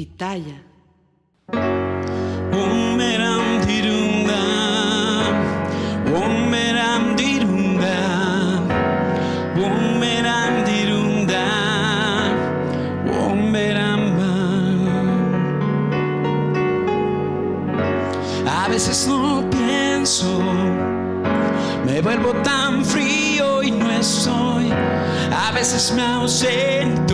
pitaya. Womeram dirunda, womeram dirunda, womeram dirunda, womeramba. A veces no pienso, me vuelvo tan frío y no estoy. A veces me ausento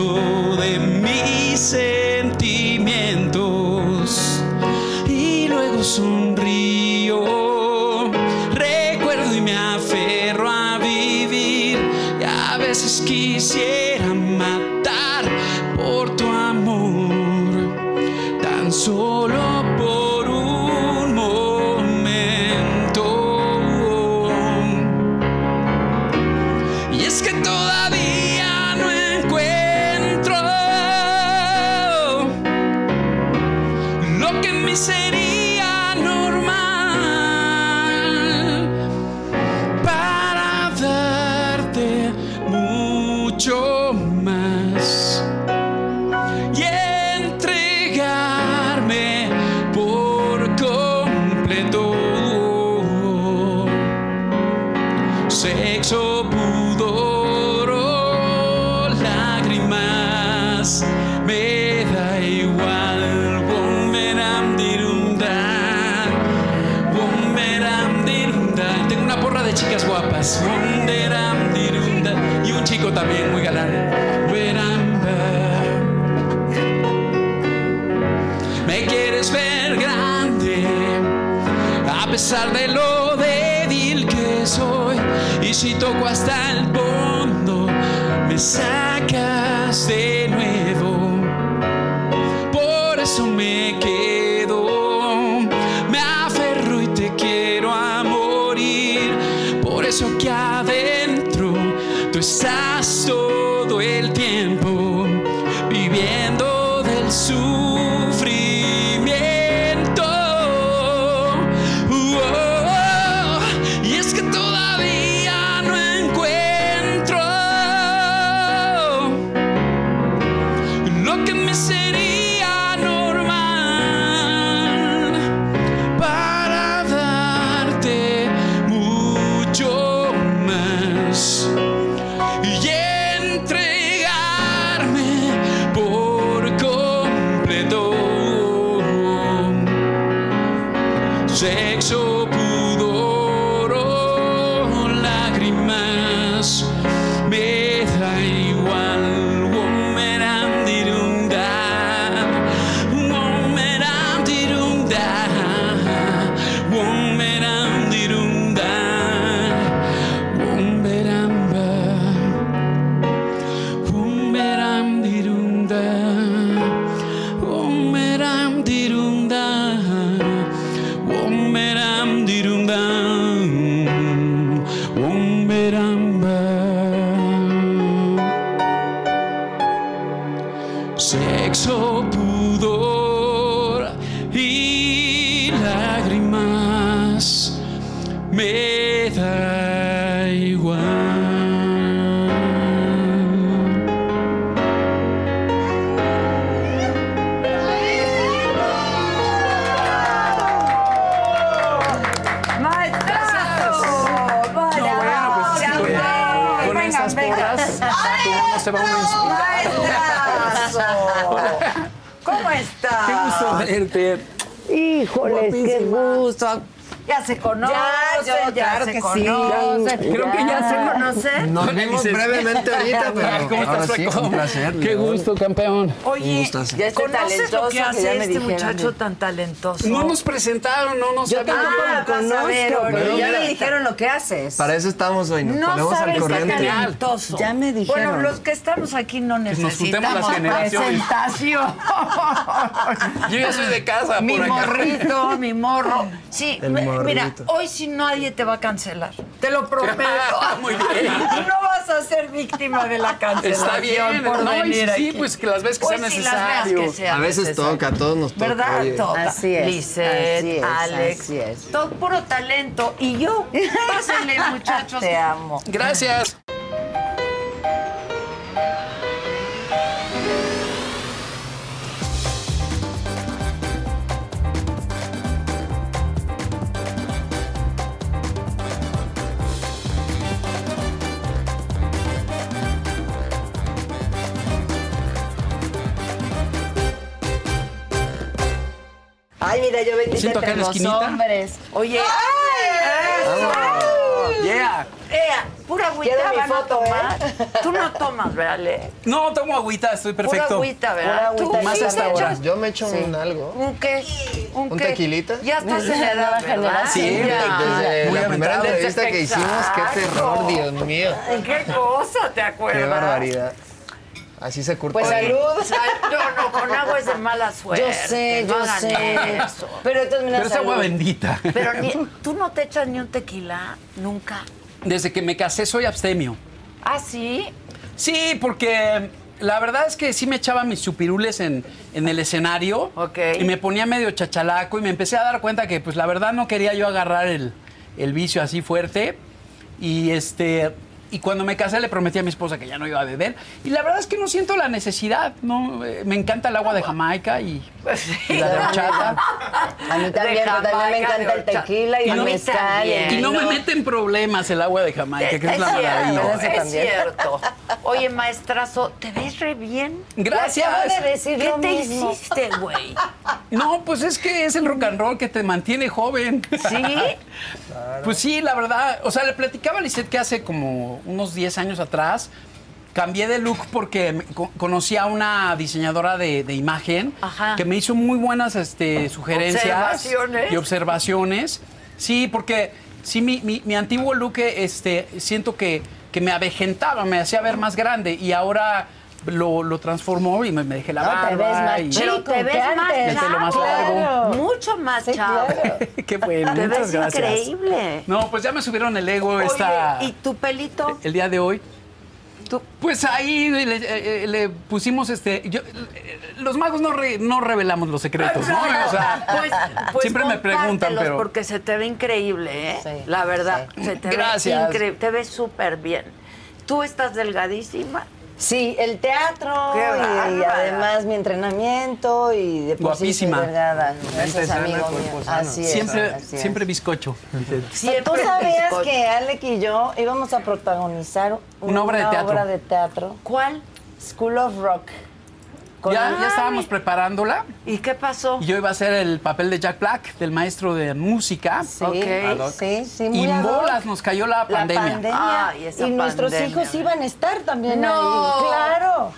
¿cómo se va uno a. ¿Cómo estás? Qué gusto verte. Híjoles, qué gusto. Ya se conocen, Ya, yo, ya claro se que sí. conocen. Creo que ya se se- conocen. Nos vimos brevemente ahorita, pero ¿Cómo estás, ahora sí, un placer. Qué gusto, campeón. Oye. Ya estoy ¿conoces lo talentoso, que que hace ya me este dijeron muchacho de- tan talentoso? No nos presentaron, no nos Yo tampoco Ah, lo conozco, ver pero ya me dijeron lo que haces. Para eso estamos hoy, nos No ponemos al sabes qué corriente. talentoso. Ya me dijeron. Bueno, los que estamos aquí no necesitamos presentación. Yo ya soy de casa mi por acá. morrito, mi morro. Sí, Mira, hoy sí nadie te va a cancelar. Te lo prometo. Muy bien. No vas a ser víctima de la cancelación Está bien. por No, venir sí, aquí. pues que las veces que Pues sea sí, las veas necesario. que sea A veces necesario. toca, a todos nos toca. ¿Verdad? oye. Toca. Así es, Lisette, así es, Alex. así es. Todo puro talento. Y yo, pásenle, muchachos. Te amo. Gracias. Ay, mira, yo bendita entre en los esquinita. hombres. Oye, Yeah. ea, pura agüita Quiero mi a foto, tomar. Tú no tomas, ¿verdad, Le? No, tomo agüita, estoy Pura perfecto. agüita, Pura ¿verdad? agüita Tú Más sí hasta ahora. echas Yo me echo un algo. ¿Un qué? ¿Un, ¿Un qué? tequilita? Ya estás en edad, ¿verdad? generación. Sí. Desde Muy la primera entrevista que hicimos, qué terror. Dios mío. ¿Qué cosa te acuerdas? Qué barbaridad. Así se curte. Pues salud. Sal- No, no, con agua es de mala suerte. Yo sé, no yo sé. eso. Pero entonces, mira, Pero es agua bendita. Pero ni, tú no te echas ni un tequila, nunca. Desde que me casé soy abstemio. ¿Ah, sí? Sí, porque la verdad es que sí me echaba mis chupirules en, en el escenario. Ok. Y me ponía medio chachalaco y me empecé a dar cuenta que, pues, la verdad no quería yo agarrar el, el vicio así fuerte. Y este. Y cuando me casé le prometí a mi esposa que ya no iba a beber. Y la verdad es que no siento la necesidad, ¿no? Eh, Me encanta el agua de Jamaica y, y la de horchata. A mí también, también me encanta el tequila y A el mezcal. también. Y no me No. mete en problemas el agua de Jamaica, que es, la cierto, maravilla. Es también. cierto. Oye, maestrazo, ¿te ves re bien? Gracias. Acabo de decir ¿Qué te mismo. hiciste, güey? No, pues es que es el rock and roll que te mantiene joven. ¿Sí? Pues sí, la verdad. O sea, le platicaba a Lisette que hace como unos 10 años atrás cambié de look porque conocí a una diseñadora de, de imagen Ajá. que me hizo muy buenas este, sugerencias Observaciones. y observaciones. Sí, porque sí, mi, mi- mi antiguo look este, siento que, que me avejentaba, me hacía ver más grande y ahora lo, lo transformó y me, me dejé la No, te ves más y- chico te ves más más chavo. largo. Mucho más Sí, chavo. claro. Qué bueno, Te muchas ves gracias. increíble. No, pues ya me subieron el ego esta, Oye, ¿y tu pelito? el día de hoy. ¿Tú? Pues ahí le, le pusimos este. yo- los magos no, re- no revelamos los secretos, ¿no? O sea, Pues, pues siempre me preguntan, pero. porque se te ve increíble, ¿eh? Sí, La verdad, sí. se te Gracias. ve increíble. Te ves súper bien. Tú estás delgadísima. Sí, el teatro Qué y, además mi entrenamiento y de por Guapísima. Gracias, amigo mío. Así es. siempre, así es. siempre bizcocho. Siempre ¿Tú sabías bizcocho. que Alec y yo íbamos a protagonizar Una obra de teatro. obra de teatro? ¿Cuál? School of Rock. Con- Ya, ya estábamos preparándola. ¿Y qué pasó? Y yo iba a hacer el papel de Jack Black, del maestro de música. Sí, sí, sí, muy Y en ad hoc. bolas nos cayó la La pandemia. pandemia. Ay, esa y nuestros pandemia, hijos iban a estar también No. ahí. Claro.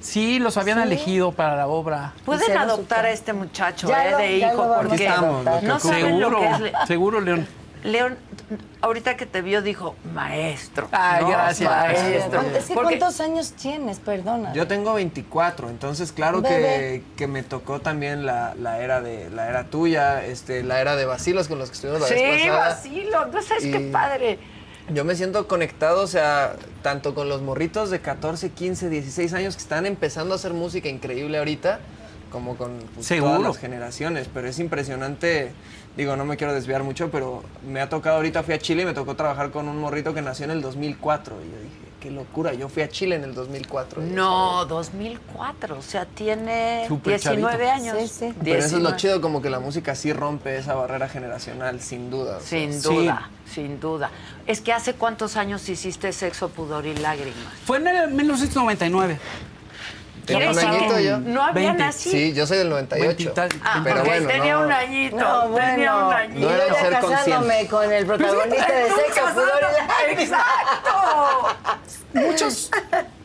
Sí, los habían Sí. elegido para la obra. Pueden adoptar a este muchacho, Ya ¿eh? lo- de hijo, porque estamos, no saben lo que es. Le- seguro, León. León, ahorita que te vio, dijo, maestro. Ay, gracias. Maestro. Es que Porque- ¿cuántos años tienes? Perdona. Yo tengo 24, entonces claro que, que me tocó también la, la era de la era tuya, este, la era de vacilos con los que estuvimos la vez Sí, pasada. vacilo. No sabes qué Y- padre. Yo me siento conectado, o sea, tanto con los morritos de 14, 15, 16 años que están empezando a hacer música increíble ahorita, como con pues, todas las generaciones. Pero es impresionante, digo, no me quiero desviar mucho, pero me ha tocado ahorita, fui a Chile y me tocó trabajar con un morrito que nació en el 2004. Y yo dije, qué locura, yo fui a Chile en el 2004. y, No, 2004, o sea, tiene Súper 19 chavito. años. Sí, sí. Pero eso es lo 19. chido, como que la música sí rompe esa barrera generacional, sin duda. o sea. Sin Sí. duda, sin duda. Es que hace cuántos años hiciste Sexo, Pudor y Lágrimas. Fue en el 1999. ¿Quiere un añito yo. No había 20. nacido. Sí, yo soy del 98. Veintital- Ah, pero bueno, tenía no. un añito. No, tenía bueno. un Y añito. yo era ser casándome consciente. con el protagonista de Sexo, Pudor y. ¡Exacto! Muchos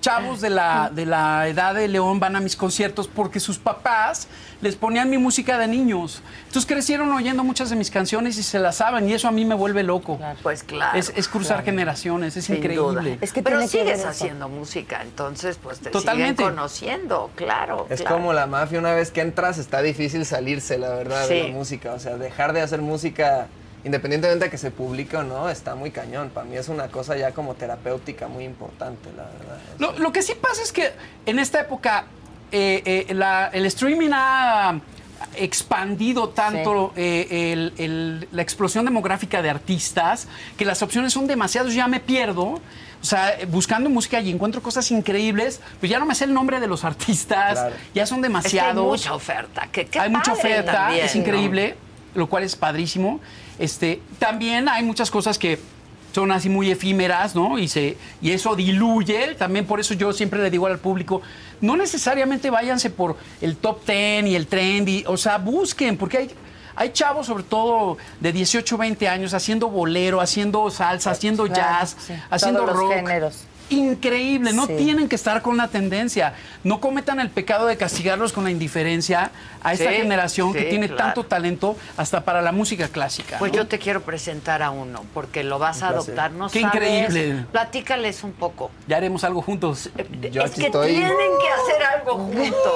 chavos de la, de la edad de León van a mis conciertos porque sus papás les ponían mi música de niños. Entonces crecieron oyendo muchas de mis canciones y se las saben y eso a mí me vuelve loco. Pues claro. Es, es cruzar generaciones, es Sin increíble. duda. Es que Pero tiene que sigues haciendo música, entonces pues te Totalmente. siguen conociendo, claro. Es claro. como la mafia, una vez que entras está difícil salirse, la verdad, de la música. O sea, dejar de hacer música, independientemente de que se publique o no, está muy cañón. Para mí es una cosa ya como terapéutica muy importante, la verdad. Lo, lo que sí pasa es que en esta época eh, eh, la- el streaming ha expandido tanto eh, el- el- la explosión demográfica de artistas que las opciones son demasiadas, ya me pierdo. O sea, buscando música y encuentro cosas increíbles, pues ya no me sé el nombre de los artistas, Claro. ya son Es que hay demasiados. mucha oferta. Que, hay mucha oferta, también, es ¿no? increíble, lo cual es padrísimo. Este, también hay muchas cosas que son así muy efímeras, ¿no? Y, se, y eso diluye. También por eso yo siempre le digo al público, no necesariamente váyanse por el top 10 y el trendy, o sea, busquen, porque hay... Hay chavos, sobre todo de 18, 20 años, haciendo bolero, haciendo salsa, haciendo Claro, jazz, sí. haciendo Todos los rock. géneros. Increíble, no Sí. tienen que estar con la tendencia. No cometan el pecado de castigarlos con la indiferencia a esta Sí, generación que tiene claro. tanto talento hasta para la música clásica. Pues ¿no? yo te quiero presentar a uno, porque lo vas a placer. adoptar, ¿no Qué sabes? increíble. Platícales un poco. Ya haremos algo juntos. Yo es aquí que estoy. tienen que hacer algo juntos.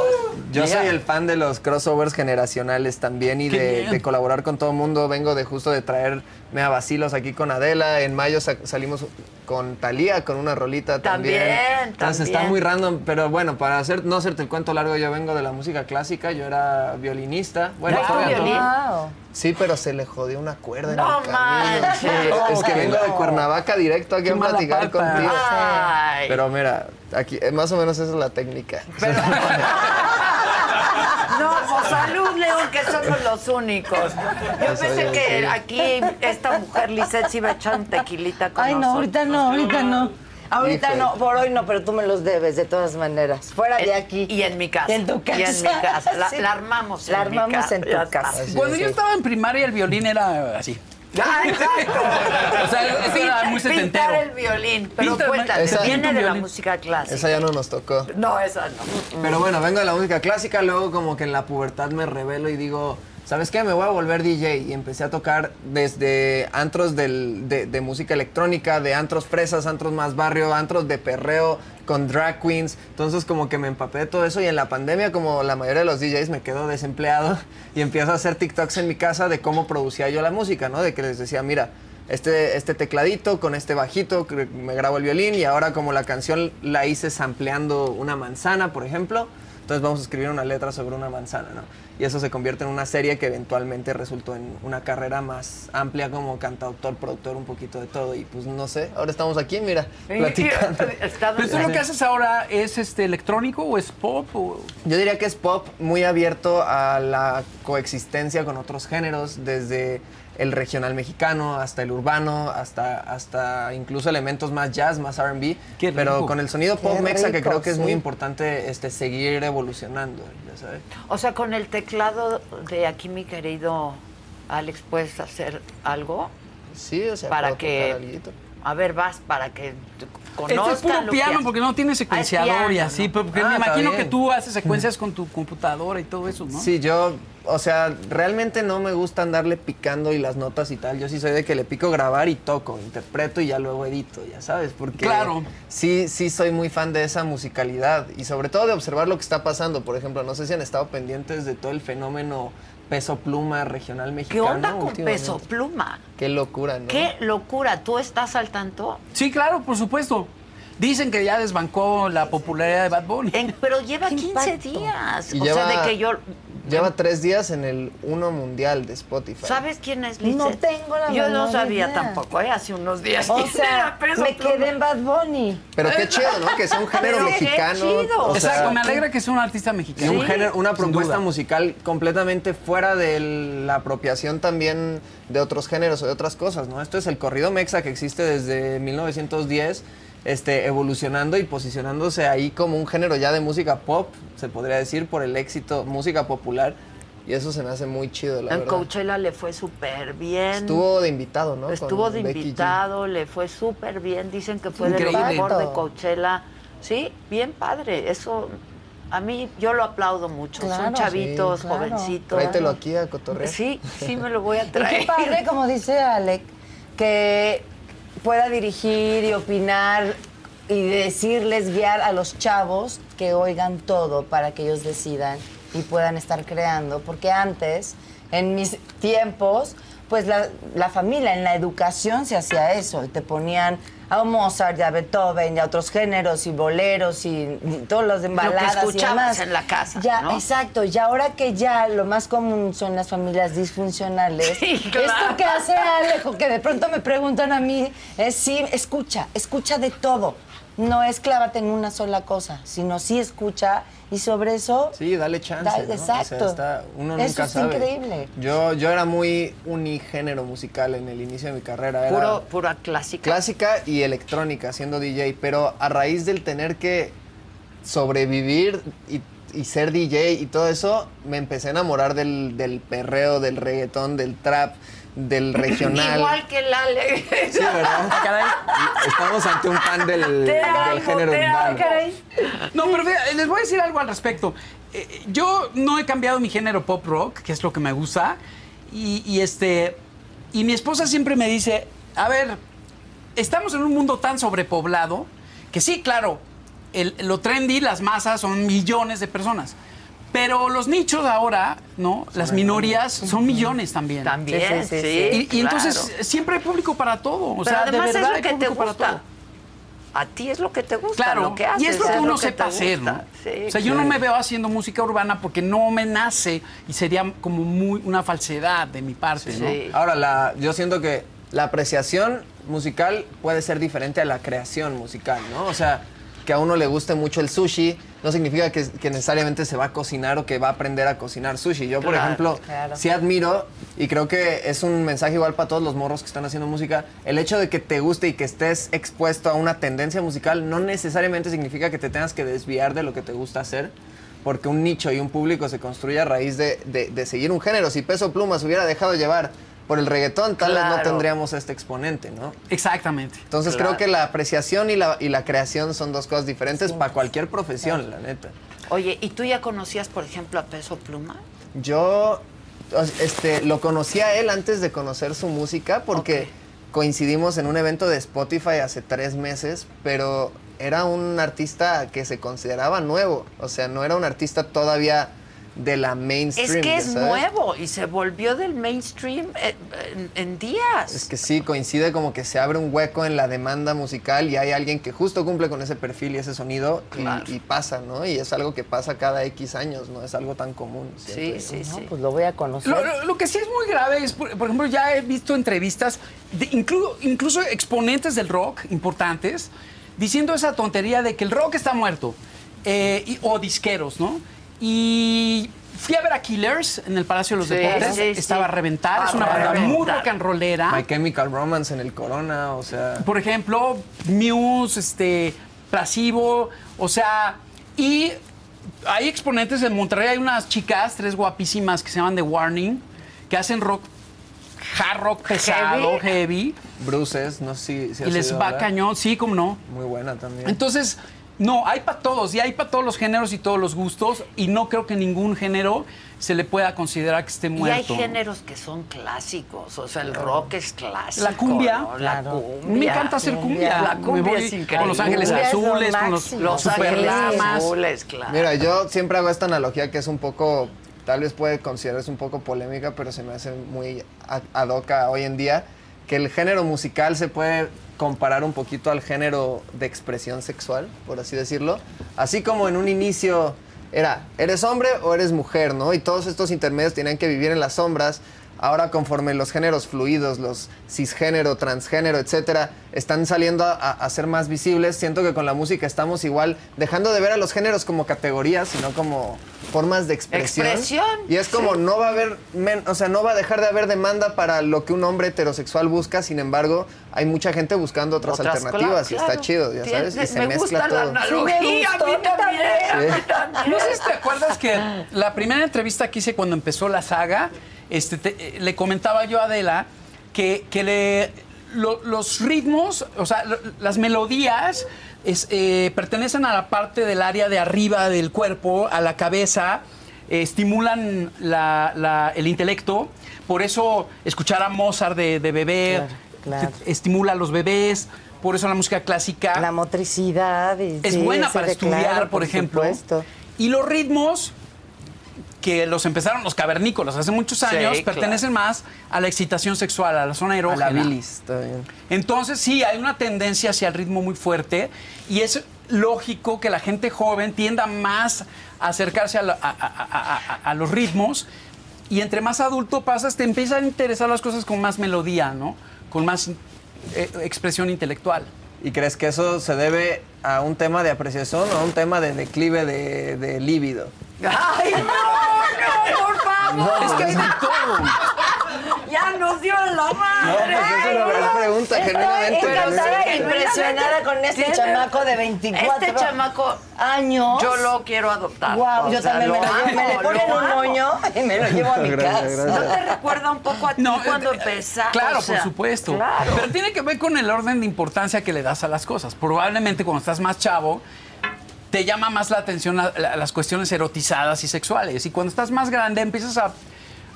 Yo soy el fan de los crossovers generacionales también y de, de colaborar con todo el mundo. Vengo de justo de traerme a vacilos aquí con Adela. En mayo sa- salimos con Talía con una rolita también. También, Entonces está muy random, pero bueno, para hacer no hacerte el cuento largo, yo vengo de la música clásica, yo era violinista. Bueno, ¿Traes todavía tu no. violín? Wow. Sí, pero se le jodió una cuerda en No el camino. es que vengo de. Cuernavaca directo aquí Qué a platicar contigo. Ay. Pero mira, aquí eh, más o menos esa es la técnica. No, pues salud, León, que somos los únicos. Yo Eso pensé que aquí esta mujer, Lisette, se iba a echar un tequilita con Ay, no, ahorita no, ahorita no. Ahorita no, por hoy no, pero tú me los debes de todas maneras. Fuera de En- aquí. y en mi casa. Y en tu casa. Y en mi casa. La- Sí. la armamos en La mi armamos casa, en tu casa. Cuando yo estaba en primaria, el violín era así. Ah, exacto. O sea, eso era muy Pintar setentero. el violín. Pero Pinta cuéntame, Esa- viene de la música clásica. Esa ya no nos tocó. No, esa no. Pero bueno, vengo de la música clásica, luego como que en la pubertad me revelo y digo, ¿sabes qué? Me voy a volver DJ. Y empecé a tocar desde antros de, música electrónica, de antros fresas, antros más barrio, antros de perreo, con drag queens. Entonces como que me empapé de todo eso y en la pandemia, como la mayoría de los DJs, me quedo desempleado y empiezo a hacer TikToks en mi casa de cómo producía yo la música, ¿no? De que les decía, mira, este, este tecladito con este bajito, me grabo el violín y ahora como la canción la hice sampleando una manzana, por ejemplo, entonces vamos a escribir una letra sobre una manzana, ¿no? Y eso se convierte en una serie que eventualmente resultó en una carrera más amplia como cantautor, productor, un poquito de todo. Y pues no sé, ahora estamos aquí, mira, platicando. Estamos- Pero tú lo que haces ahora es este electrónico o es pop o Yo diría que es pop muy abierto a la coexistencia con otros géneros, desde el regional mexicano hasta el urbano, hasta, hasta incluso elementos más jazz, más RB, pero con el sonido pop mexa que creo que es muy importante este, seguir evolucionando, ya sabes. O sea, con el teclado de aquí, mi querido Alex, ¿puedes hacer algo? Sí, o sea, Para puedo que-. A ver, vas para que Este conozcan es puro piano porque no tiene secuenciador Ah, es y así, ¿no? pero porque Ah, me está imagino que tú haces secuencias con tu computadora y todo eso, ¿no? Sí, yo, o sea, realmente no me gusta andarle picando y las notas y tal. Yo sí soy de que le pico grabar y toco, interpreto y ya luego edito, ya sabes, porque Claro. sí, sí soy muy fan de esa musicalidad y sobre todo de observar lo que está pasando. Por ejemplo, no sé si han estado pendientes de todo el fenómeno peso pluma regional ¿Qué mexicano. onda con peso pluma? Qué locura, ¿no? Qué locura. ¿Tú estás al tanto? Sí, claro, por supuesto. Dicen que ya desbancó la popularidad de Bad Bunny. En- pero lleva ¿Qué 15 impacto? días. Y o lleva, sea, de que yo... lleva tres días en el uno mundial de Spotify. ¿Sabes quién es Lizeth? No tengo la Yo no sabía idea. tampoco, ¿eh? Hace unos días. O ¿Quién sea, me Pluma? quedé en Bad Bunny. Pero qué chido, ¿no? Que sea un género Pero qué mexicano. chido. o sea, Exacto, me alegra que sea un artista Y mexicano. un Sí, género, una propuesta musical completamente fuera de la apropiación también de otros géneros o de otras cosas, ¿no? Esto es el corrido mexa que existe desde 1910, este, evolucionando y posicionándose ahí como un género ya de música pop, se podría decir, por el éxito, música popular. Y eso se me hace muy chido, la En verdad. Coachella le fue súper bien. Estuvo de invitado, ¿no? Estuvo Con de Becky G. invitado, le fue súper bien. Dicen que fue de lo Increíble. mejor de Coachella. Sí, bien padre. Eso, a mí, yo lo aplaudo mucho. Son chavitos, Sí, claro. jovencitos. Tráetelo aquí a cotorrear. Sí, sí me lo voy a Y traer. qué padre, como dice Alec, que pueda dirigir y opinar y decirles, guiar a los chavos que oigan todo para que ellos decidan y puedan estar creando. Porque antes, en mis tiempos, pues la, la familia, en la educación se hacía eso. Te ponían a Mozart, y a Beethoven, y a otros géneros, y boleros, y, y todos los de baladas y escuchabas demás. en la casa, Ya, ¿no? exacto. Y ahora que ya lo más común son las familias disfuncionales, Sí, claro. esto que hace Alejo, que de pronto me preguntan a mí, es sí, escucha, escucha de todo. No es clávate en una sola cosa, sino sí escucha y sobre eso... Sí, dale chance. Da- ¿no? O exacto. sea, está- uno Eso nunca es sabe. increíble. Yo, yo era muy unigénero musical en el inicio de mi carrera. Era Puro, pura clásica. clásica y electrónica siendo DJ, pero a raíz del tener que sobrevivir y, y ser DJ y todo eso, me empecé a enamorar del, del perreo, del reggaetón, del trap, del regional. Igual que el Ale. Sí, ¿verdad? Estamos ante un fan del, del amo, género urbano. No, pero fíjate, les voy a decir algo al respecto. Eh, yo no he cambiado mi género pop rock, que es lo que me gusta. Y, y este. Y mi esposa siempre me dice: A ver, estamos en un mundo tan sobrepoblado que sí, claro, el- lo trendy, las masas son millones de personas. Pero los nichos ahora, ¿no? Las minorías son millones también. También, Sí, sí, sí. sí, Y, y claro. entonces siempre hay público para todo. O Pero sea, además de verdad es hay lo que te público para gusta. todo. A ti es lo que te gusta, Claro, lo que haces. y es lo que uno te sepa hacer, ¿no? o sea, yo no me veo haciendo música urbana porque no me nace y sería como muy una falsedad de mi parte, ¿no? Sí. Ahora, la, yo siento que la apreciación musical puede ser diferente a la creación musical, ¿no? O sea, que a uno le guste mucho el sushi no significa que, que necesariamente se va a cocinar o que va a aprender a cocinar sushi. Yo, por Claro, ejemplo, claro. sí admiro y creo que es un mensaje igual para todos los morros que están haciendo música. El hecho de que te guste y que estés expuesto a una tendencia musical no necesariamente significa que te tengas que desviar de lo que te gusta hacer. Porque un nicho y un público se construye a raíz de, de- de seguir un género. Si Peso Pluma se hubiera dejado llevar por el reggaetón, tal vez no tendríamos este exponente, ¿no? Exactamente. Entonces Claro. creo que la apreciación y la, y la creación son dos cosas diferentes para cualquier profesión, la neta. Oye, ¿y tú ya conocías, por ejemplo, a Peso Pluma? Yo este, lo conocí a él antes de conocer su música porque coincidimos en un evento de Spotify hace tres meses, pero era un artista que se consideraba nuevo, o sea, no era un artista todavía de la mainstream. Es que es sabes. nuevo y se volvió del mainstream en, en- en días. Es que sí, coincide como que se abre un hueco en la demanda musical y hay alguien que justo cumple con ese perfil y ese sonido y- Claro. y, pasa, ¿no? Y es algo que pasa cada X años, no es algo tan común. Sí, sí, No, sí. pues lo voy a conocer. Lo, lo- lo que sí es muy grave es, por, por ejemplo, ya he visto entrevistas, de inclu- incluso exponentes del rock importantes, diciendo esa tontería de que el rock está muerto, eh, y- o disqueros, ¿no? Y fui a ver a Killers en el Palacio de los Sí, Deportes, sí, sí. estaba a reventar, es una banda muy rock and rollera. My Chemical Romance en el Corona, o sea... Por ejemplo, Muse, este, Placebo, o sea, y hay exponentes en Monterrey, hay unas chicas, tres guapísimas que se llaman The Warning, que hacen rock, hard rock pesado, heavy, Bruces, no sé si... si y les va hablar. cañón, sí, como no. Muy buena también. Entonces, no, hay para todos, y hay para todos los géneros y todos los gustos, y no creo que ningún género se le pueda considerar que esté Y hay muerto. géneros que son clásicos, o sea, el rock es clásico. La cumbia. ¿no? La cumbia. Me encanta hacer cumbia. La cumbia es increíble. Con Los Ángeles Cumbia es lo Azules, con los. Los Super Ángeles. Azules, claro. Mira, yo siempre hago esta analogía que es un poco, tal vez puede considerarse un poco polémica, pero se me hace muy a- ad hoc hoy en día, que el género musical se puede comparar un poquito al género de expresión sexual, por así decirlo. Así como en un inicio era, ¿eres hombre o eres mujer? ¿no? Y todos estos intermedios tenían que vivir en las sombras. Ahora conforme los géneros fluidos, los cisgénero, transgénero, etcétera, están saliendo a, a ser más visibles, siento que con la música estamos igual dejando de ver a los géneros como categorías, sino como formas de expresión. Expresión, Y es como sí. no va a haber, men- o sea, no va a dejar de haber demanda para lo que un hombre heterosexual busca, sin embargo, hay mucha gente buscando otras, Otras, alternativas y está chido, ya sabes, y se me mezcla gusta todo. la analogía, Sí, me a mí gustó, también, a mí Sí. también. No sé si te acuerdas que la primera entrevista que hice cuando empezó la saga, este, te- eh, le comentaba yo a Adela que, que le, lo- los ritmos, o sea, lo- las melodías es, eh, pertenecen a la parte del área de arriba del cuerpo, a la cabeza, eh, estimulan la- la- el intelecto. Por eso escuchar a Mozart de, de bebé Claro, claro. te- estimula a los bebés. Por eso la música clásica La motricidad. y- es sí, buena para estudiar, claro, por, ejemplo. Y los ritmos que los empezaron los cavernícolas hace muchos años pertenecen más a la excitación sexual, a la zona A erógena. la bilis, está bien. Entonces sí, hay una tendencia hacia el ritmo muy fuerte y es lógico que la gente joven tienda más a acercarse a, la- a- a- a- a- a los ritmos y entre más adulto pasas te empiezan a interesar las cosas con más melodía, ¿no? Con más eh, expresión intelectual. ¿Y crees que eso se debe a un tema de apreciación o a un tema de declive de, de líbido? ¡Ay, no! ¡No, por favor! Es que hay de todo. ¡Ya nos dio la No, madre! pues es una gran pregunta, genuinamente. E impresionada con este Tiene- chamaco de 24 Este chamaco, años. yo lo quiero adoptar. Wow, yo sea, también me, lo llevo, me le ponen lo un moño y me lo llevo a mi Gracias, casa. gracias. ¿No te recuerda un poco a ti cuando eh, empezaste? Claro, O sea, por supuesto. Claro. Pero tiene que ver con el orden de importancia que le das a las cosas. Probablemente cuando estás más chavo, te llama más la atención a, a las cuestiones erotizadas y sexuales. Y cuando estás más grande, empiezas a.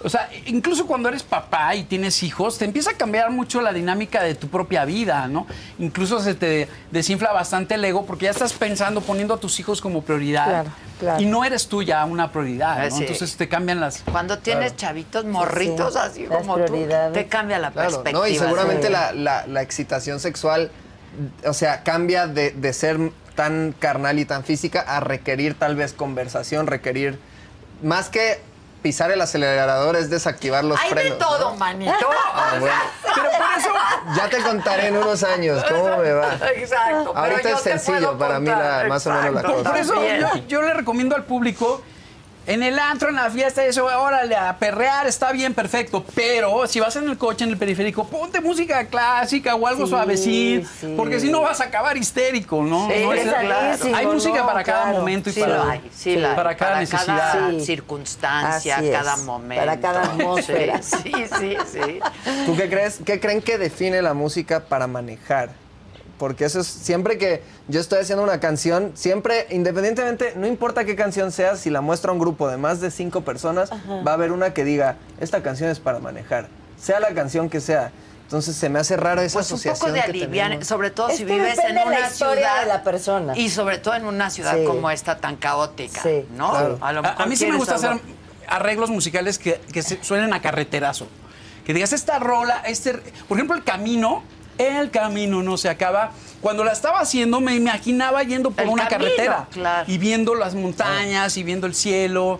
O sea, incluso cuando eres papá y tienes hijos, te empieza a cambiar mucho la dinámica de tu propia vida, ¿no? Incluso se te desinfla bastante el ego porque ya estás pensando, poniendo a tus hijos como prioridad. Claro, claro. Y no eres tú ya una prioridad, Ah, ¿no? sí. Entonces te cambian las. Cuando tienes chavitos morritos sí. así Las como tú, te cambia la Claro, perspectiva. ¿no? Y seguramente sí. la, la- la excitación sexual, o sea, cambia de, de ser tan carnal y tan física a requerir tal vez conversación, requerir más que pisar el acelerador es desactivar los Hay frenos. de todo, ¿no? manito. Ah, bueno. Pero por eso. Ya te contaré en unos años cómo me va. Exacto. Ahorita es sencillo para mí la- más o menos la cosa. Por eso yo le recomiendo al público, en el antro, en la fiesta, eso, órale, a perrear, está bien, perfecto. Pero si vas en el coche, en el periférico, ponte música clásica o algo Sí, suavecito, sí. porque si no vas a acabar histérico, ¿no? Sí, No es- claro. Hay música no, para cada claro. momento y Sí para, hay, hay. para cada necesidad. cada Sí. circunstancia, Así es. cada momento. Para cada atmósfera. Sí, sí, sí. ¿Tú qué crees? ¿Qué creen que define la música para manejar? Porque eso es siempre que yo estoy haciendo una canción, siempre, independientemente, no importa qué canción sea, si la muestra a un grupo de más de cinco personas, va a haber una que diga, esta canción es para manejar, sea la canción que sea. Entonces se me hace raro esa Pues un asociación poco de aliviar, sobre todo Es si vives en de la una historia ciudad de la persona. y sobre todo en una ciudad Sí. como esta tan caótica, Sí, ¿no? claro. A, lo A, mejor a mí sí me gusta hacer algo- arreglos musicales que, que suenen a carreterazo. Que digas, esta rola, este... Por ejemplo, El Camino, El Camino no se acaba. Cuando la estaba haciendo, me imaginaba yendo por El una camino, carretera. claro. Y viendo las montañas y viendo el cielo.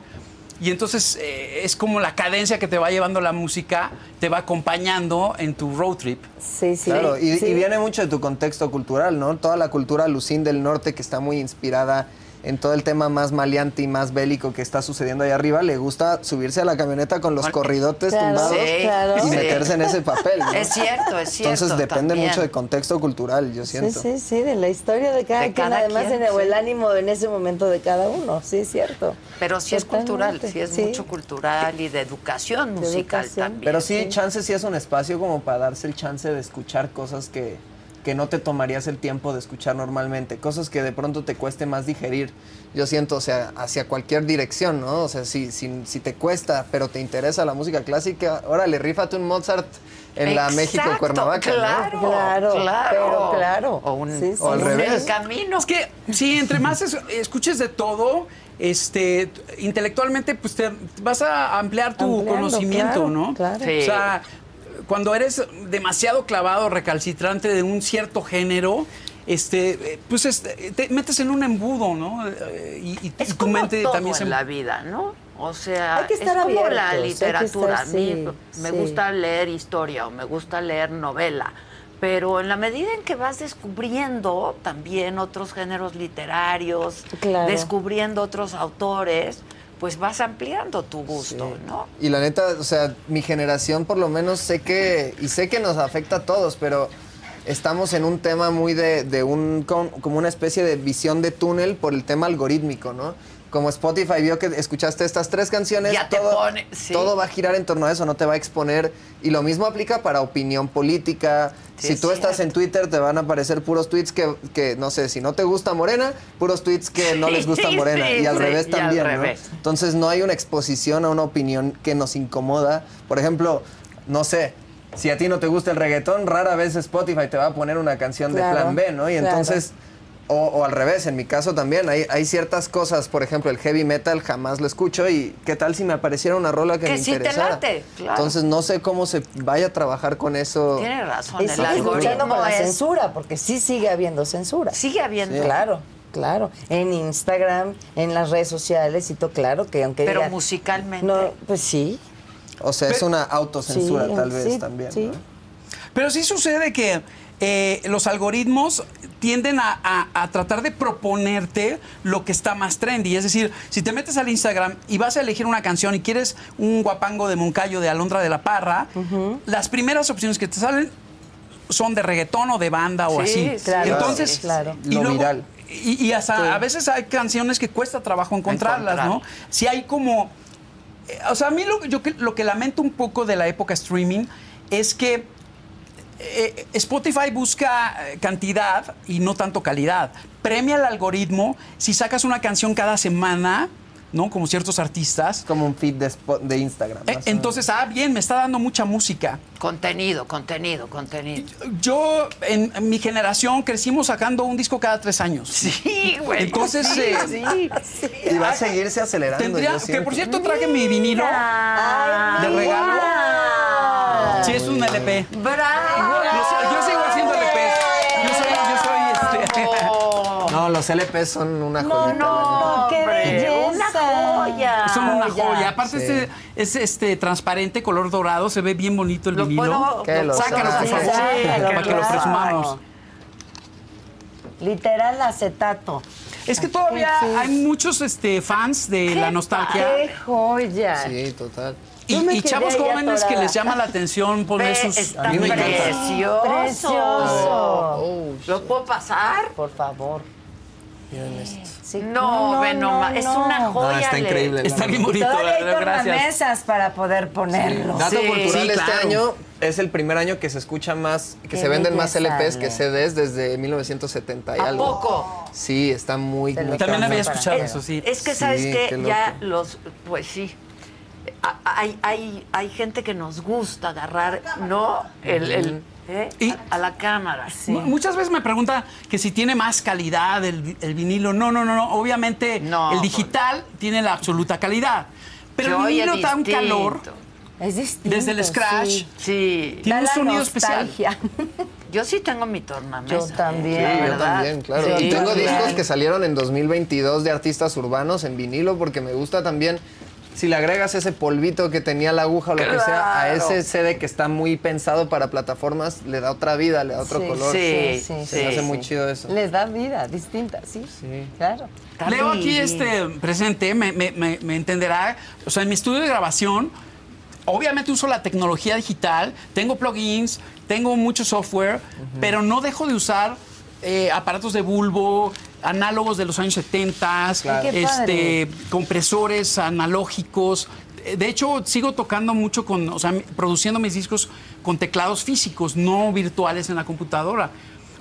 Y entonces eh, es como la cadencia que te va llevando la música, te va acompañando en tu road trip. Sí, sí. Claro, y, sí. y viene mucho de tu contexto cultural, ¿no? Toda la cultura lucín del norte que está muy inspirada en todo el tema más maleante y más bélico que está sucediendo ahí arriba, le gusta subirse a la camioneta con los corridotes Claro, tumbados Sí, claro. y sí. meterse en ese papel. ¿no? Es cierto, es cierto. Entonces depende también. mucho de contexto cultural, yo Sí, siento. sí, sí, de la historia de cada De quien, cada además quien, en el sí. ánimo en ese momento de cada uno, sí, es cierto. Pero sí es cultural, sí es sí. mucho cultural y de educación De musical educación. también. Pero sí, chance sí es un espacio como para darse el chance de escuchar cosas que, que no te tomarías el tiempo de escuchar normalmente, cosas que de pronto te cueste más digerir. Yo siento, o sea, hacia cualquier dirección, ¿no? O sea, si, si, si te cuesta, pero te interesa la música clásica, órale, rífate un Mozart en la México Exacto, Cuernavaca, ¿no? Claro, Claro, claro. pero claro. O, un, Sí, sí. o al revés. El camino. Es que, sí, entre más es- escuches de todo, este, intelectualmente, pues te vas a ampliar tu Ampliando, conocimiento, claro, ¿no? claro. Sí. O sea, cuando eres demasiado clavado, recalcitrante de un cierto género, este, eh, pues este, te metes en un embudo, ¿no? Eh, Y, y- Es y tu como mente todo también se... en la vida, ¿no? O sea, Hay que estar es como abiertos, la literatura. estar- a mí sí, me sí. gusta leer historia o me gusta leer novela. Pero en la medida en que vas descubriendo también otros géneros literarios, Claro. descubriendo otros autores, pues vas ampliando tu gusto, ¿no? Y la neta, o sea, mi generación por lo menos sé que, y sé que nos afecta a todos, pero estamos en un tema muy de, de un, como una especie de visión de túnel por el tema algorítmico, ¿no? Como Spotify vio que escuchaste estas tres canciones, Ya te todo, pone- sí. todo va a girar en torno a eso, no te va a exponer. Y lo mismo aplica para opinión política. Sí, si es tú estás en. Twitter, te van a aparecer puros tweets que, que, no sé, si no te gusta Morena, puros tweets que no les gusta Morena. sí, y al sí, revés y al también, ¿no? revés. Entonces no hay una exposición a una opinión que nos incomoda. Por ejemplo, no sé, si a ti no te gusta el reggaetón, rara vez Spotify te va a poner una canción Claro, de plan B, ¿no? Y claro. entonces, o, o al revés, en mi caso también, hay, hay ciertas cosas, por ejemplo, el heavy metal jamás lo escucho y qué tal si me apareciera una rola que, Que me sí te interesara. late, claro. Entonces no sé cómo se vaya a trabajar con eso. Tienes razón, Y el algoritmo con la es... censura, porque sí sigue habiendo censura. Sigue habiendo. Claro, claro. En Instagram, en las redes sociales y todo, claro que aunque Pero digan- musicalmente. No, pues sí. O sea, es una autocensura sí, tal vez sí, también. sí. ¿no? Pero sí sucede que eh, los algoritmos tienden a, a- a tratar de proponerte lo que está más trendy. Es decir, si te metes al Instagram y vas a elegir una canción y quieres un guapango de Moncayo de Alondra de la Parra, las primeras opciones que te salen son de reggaetón o de banda o Sí, así. claro, Entonces, sí, claro. y Lo luego- viral. Y, y hasta a veces hay canciones que cuesta trabajo encontrarlas, Encontrar. ¿no? Si hay como eh, o sea, a mí lo, yo lo que lamento un poco de la época streaming es que eh, Spotify busca eh, cantidad y no tanto calidad. Premia el algoritmo si sacas una canción cada semana, ¿no? Como ciertos artistas. Es como un feed de, de Instagram. Eh, entonces, ah, bien, me está dando mucha música. Contenido, contenido, contenido. Yo, en, en mi generación, crecimos sacando un disco cada tres años. Sí, güey. Entonces, sí, eh, sí. Y va a seguirse acelerando. Tendría, yo que por cierto traje mi vinilo Ay, de regalo. wow. Sí, es un LP. ¡Bravo! Yo, yo sigo haciendo LPs. Yo soy, yo soy este. No, los LPs son una No, joyita. no, qué hombre, belleza. Joya. Son una Joya. joya. Aparte, Sí. este es este transparente, color dorado, se ve bien bonito el Lo vinilo. puedo... Sácalo, por favor, para que lo presumamos. Literal acetato. Es que todavía Sí. hay muchos este, fans de la nostalgia. ¡Qué joya! Sí, total. Y, chavos jóvenes que les llama la atención poner sus. está a mí me encanta. precioso. Precioso. ¿Lo puedo pasar? Por favor. Miren esto. Sí. No, ve nomás. Es una No, joya. está Le- increíble. Está bien bonito, Todavía hay gracias. tornamesas para poder ponerlo. Dato Sí, cultural, sí, este claro. año es el primer año que se escucha más, que Qué se venden más LPs que. CDs desde 1970 y ¿A algo. poco? Sí, está muy, muy También había escuchado eso, sí. Es que, ¿sabes qué. Ya los... Pues sí. Hay, hay, hay gente que nos gusta agarrar, ¿no? El, el- ¿eh? Y- a, a la cámara. Mu- Muchas veces me preguntan que si tiene más calidad el, vi- el vinilo. No, no, no, no. Obviamente No, el digital tiene la absoluta calidad. Pero el vinilo da un calor Es distinto. desde el scratch. sí. Sí. Tiene Da un la sonido especial. Yo sí tengo mi tornamesa. Yo también. Sí, yo también, claro. Sí, y tengo también. discos que salieron en 2022 de artistas urbanos en vinilo porque me gusta también. Si le agregas ese polvito que tenía la aguja o lo que sea a ese CD que está muy pensado para plataformas, le da otra vida, le da otro Sí, color. Sí, sí, Se me hace sí. muy chido eso. Les da vida distinta, sí. Sí. Claro. Leo aquí este presente, me, me- me- me entenderá. O sea, en mi estudio de grabación, obviamente uso la tecnología digital, tengo plugins, tengo mucho software, pero no dejo de usar eh, aparatos de bulbo, análogos de los años 70, Claro. Ay, qué este, compresores analógicos. De hecho, sigo tocando mucho con, o sea, produciendo mis discos con teclados físicos, no virtuales en la computadora.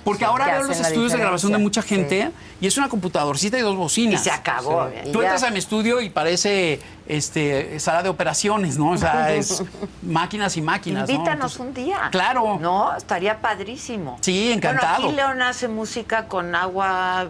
Porque ahora veo los estudios de grabación de mucha gente y es una computadorcita y dos Y bocinas. se acabó. Sí. Tú Y entras a mi estudio y parece este, sala de operaciones, ¿no? O sea, es máquinas y máquinas. ¿no? Invítanos Entonces, un día. Claro. No, estaría padrísimo. Sí, encantado. Bueno, aquí León hace música con agua,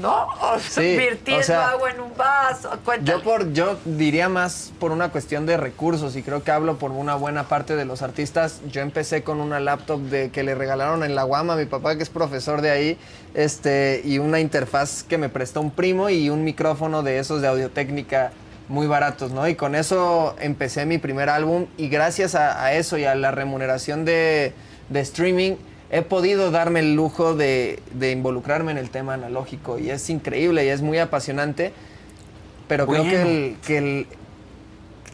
¿no? O sea, Sí, virtiendo o sea, agua en un vaso. Cuéntale. Yo por yo diría más por una cuestión de recursos y creo que hablo por una buena parte de los artistas. Yo empecé con una laptop de que le regalaron en la Guama a mi papá que es profesor de ahí, este y una interfaz que me prestó un primo y un micrófono de esos de audio-técnica muy baratos, ¿no? Y con eso empecé mi primer álbum y gracias a, a eso y a la remuneración de, de streaming he podido darme el lujo de, de involucrarme en el tema analógico y es increíble y es muy apasionante. Pero creo que el, que el,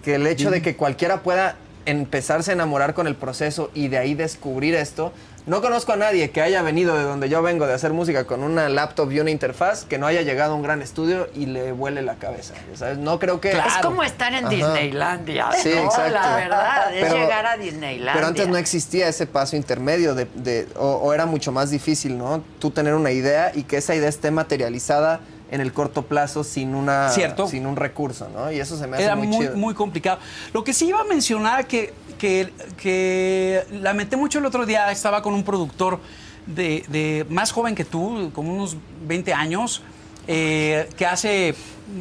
que el hecho de que cualquiera pueda empezarse a enamorar con el proceso y de ahí descubrir esto. No conozco a nadie que haya venido de donde yo vengo de hacer música con una laptop y una interfaz que no haya llegado a un gran estudio y le vuele la cabeza. ¿sabes? No creo que... Es como estar en Ajá. Disneylandia. Sí, ¿no? exacto. La verdad, es Pero- llegar a Disneylandia. Pero antes no existía ese paso intermedio de, de- o, o era mucho más difícil, ¿no? Tú tener una idea y que esa idea esté materializada en el corto plazo sin una Cierto. sin un recurso, ¿no? Y eso se me hace Era muy, muy, chido. muy complicado. Lo que sí iba a mencionar que, que, que lamenté mucho el otro día, estaba con un productor de, de más joven que tú, como unos 20 años, eh, que hace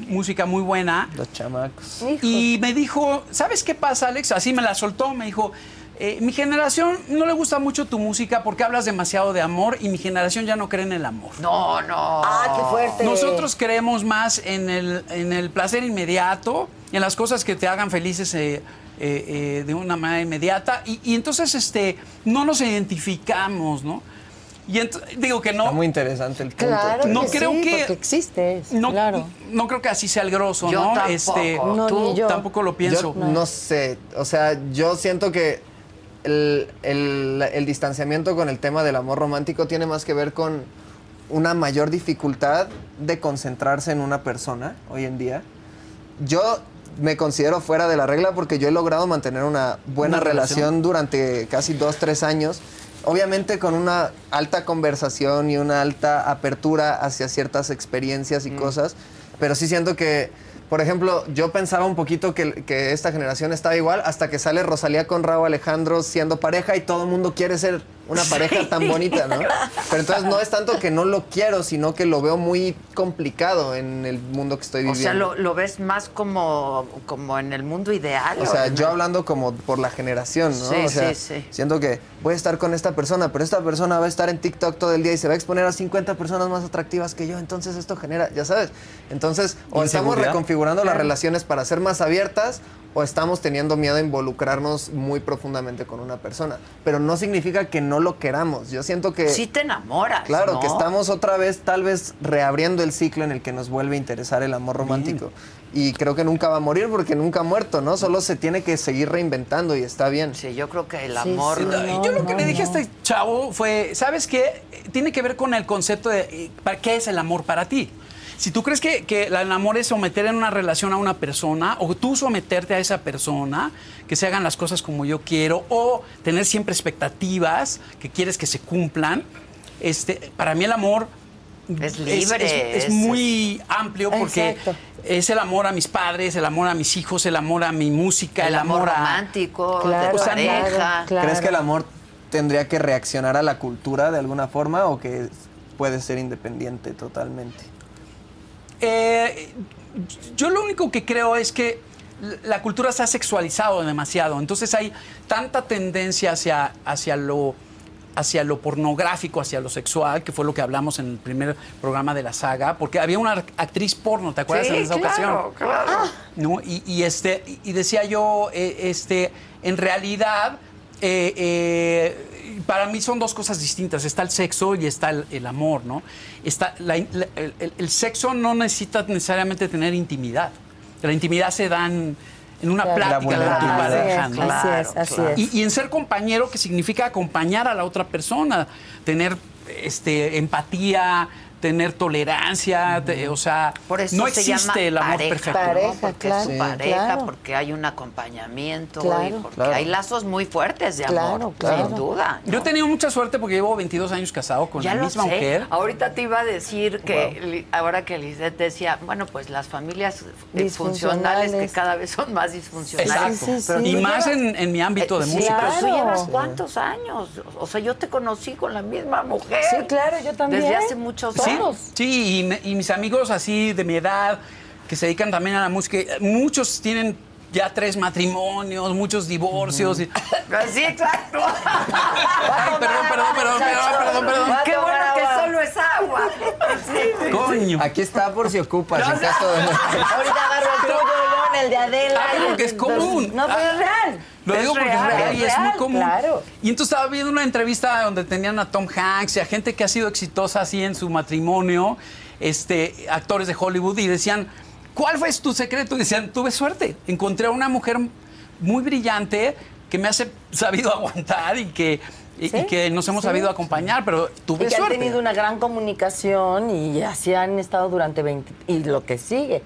música muy buena. Los chamacos. Y me dijo, ¿sabes qué pasa, Alex? Así me la soltó, me dijo, eh, mi generación no le gusta mucho tu música porque hablas demasiado de amor y mi generación ya no cree en el amor. No, no. Ah, qué fuerte. Nosotros creemos más en el, en el placer inmediato, en las cosas que te hagan felices eh, eh, eh, de una manera inmediata. Y, y entonces este, no nos identificamos, ¿no? Y digo que no. Está muy interesante el punto. Claro No que creo sí, que- porque existe, No, claro. no creo que así sea el grosso, Yo ¿no? tampoco. Este, No, Tú ni yo. tampoco lo pienso. Yo no. sé, o sea, yo siento que el, el- el distanciamiento con el tema del amor romántico tiene más que ver con una mayor dificultad de concentrarse en una persona hoy en día. Yo me considero fuera de la regla porque yo he logrado mantener una buena Una relación. relación durante casi dos, tres años. Obviamente con una alta conversación y una alta apertura hacia ciertas experiencias y cosas, pero sí siento que, por ejemplo, yo pensaba un poquito que, que esta generación estaba igual hasta que sale Rosalía con Raúl Alejandro siendo pareja y todo el mundo quiere ser una pareja tan bonita, ¿no? Pero entonces no es tanto que no lo quiero, sino que lo veo muy complicado en el mundo que estoy O viviendo. sea, lo, lo ves más como, como en el mundo ideal. O sea, yo hablando como por la generación, ¿no? Sí, o sea, sí, sí. siento que voy a estar con esta persona, pero esta persona va a estar en TikTok todo el día y se va a exponer a 50 personas más atractivas que yo, entonces esto genera, ya sabes. Entonces, o estamos reconfigurando las relaciones para ser más abiertas o estamos teniendo miedo a involucrarnos muy profundamente con una persona, pero no significa que no lo queramos. Yo siento que Sí te enamoras, Claro, ¿no? que estamos otra vez tal vez reabriendo el ciclo en el que nos vuelve a interesar el amor romántico. Y creo que nunca va a morir porque nunca ha muerto, ¿no? Solo se tiene que seguir reinventando y está bien. Sí, yo creo que el amor... sí. No, yo lo que no, le dije a este chavo fue, ¿sabes qué? Tiene que ver con el concepto de eh, ¿para qué es el amor para ti? Si tú crees que, que el amor es someter en una relación a una persona, o tú someterte a esa persona, que se hagan las cosas como yo quiero, o tener siempre expectativas que quieres que se cumplan, este, para mí el amor Es libre, es, es- muy amplio porque Exacto. es el amor a mis padres, el amor a mis hijos, el amor a mi música, el amor a... romántico, Claro, de o sea, pareja. claro, claro. ¿Crees que el amor tendría que reaccionar a la cultura de alguna forma o que puede ser independiente totalmente? Eh, yo lo único que creo es que la cultura se ha sexualizado demasiado, entonces hay tanta tendencia hacia, hacia lo hacia lo pornográfico, hacia lo sexual, que fue lo que hablamos en el primer programa de la saga, porque había una actriz porno, ¿te acuerdas Sí, en esa ocasión? claro, claro. ¿no? Y, y, este, y decía yo, eh, este, en realidad, eh, eh, para mí son dos cosas distintas. Está el sexo y está el, el amor, ¿no? Está la el, sexo no necesita necesariamente tener intimidad. La intimidad se da en, en una Claro. plática con tu pareja, Así ¿no? es, así es, Claro, así claro. es. Y, y en ser compañero, que significa acompañar a la otra persona, tener este, empatía, tener tolerancia, te- o sea, Por eso no se existe llama el amor pareja, perfecto. ¿no? Pareja, porque claro. es su pareja, Claro. porque hay un acompañamiento y porque Claro. hay lazos muy fuertes de amor, claro. sin duda. ¿no? Yo he tenido mucha suerte porque llevo 22 años casado con ya la misma sé. mujer. Ahorita te iba a decir que ahora que Lisette decía, bueno, pues las familias eh, funcionales que Disfuncionales. cada vez son más disfuncionales. Exacto. Sí, sí, Pero sí. Y más llevas- en, en mi ámbito de Eh, música. pero tú llevas cuántos años. O sea, yo te conocí con la misma mujer. Sí, claro, yo también. Desde hace muchos Sí, sí, y, me- y mis amigos así de mi edad, que se dedican también a la música, muchos tienen ya tres matrimonios, muchos divorcios. y- Sí, exacto. Ay, perdón, perdón, perdón, perdón, perdón, perdón. Qué bueno que solo es agua. Sí. Coño. Aquí está por si ocupas, en caso de... Ahorita agarro el tuyo, El de Adela. Ah, pero porque es común. No, pero es real. Lo Es digo porque real, es real y es muy común. Claro. Y entonces estaba viendo una entrevista donde tenían a Tom Hanks y a gente que ha sido exitosa así en su matrimonio, este, actores de Hollywood, y decían, ¿cuál fue tu secreto? Y decían, tuve suerte. Encontré a una mujer muy brillante que me ha sabido aguantar y que, y, Sí, y que nos hemos sí. sabido acompañar, pero tuve Y que han suerte. tenido una gran comunicación y así han estado durante 20... Y lo que sigue.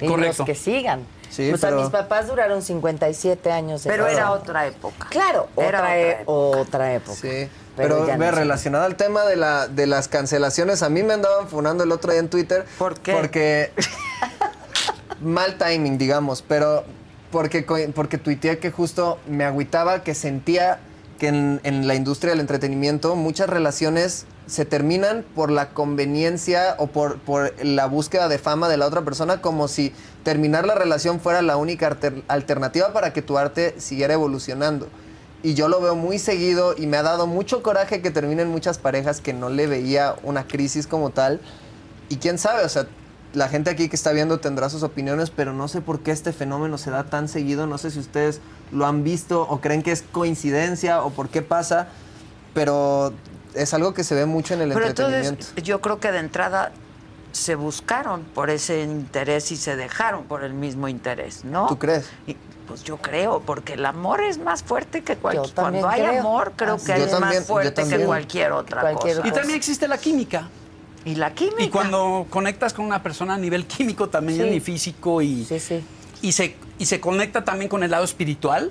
Y Correcto. los que sigan. Sí, o sea, pero- mis papás duraron 57 años de Pero era otra época. Claro, Era otra, e- época. otra época. Sí, pero, ya ve, no sé. relacionado al tema de, la, de las cancelaciones, a mí me andaban funando el otro día en Twitter. ¿Por qué? Porque mal timing, digamos, pero porque, porque tuiteé que justo me agüitaba que sentía que en, en la industria del entretenimiento muchas relaciones se terminan por la conveniencia o por, por la búsqueda de fama de la otra persona, como si terminar la relación fuera la única alter- alternativa para que tu arte siguiera evolucionando. Y yo lo veo muy seguido y me ha dado mucho coraje que terminen muchas parejas que no le veía una crisis como tal. Y quién sabe, o sea, la gente aquí que está viendo tendrá sus opiniones, pero no sé por qué este fenómeno se da tan seguido. No sé si ustedes lo han visto o creen que es coincidencia o por qué pasa. Pero es algo que se ve mucho en el Pero entretenimiento. entonces yo creo que de entrada se buscaron por ese interés y se dejaron por el mismo interés, ¿no? ¿Tú crees? Y, pues yo creo, porque el amor es más fuerte que cualquier... Cuando hay creo. amor, creo Así que es. Yo es también, más fuerte que cualquier otra Cualquier cosa. Y también existe la química. Y la química. Y cuando conectas con una persona a nivel químico también Sí. y físico y, Sí, sí. y, se, y se conecta también con el lado espiritual,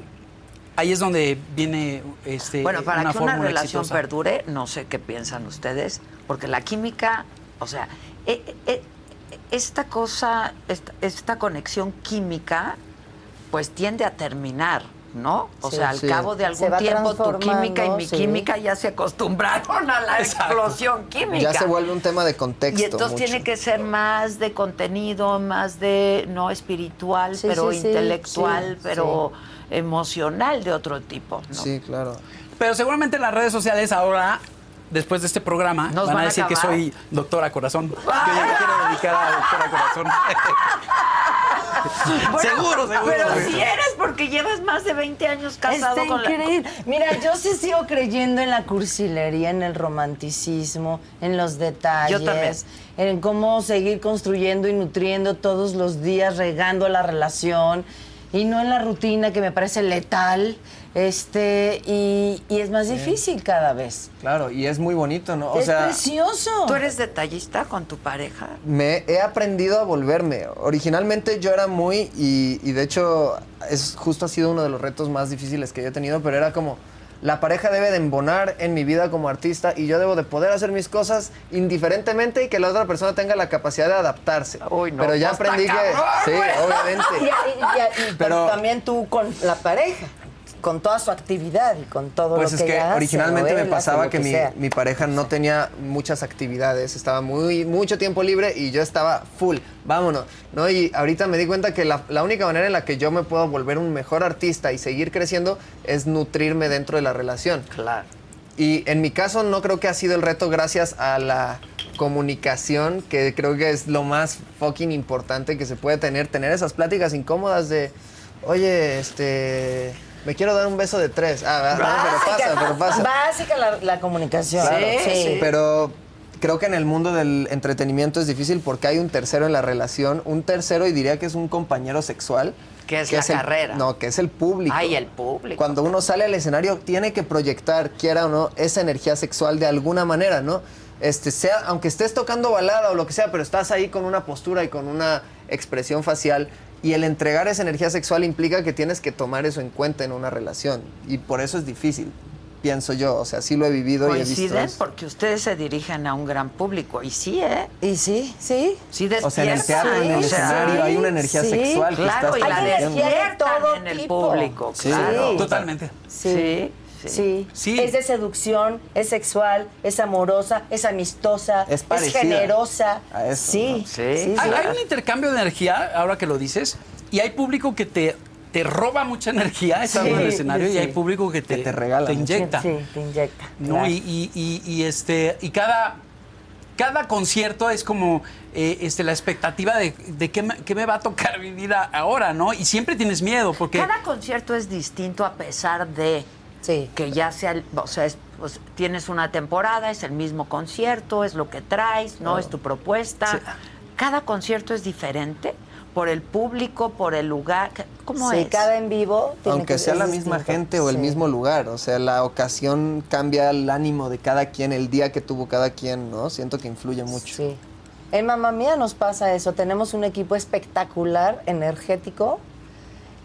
ahí es donde viene este, Bueno, para una que una relación exitosa. perdure, no sé qué piensan ustedes, porque la química, o sea, esta cosa, esta, esta conexión química, pues tiende a terminar, ¿no? O Sí. sea, al Sí. cabo de algún tiempo, tu química y mi sí. química ya se acostumbraron a la Exacto. explosión química. Ya se vuelve un tema de contexto. Y entonces mucho. tiene que ser más de contenido, más de, no espiritual, Sí, pero intelectual, sí, pero emocional de otro tipo. ¿no? Sí, claro. Pero seguramente en las redes sociales ahora, después de este programa, Nos van, van a a decir que soy doctora corazón. Que yo me quiero dedicar a doctora corazón. Bueno, seguro, seguro. Pero si eres porque llevas más de 20 años casado Está con la... increíble. Mira, yo sí sigo creyendo en la cursilería, en el romanticismo, en los detalles. Yo también. En cómo seguir construyendo y nutriendo todos los días, regando la relación. Y no en la rutina que me parece letal. Este, y, y es más difícil cada vez. Claro, y es muy bonito, ¿no? O es sea, precioso. ¿Tú eres detallista con tu pareja? me he aprendido a volverme. Originalmente yo era muy, y, y de hecho es justo ha sido uno de los retos más difíciles que yo he tenido, pero era como, la pareja debe de embonar en mi vida como artista y yo debo de poder hacer mis cosas indiferentemente y que la otra persona tenga la capacidad de adaptarse. Uy, no, pero ya pues, aprendí que, cabrón, sí, obviamente. y- y- y- pero Pero- también tú con la pareja, con toda su actividad y con todo Pues lo es que que ella hace, originalmente me pasaba que, mi pareja no tenía muchas actividades, estaba muy mucho tiempo libre y yo estaba full, vámonos, ¿no? Y ahorita me di cuenta que la, la única manera en la que yo me puedo volver un mejor artista y seguir creciendo es nutrirme dentro de la relación. Claro. Y en mi caso no creo que ha sido el reto gracias a la comunicación, que creo que es lo más fucking importante que se puede tener, tener esas pláticas incómodas de, oye, este, me quiero dar un beso de tres. Ah, no, pero pasa, pero pasa. Básica la, la comunicación. Claro. sí. Pero creo que en el mundo del entretenimiento es difícil porque hay un tercero en la relación, un tercero y diría que es un compañero sexual. Que es la el- carrera. no, que es el público. Ay, el público. Cuando uno sale al escenario tiene que proyectar, quiera o no, esa energía sexual de alguna manera, ¿no? Este, sea, aunque estés tocando balada o lo que sea, pero estás ahí con una postura y con una expresión facial. Y el entregar esa energía sexual implica que tienes que tomar eso en cuenta en una relación. Y por eso es difícil, pienso yo. O sea, sí lo he vivido y he visto eso. porque ustedes se dirigen a un gran público. Y sí, ¿eh? Y sí, sí. Sí O sea, en el teatro, en el escenario, hay una energía sí, sexual que Claro, estás y la Hay energía de despiertan todo en el público, Sí. claro. Totalmente. Sí. Sí, Sí. sí. Es de seducción, es sexual, es amorosa, es amistosa, Es generosa. a eso, sí. ¿no? Sí. sí, Hay, un intercambio de energía, ahora que lo dices, y hay público que te, te roba mucha energía estando Sí, en el escenario sí. y hay público que te, te regala te inyecta. Sí, te inyecta. ¿no? claro. Y, y- y- y, este, y cada, cada concierto es como eh, este, la expectativa de, de qué, me, qué me va a tocar vivir a- ahora, ¿no? Y siempre tienes miedo porque... Cada concierto es distinto a pesar de Sí. que ya sea, el- o sea, es- pues, tienes una temporada, es el mismo concierto, es lo que traes, ¿no? Es tu propuesta. Sí. Cada concierto es diferente por el público, por el lugar. ¿Cómo sí, es? cada en vivo. tiene Aunque que- sea la misma distinto. gente o el mismo lugar, o sea, la ocasión cambia el ánimo de cada quien, el día que tuvo cada quien, ¿no? Siento que influye mucho. Sí. En Mamá Mía nos pasa eso. Tenemos un equipo espectacular, energético,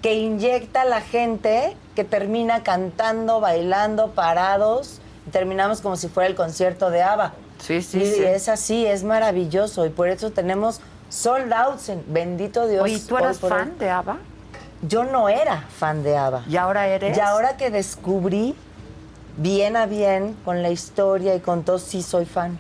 que inyecta a la gente que termina cantando, bailando, parados. y terminamos como si fuera el concierto de ABBA. Sí, sí, y sí. es así, es maravilloso. Y por eso tenemos sold outs. en- Bendito Dios. Oye, ¿tú eras hoy. fan de ABBA? Yo no era fan de ABBA. ¿Y ahora eres? Y ahora que descubrí bien a bien con la historia y con todo, sí soy fan.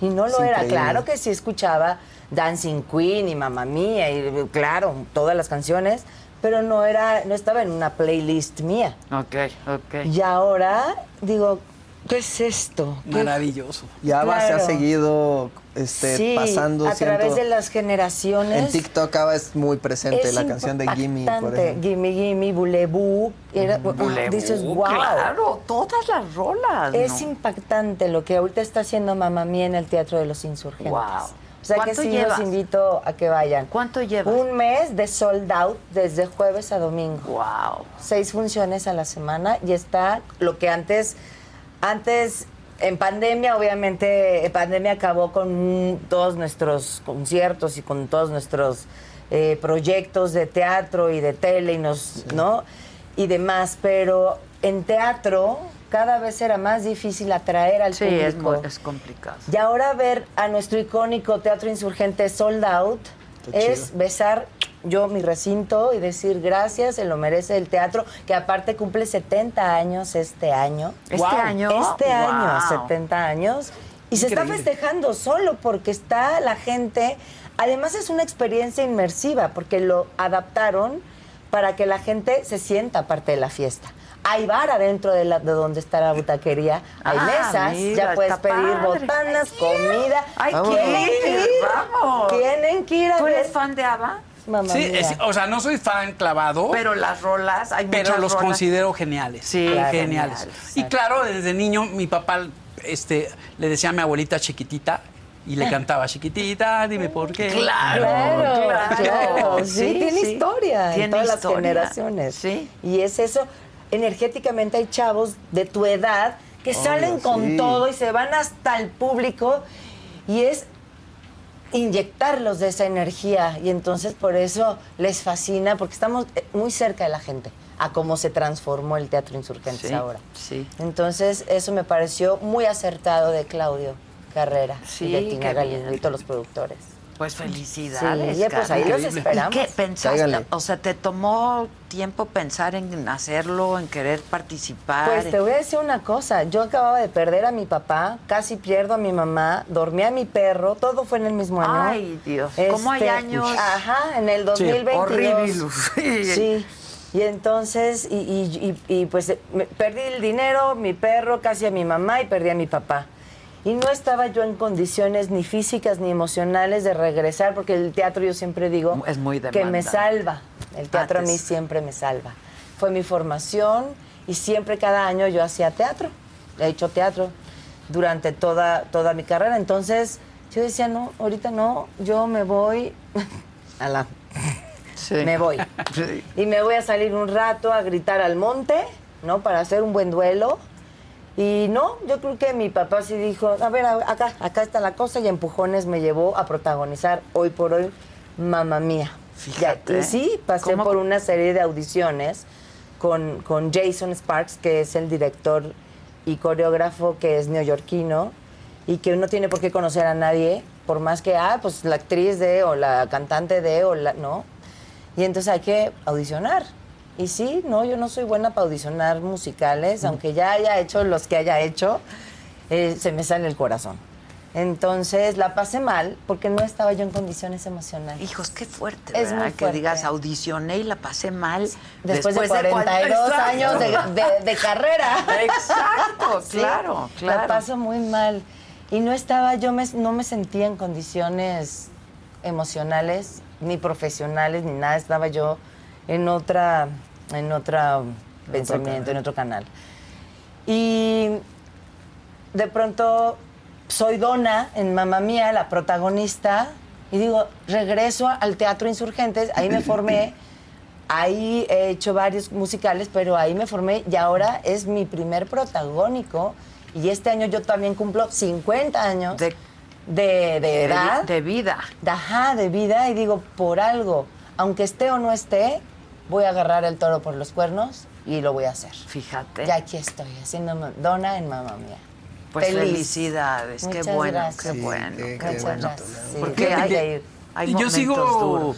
Y no lo era. increíble. Claro que sí escuchaba Dancing Queen y Mamma Mía y claro, todas las canciones, pero no era, no estaba en una playlist mía. Ok, ok. Y ahora digo, ¿qué es esto? ¿Qué- Maravilloso. Y ABBA se ha seguido este, sí, pasando. a siento- través de las generaciones. En TikTok ahora es muy presente es la canción de Gimme, por ejemplo. Gimme, Gimme. Era, Bulebú, dices, wow. Claro, todas las rolas. Es ¿no? impactante lo que ahorita está haciendo Mamá Mía en el Teatro de los Insurgentes. Guau. O sea que ¿Cuánto sí llevas? los invito a que vayan. ¿Cuánto llevas? Un mes de sold out desde jueves a domingo. Wow. Seis funciones a la semana y está lo que antes, antes en pandemia, obviamente, en pandemia acabó con todos nuestros conciertos y con todos nuestros eh, proyectos de teatro y de tele y nos, ¿no? Y demás, pero en teatro cada vez era más difícil atraer al Sí, es, público. muy- es complicado. Y ahora ver a nuestro icónico Teatro Insurgente sold out Qué es chido. besar yo mi recinto y decir gracias, se lo merece el teatro, que aparte cumple 70 años este año. ¿Este Wow. año? Este año, Wow. 70 años. Y se está festejando solo porque está la gente. Además es una experiencia inmersiva porque lo adaptaron para que la gente se sienta parte de la fiesta. Hay bar adentro de, la, de donde está la butaquería, hay Ah, mesas, mira, ya puedes pedir padre. botanas, comida. Ay, Vamos. Tienen que ¿qué? ir, Vamos. Tienen que ir a ¿Tú ver. eres fan de ABBA? Mamá Sí, es- o sea, no soy fan clavado, pero, Pero las rolas, hay muchas los rolas. considero geniales. Sí, Claro, geniales. geniales, Y claro, desde niño mi papá este, le decía a mi abuelita chiquitita y le cantaba chiquitita, dime por qué. Claro, Claro, claro. claro, Sí, Sí, tiene sí. historia en Tiene todas las generaciones. Sí. Y es eso, energéticamente hay chavos de tu edad que salen con sí. todo y se van hasta el público y es inyectarlos de esa energía y entonces por eso les fascina porque estamos eh, muy cerca de la gente a cómo se transformó el teatro insurgentes Sí, ahora. sí. Entonces eso me pareció muy acertado de Claudio Carrera Sí, y de Tina Galindo y todos los productores. Pues felicidades. Sí, pues ahí los esperamos. ¿Y qué pensaste? Cáigale. O sea, ¿te tomó tiempo pensar en hacerlo, en querer participar? Pues te voy a decir una cosa, yo acababa de perder a mi papá, casi pierdo a mi mamá, dormí a mi perro, todo fue en el mismo año. Este, Ay, Dios, ¿cómo hay años? Ajá, en el 2022. horrible. Sí. Y entonces, y, y- y- y, pues eh, me- perdí el dinero, mi perro, casi a mi mamá y perdí a mi papá. Y no estaba yo en condiciones ni físicas ni emocionales de regresar, porque el teatro yo siempre digo Es muy que me salva. El teatro a mí Antes. siempre me salva. Fue mi formación y siempre cada año yo hacía teatro. He hecho teatro durante toda, toda mi carrera. Entonces yo decía, no, ahorita no, yo me voy a la... Sí. Me voy. Sí. Y me voy a salir un rato a gritar al monte, ¿no? Para hacer un buen duelo. Y no, yo creo que mi papá sí dijo, a ver, acá, acá está la cosa y empujones me llevó a protagonizar hoy por hoy Mamma Mía. Fíjate. Y sí, pasé ¿Cómo? por una serie de audiciones con, con Jason Sparks, que es el director y coreógrafo que es neoyorquino y que no tiene por qué conocer a nadie, por más que, ah, pues la actriz de o la cantante de o la, no. Y entonces hay que audicionar. Y sí, no, yo no soy buena para audicionar musicales, aunque ya haya hecho los que haya hecho, eh, se me sale el corazón. Entonces la pasé mal porque no estaba yo en condiciones emocionales. Hijos, qué fuerte, Es ¿verdad? muy Que digas, audicioné y la pasé mal. Después, de 42 cuarenta- años de, de- de carrera. Exacto, Sí, claro, claro. La paso muy mal. Y no estaba, yo me- no me sentía en condiciones emocionales, ni profesionales, ni nada. Estaba yo en otra, en otro pensamiento, en otro canal. Y de pronto soy Donna en Mamá Mía, la protagonista, y digo, regreso al Teatro Insurgentes, ahí me formé, ahí he hecho varios musicales, pero ahí me formé y ahora es mi primer protagónico. Y este año yo también cumplo 50 años De- de, de De, edad, de vida. ajá, de vida, y digo, por algo, aunque esté o no esté, voy a agarrar el toro por los cuernos y lo voy a hacer. Fíjate. Y aquí estoy, haciendo dona en Mamá Mía. Pues Feliz. felicidades, qué bueno, gracias. qué bueno, qué- qué qué Muchas bueno. gracias. Sí. Porque hay, que hay yo momentos sigo duros.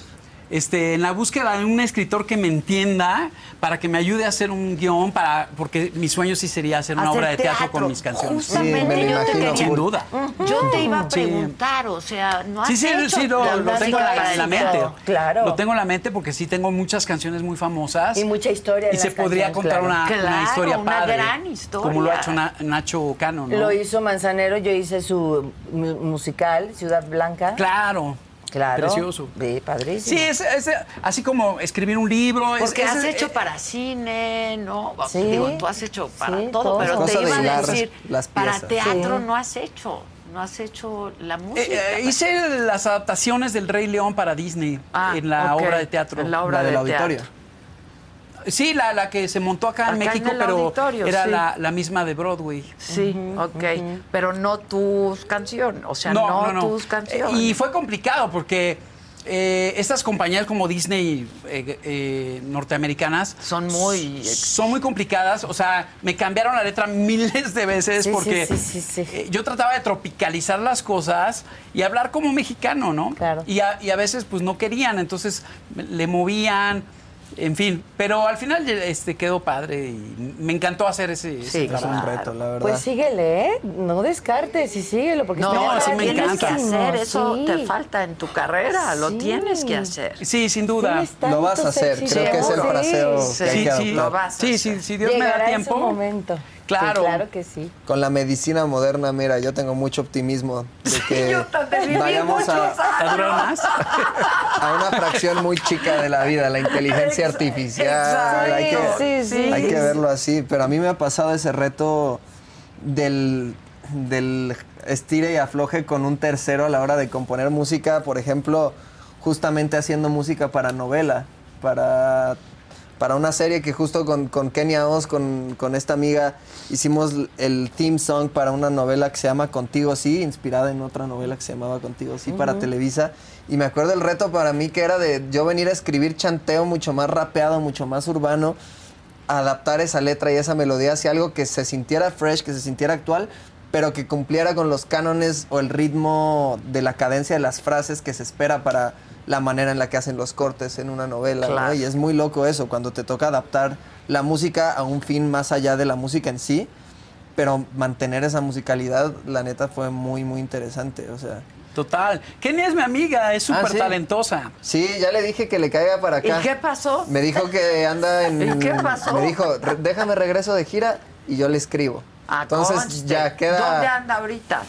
Este, en la búsqueda de un escritor que me entienda, para que me ayude a hacer un guion, para, porque mi sueño sí sería hacer una Hacer obra de teatro, teatro. con mis canciones. Justamente Sí, me lo yo te imagino. quería- Sin duda. Yo te iba a Sí. preguntar, o sea, no has Sí, sí, hecho sí, lo, tengo en la, en la música. mente. Claro. Lo tengo en la mente porque sí tengo muchas canciones muy famosas. Y mucha historia en Y se las podría contar claro. una, una historia una padre. gran historia. Como lo ha hecho Na- Nacho Cano, ¿no? Lo hizo Manzanero, yo hice su mu- musical, Ciudad Blanca. Claro. Claro. Precioso. Sí, padrísimo. Sí, es, es así como escribir un libro. Porque es- has eh, hecho para cine, ¿no? Sí. Digo, tú has hecho para Sí, todo, todo. pero Cosa te de iba a decir, las para teatro Sí. no has hecho, no has hecho la música. eh, eh, hice las adaptaciones del Rey León para Disney Ah, en la ok, obra de teatro. En la obra La de del auditorio. teatro. Sí, la, la que se montó acá, en Acá en México, pero era sí. la, la misma de Broadway. Sí, ok. Pero no tus canciones, o sea, no, tus canciones. Eh, Y fue complicado porque eh, estas compañías como Disney eh, eh, norteamericanas Son muy- son muy complicadas. O sea, me cambiaron la letra miles de veces Sí, porque sí, sí, sí. eh, yo trataba de tropicalizar las cosas y hablar como mexicano, ¿no? Claro. Y a, y a veces pues no querían, entonces me- le movían. En fin, pero al final este, quedó padre y me encantó hacer ese, ese Sí, Es trabajo. un Claro. reto, la verdad. Pues síguele, ¿eh? No descartes y síguelo, porque no, sí me tienes que hacer, eso Sí. te falta en tu carrera, lo Sí. tienes que hacer. Sí, sin duda. Lo vas a hacer, creo que es el fraseo Sí, que hay Sí, que sí, lo vas a sí, hacer. sí, si Dios me Llegará da ese tiempo. momento. Claro. Sí, claro que sí. Con la medicina moderna, mira, yo tengo mucho optimismo de que yo también viví vayamos a, ¿A una fracción muy chica de la vida, la inteligencia artificial. Hay que, Sí, sí, hay sí. que verlo así. Pero a mí me ha pasado ese reto del, del estire y afloje con un tercero a la hora de componer música. Por ejemplo, justamente haciendo música para novela, para, para una serie que justo con, con Kenia Oz, con, con esta amiga, hicimos el theme song para una novela que se llama Contigo Sí, inspirada en otra novela que se llamaba Contigo Sí para Televisa. Y me acuerdo el reto para mí que era de yo venir a escribir chanteo mucho más rapeado, mucho más urbano, adaptar esa letra y esa melodía hacia algo que se sintiera fresh, que se sintiera actual, pero que cumpliera con los cánones o el ritmo de la cadencia de las frases que se espera para la manera en la que hacen los cortes en una novela. ¿no? Claro. Y es muy loco eso, cuando te toca adaptar la música a un fin más allá de la música en sí, pero mantener esa musicalidad, la neta, fue muy, muy interesante. O sea, Total. Kenny es mi amiga, es Ah, súper ¿sí? talentosa. sí, ya le dije que le caiga para ¿Y acá. qué pasó? Me dijo que anda en. ¿Y qué pasó? Me dijo, "Re- déjame regreso de gira y yo le escribo. Ah, Entonces conste. ya queda. ¿Dónde anda ahorita?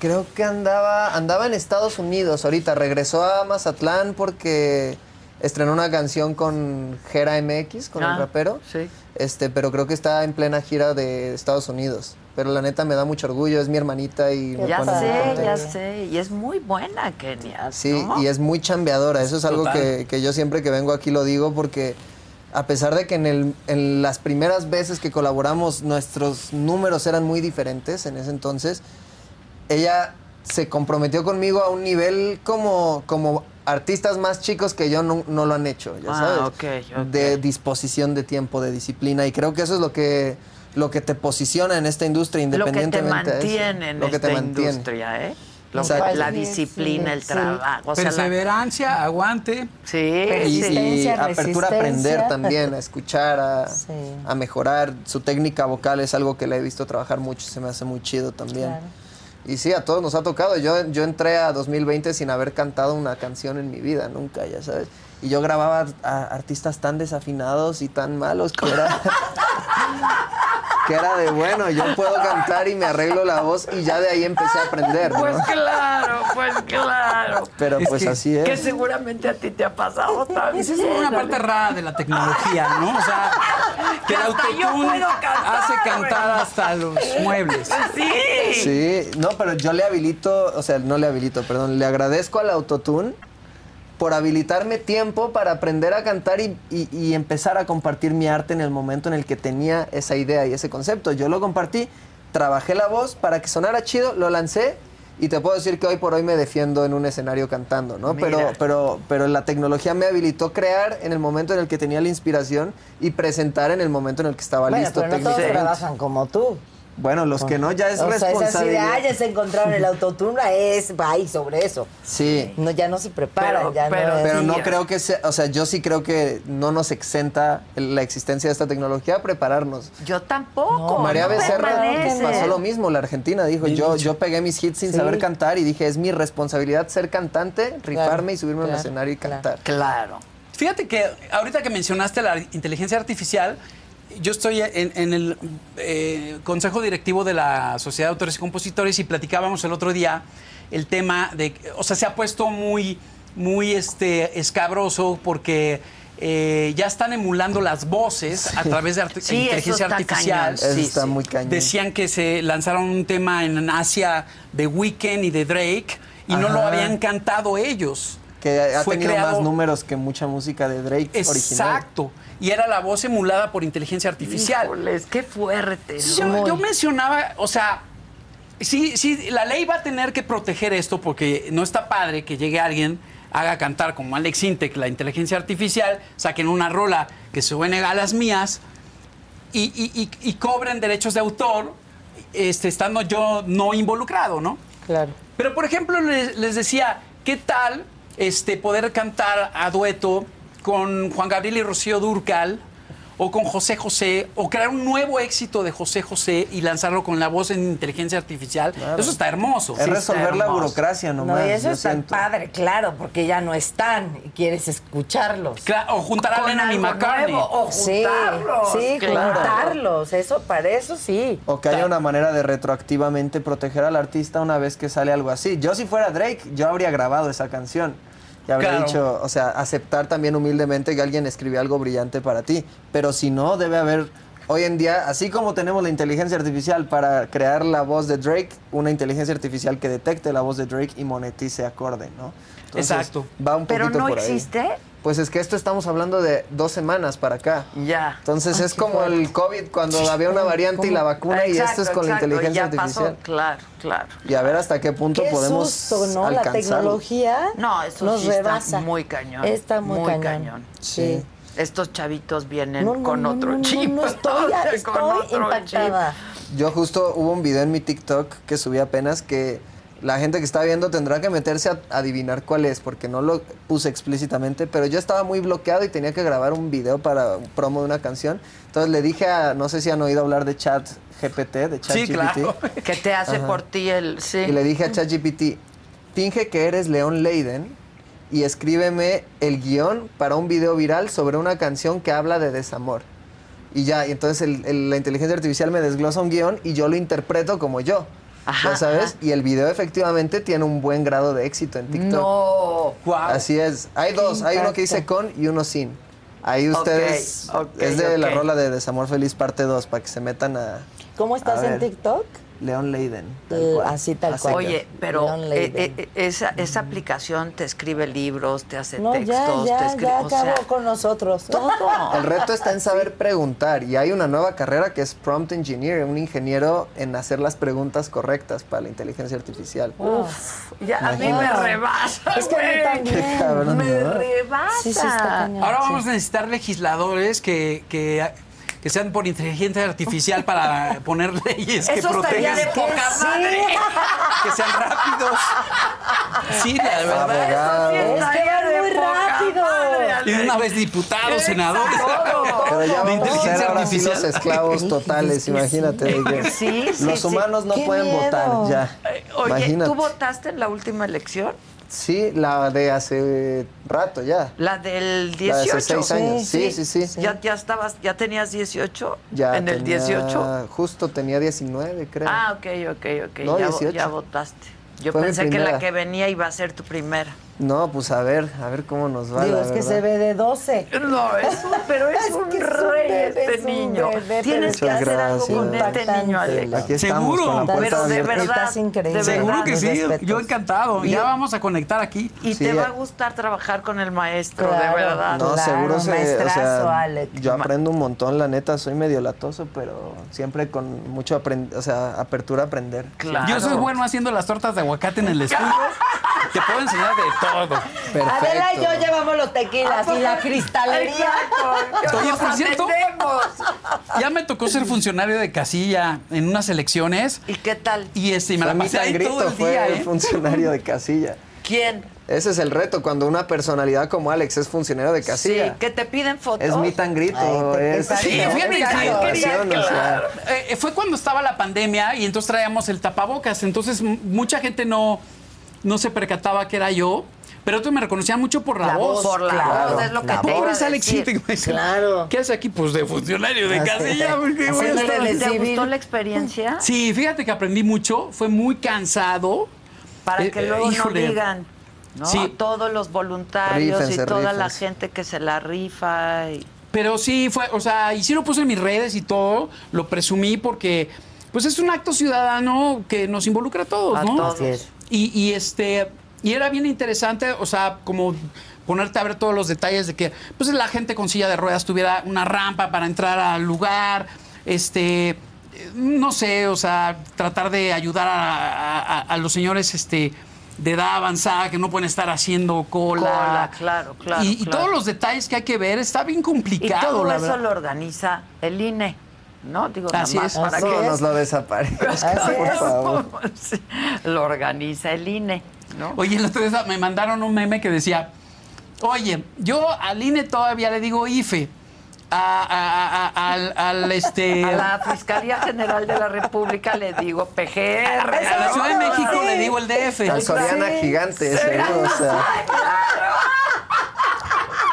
Creo que andaba, andaba en Estados Unidos ahorita. Regresó a Mazatlán porque estrenó una canción con Jera MX, con Ah, el rapero. sí. Este, pero creo que está en plena gira de Estados Unidos. Pero la neta me da mucho orgullo, es mi hermanita y me Ya pone sé, ya sé. Y es muy buena, Kenia. Sí, ¿no? y es muy chambeadora. Eso es algo que, que yo siempre que vengo aquí lo digo porque a pesar de que en, el- en las primeras veces que colaboramos nuestros números eran muy diferentes en ese entonces, ella se comprometió conmigo a un nivel como, como artistas más chicos que yo no, no lo han hecho, ya Ah, sabes. ok, ok. De disposición de tiempo, de disciplina. Y creo que eso es lo que, lo que te posiciona en esta industria Lo que te independientemente. mantiene en Lo que esta te mantiene. industria, ¿eh? Lo la Sí, disciplina, el sí. trabajo. O sea, la- Perseverancia, aguante. sí, y, apertura a aprender también, a escuchar, a, Sí. a mejorar. Su técnica vocal es algo que le he visto trabajar mucho, se me hace muy chido también. Claro. Y sí, a todos nos ha tocado. Yo, yo entré a 2020 sin haber cantado una canción en mi vida, nunca, ya sabes. Y yo grababa a artistas tan desafinados y tan malos que era... que era de, bueno, yo puedo cantar y me arreglo la voz y ya de ahí empecé a aprender, ¿no? Pues claro, pues claro. Pero Es pues que- así es. Que seguramente a ti te ha pasado también. Esa es una parte rara de la tecnología, ¿no? O sea, que el autotune hace cantar hasta los muebles. Sí. Sí, no, pero yo le habilito, o sea, no le habilito, perdón, le agradezco al autotune por habilitarme tiempo para aprender a cantar y, y- y empezar a compartir mi arte en el momento en el que tenía esa idea y ese concepto. Yo lo compartí, trabajé la voz para que sonara chido, lo lancé y te puedo decir que hoy por hoy me defiendo en un escenario cantando, ¿no? Pero, Mira. pero, pero la tecnología me habilitó crear en el momento en el que tenía la inspiración y presentar en el momento en el que estaba Bueno, listo pero no todos como tú. Bueno, los que no ya es o sea, es así de, responsabilidad. ah, ya se encontraron el autotune, es, ahí sobre eso. Sí. No, ya no se preparan, Pero- ya pero- no Pero no creo que sea, o sea, yo sí creo que no nos exenta la existencia de esta tecnología a prepararnos. Yo tampoco. No, María no Becerra permanece. pasó lo mismo, la Argentina dijo, yo, yo pegué mis hits sin Sí. saber cantar y dije, es mi responsabilidad ser cantante, rifarme y subirme al claro, escenario y claro. cantar. Claro. Fíjate que ahorita que mencionaste la inteligencia artificial, yo estoy en, en el eh, consejo directivo de la Sociedad de Autores y Compositores y platicábamos el otro día el tema de, o sea, se ha puesto muy, muy este, escabroso porque eh, ya están emulando las voces a través de arti- Sí, eso inteligencia está artificial. cañón. Eso Sí, está sí. muy cañón. Decían que se lanzaron un tema en Asia de Weekend y de Drake y no lo habían cantado ellos. Que ha Fue tenido creado- más números que mucha música de Drake original. Exacto. Y era la voz emulada por inteligencia artificial. Híjoles, qué fuerte. Yo, yo mencionaba, o sea, sí, sí, la ley va a tener que proteger esto porque no está padre que llegue alguien, haga cantar como Alex Intec, la inteligencia artificial, saquen una rola que se suene a las mías y, y- y- y cobren derechos de autor, este, estando yo no involucrado, ¿no? Claro. Pero, por ejemplo, les, les decía, ¿qué tal este, poder cantar a dueto con Juan Gabriel y Rocío Durcal? O con José José, o crear un nuevo éxito de José José y lanzarlo con la voz en inteligencia artificial. Eso está hermoso. Es resolver la burocracia nomás. No, y eso está siento. padre, claro, porque ya no están y quieres escucharlos. O juntar a Lennon y McCartney. nuevo, o Sí, juntarlos. sí, claro. juntarlos, eso, para eso sí. O que haya una manera de retroactivamente proteger al artista una vez que sale algo así. Yo si fuera Drake, yo habría grabado esa canción. Y habría Claro. dicho, o sea, aceptar también humildemente que alguien escribió algo brillante para ti. Pero si no, debe haber, hoy en día, así como tenemos la inteligencia artificial para crear la voz de Drake, una inteligencia artificial que detecte la voz de Drake y monetice acorde, ¿no? Exacto. Va un Pero poquito no por ahí. existe. Pues es que esto estamos hablando de dos semanas para acá. Ya. Entonces es como el COVID cuando había una variante y la vacuna y esto es Exacto, con la inteligencia ya pasó, artificial. Claro, claro. Y a ver hasta qué punto Qué podemos susto, ¿no? La alcanzarlo. tecnología No, eso nos sí está rebasa. muy cañón. Está muy, Muy cañón. cañón. Sí. Estos chavitos vienen No, no, con no, otro chip. No, estoy, Con estoy otro impactada. Yo justo hubo un video en mi TikTok que subí apenas que la gente que está viendo tendrá que meterse a adivinar cuál es, porque no lo puse explícitamente, pero yo estaba muy bloqueado y tenía que grabar un video para un promo de una canción. Entonces le dije a, no sé si han oído hablar de chat GPT, de chat Sí, claro. chip. Que te hace por ti el. Sí. Y le dije a ChatGPT, finge que eres León Leiden y escríbeme el guion para un video viral sobre una canción que habla de desamor. Y ya, y entonces el- el- la inteligencia artificial me desglosa un guion y yo lo interpreto como yo. Ajá, ¿Ya sabes? ajá. Y el video efectivamente tiene un buen grado de éxito en TikTok. No. Guau. Así es. Hay dos, hay uno que dice con y uno sin. Ahí ustedes, ok, es de la ok. rola de Desamor Feliz parte 2, para que se metan a ¿Cómo estás A en ver. TikTok? León Leiden. tal Eh, cual. así tal Así. cual. Oye, pero eh, eh, esa, esa aplicación te escribe libros, te hace No, ya, textos, te escribe. ya o sea, acabó con nosotros. todo. El reto está en saber preguntar y hay una nueva carrera que es prompt engineer, un ingeniero en hacer las preguntas correctas para la inteligencia artificial. Uf, ya a mí me rebasa. Es que a mí güey. también. Qué cabrón, Me ¿no? rebasa. Sí, sí, está cañón. Ahora sí. vamos a necesitar legisladores que, que, que sean por inteligencia artificial para poner leyes que Eso estaría protejan, de poca Sí. madre. que sean rápidos. Sí, la verdad. Sí Es que van muy rápido. madre, Y una vez diputados, senadores. Pero ya de a inteligencia ahora sí artificial. los esclavos totales, imagínate. que Sí, sí, los sí. humanos no Qué pueden miedo. votar ya. Oye, imagínate. ¿tú votaste en la última elección? Sí, la de hace rato ya. La del La de 18. hace seis años. Sí, sí, sí. ¿Ya, ya estabas, ya tenías 18 Ya en el tenía- 18? Justo tenía 19, creo. Ah, ok, ok, ok. No, ya, 18. ya votaste. Yo Fue pensé que la que venía iba a ser tu primera. No, pues a ver, a ver cómo nos va. Digo, la es que verdad. se ve de 12. No, es un, pero es, Es un que es un rey bebé, este es niño. bebé, Tienes que hacer algo Muchas con gracias. este niño, Alex. Aquí estamos Seguro. con la puerta Pero de verdad. Estás increíble. de Seguro que sí. respetos. Yo encantado. Y- Ya vamos a conectar aquí. Y Sí, te va a gustar trabajar con el maestro, Claro. de verdad. No, Claro, seguro se, o sea, Alex. yo aprendo un montón, la neta, soy medio latoso, pero siempre con mucho aprend- o sea, apertura a aprender. Claro. Yo soy bueno haciendo las tortas de aguacate en el estudio. te puedo enseñar de todo. Perfecto. Adela y yo llevamos los tequilas y la cristalería. Oye, por cierto-. Ya me tocó ser funcionario de casilla en unas elecciones ¿Y qué tal? y este, y me Fue la mi pasé ahí todo el fue día, el ¿eh? funcionario de casilla. ¿Quién? Ese es el reto, cuando una personalidad como Alex es funcionario de casilla. Sí, que te piden fotos. Es mi tan grito, Ay, es Sí, fíjate, pasión, o sea, Eh, fue cuando estaba la pandemia y entonces traíamos el tapabocas. Entonces mucha gente no, no se percataba que era yo, pero otros me reconocían mucho por la, La voz. Por la Claro, voz, es lo que la te Pobre iba a es Alexito. decir. que me dice, Claro. ¿Qué hace aquí? Pues de funcionario de Así. casilla. porque voy a Haciéndole estar- el ¿Te gustó la experiencia? Sí, fíjate que aprendí mucho. Fue muy cansado. Para Eh, que eh, luego híjole. no digan, ¿no? Sí. Todos los voluntarios Rífense, y toda la gente que se la rifa. y- Pero sí fue, o sea, y sí lo puse en mis redes y todo, lo presumí porque pues es un acto ciudadano que nos involucra a todos, A ¿no? todos. Y, este y era bien interesante, o sea, como ponerte a ver todos los detalles de que pues la gente con silla de ruedas tuviera una rampa para entrar al lugar, este no sé, o sea, tratar de ayudar a, a- a los señores este de edad avanzada que no pueden estar haciendo cola. Cola, claro, claro, Y, y claro. todos los detalles que hay que ver, está bien Y complicado, todo la eso verdad. lo organiza el INE, ¿no? Digo, Así nada más es. para que nos lo desaparezca, Así por es. favor. Sí, lo organiza el INE, ¿no? Oye, el otro día me mandaron un meme que decía, oye, yo al INE todavía le digo IFE, a- a- a- al, al, este... A la Fiscalía General de la República le digo PGR. a la Ciudad de. México Sí. le digo el DF. Al Soriana Sí. gigante, o sea.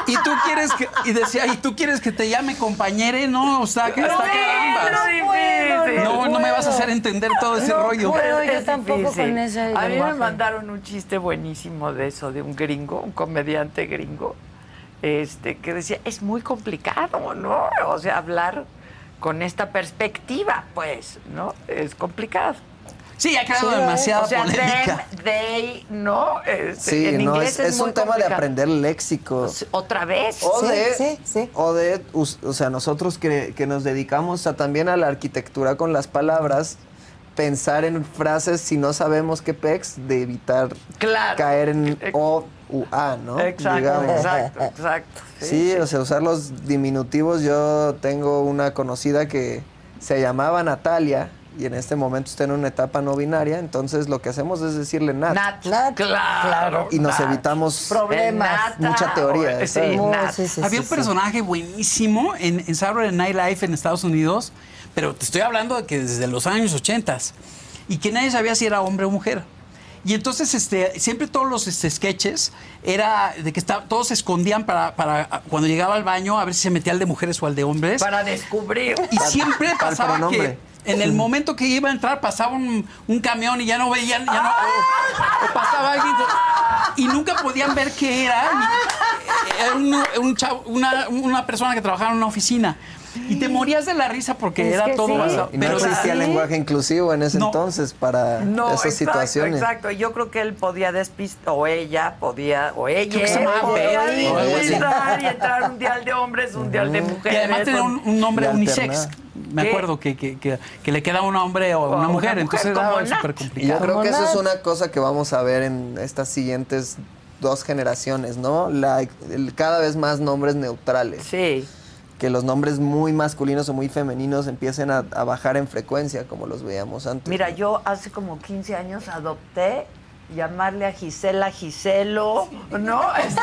Y tú quieres que, y decía, y tú quieres que te llame compañere, no, o sea, que No, está caramba. puedo, No, no me vas a hacer entender todo ese No rollo. puedo. yo es tampoco difícil. con ese A mí me mandaron un chiste buenísimo de eso, de un gringo, un comediante gringo, este, que decía, es muy complicado, ¿no? O sea, hablar con esta perspectiva, pues, ¿no? Es complicado. Sí, ha creado Sí, demasiada o sea, polémica. them, they, ¿no? Este, Sí, en no, inglés es, es muy un tema de aprender léxico. Pues, Otra vez. O Sí, de, sí, sí. o de, us- o sea, nosotros que, que nos dedicamos a, también a la arquitectura con las palabras, pensar en frases si no sabemos qué pex, de evitar Claro. caer en O u A, ¿no? Exacto, Digamos. exacto, exacto. Sí, o sea, usar los diminutivos. Yo tengo una conocida que se llamaba Natalia y en este momento está en una etapa no binaria, entonces lo que hacemos es decirle Nat. Nat, Nat, claro. claro. Y nos Nat. evitamos Problemas. Nata, mucha teoría. Sí, sí, sí, Había sí, un sí. personaje buenísimo en, en Saturday Night Live en Estados Unidos, pero te estoy hablando de que desde los años 80 y que nadie sabía si era hombre o mujer. Y entonces este, siempre todos los este, sketches era de que todos se escondían para, para cuando llegaba al baño a ver si se metía al de mujeres o al de hombres. Para descubrir. y siempre pasaba que. En el momento que iba a entrar pasaba un, un camión y ya no veían, ya no, o, o pasaba alguien y nunca podían ver qué era. era un- un chavo- una, una persona que trabajaba en una oficina. Y te morías de la risa porque Es era todo sí. basado. Y no Pero existía sí. lenguaje inclusivo en ese No. entonces para No, esas exacto, situaciones. exacto. Yo creo que él podía despistar, o ella podía, o ella se podía y entrar un dial de hombres, un dial de y mujeres. además tenía un, un nombre unisex. Me ¿Qué? acuerdo que, que, que, que le quedaba un hombre o una una mujer, mujer, entonces como era súper Y yo complicado. creo que eso es una cosa que vamos a ver en estas siguientes dos generaciones, ¿no? La, el- cada vez más nombres neutrales. Sí. Que los nombres muy masculinos o muy femeninos empiecen a, a bajar en frecuencia, como los veíamos antes. Mira, yo hace como 15 años adopté llamarle a Gisela Giselo, ¿no? Este,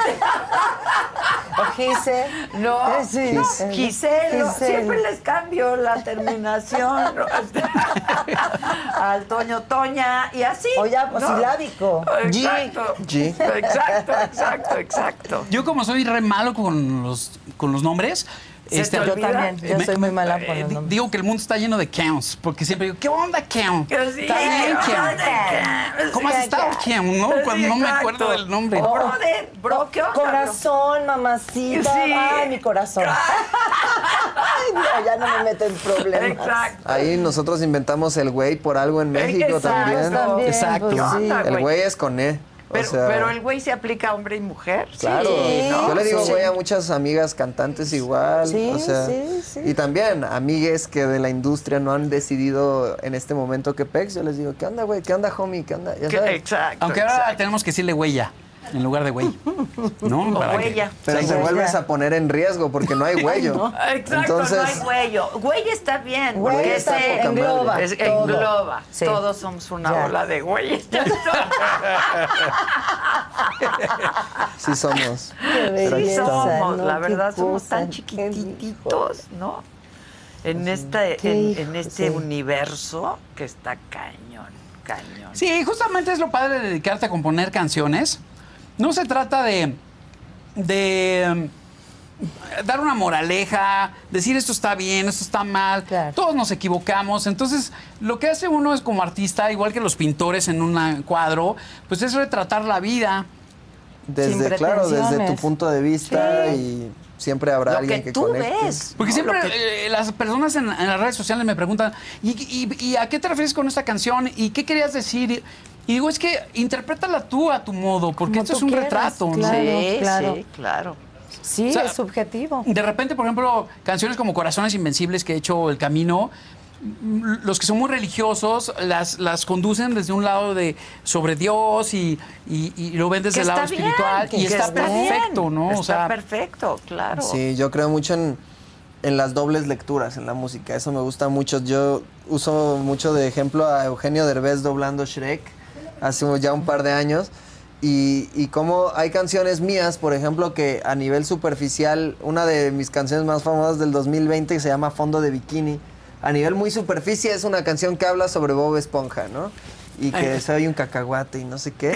O Gise. no, Sí, no, sí. Giselo, siempre les cambio la terminación ¿no? Este, al Toño Toña y así. O ya, ¿no? silábico. G. Exacto. G. Exacto, exacto, exacto. Yo como soy re malo con los, con los nombres, ¿Se te Yo también. Yo me- soy muy mala eh, por los di- nombres. Digo que el mundo está lleno de counts, porque siempre digo, ¿qué onda, count? Sí, Está bien, count. ¿Cómo has estado, count? ¿no? Cuando no me exacto. acuerdo del nombre. Oh, brother, bro, ¿qué onda? Corazón, mamacita. Sí. Ay, mi corazón. Ay, no, ya no me meto en problemas. Exacto. Ahí nosotros inventamos el güey por algo en México Exacto, también. Exacto. pues, sí. ¿Qué onda, El güey es con E. Pero, sea, pero el güey se aplica a hombre y mujer. Claro, Sí, ¿no? yo le digo Sí. güey a muchas amigas cantantes igual, Sí, o sea, sí, sí. y también amigues que de la industria no han decidido en este momento que pex, yo les digo, ¿qué onda, güey? ¿Qué onda, homie? ¿Qué onda? Ya sabes. Exacto. Aunque ahora exacto. tenemos que decirle huella en lugar de güey. ¿No? O Para huella. Pero Sí, te güey, vuelves a poner en riesgo porque no hay huello. Exacto, Entonces, no hay güello. Güey está bien. Güey porque está ese- poca engloba madre. es- todo. engloba. Sí. Todos somos una Ya. ola de güeyes. sí somos. Sí somos, ¿no? la verdad somos tan chiquititos, ¿no? En, esta, qué en, este sí. universo que está cañón, cañón. Sí, justamente es lo padre de dedicarte a componer canciones. No se trata de, de mm, dar una moraleja, decir esto está bien, esto está mal. Claro. Todos nos equivocamos. Entonces, lo que hace uno es como artista, igual que los pintores en un cuadro, pues es retratar la vida. Desde, claro, desde tu punto de vista Sí. y siempre habrá Lo alguien que que, tú conecte. ves. Porque ¿no? siempre que- eh, las personas en, en las redes sociales me preguntan, ¿y, y- y a qué te refieres con esta canción? ¿Y qué querías decir? Y, digo, es que interprétala tú a tu modo, porque Como esto es un quieras, retrato, ¿no? claro. sí, claro. sí, claro. Sí, O sea, es subjetivo. De repente, por ejemplo, canciones como Corazones Invencibles que he hecho El Camino, mm, los que son muy religiosos las, las conducen desde un lado de sobre Dios y, y- y lo ven desde Que el lado bien, espiritual y está, está perfecto, bien, ¿no? Está o sea, perfecto, claro. Sí, yo creo mucho en, en las dobles lecturas en la música. Eso me gusta mucho. Yo uso mucho de ejemplo a Eugenio Derbez doblando Shrek hace ya un par de años. Y, y como hay canciones mías, por ejemplo, que a nivel superficial, una de mis canciones más famosas del 2020 que se llama Fondo de Bikini, a nivel muy superficie es una canción que habla sobre Bob Esponja, ¿no? Y que soy un cacahuate y no sé qué.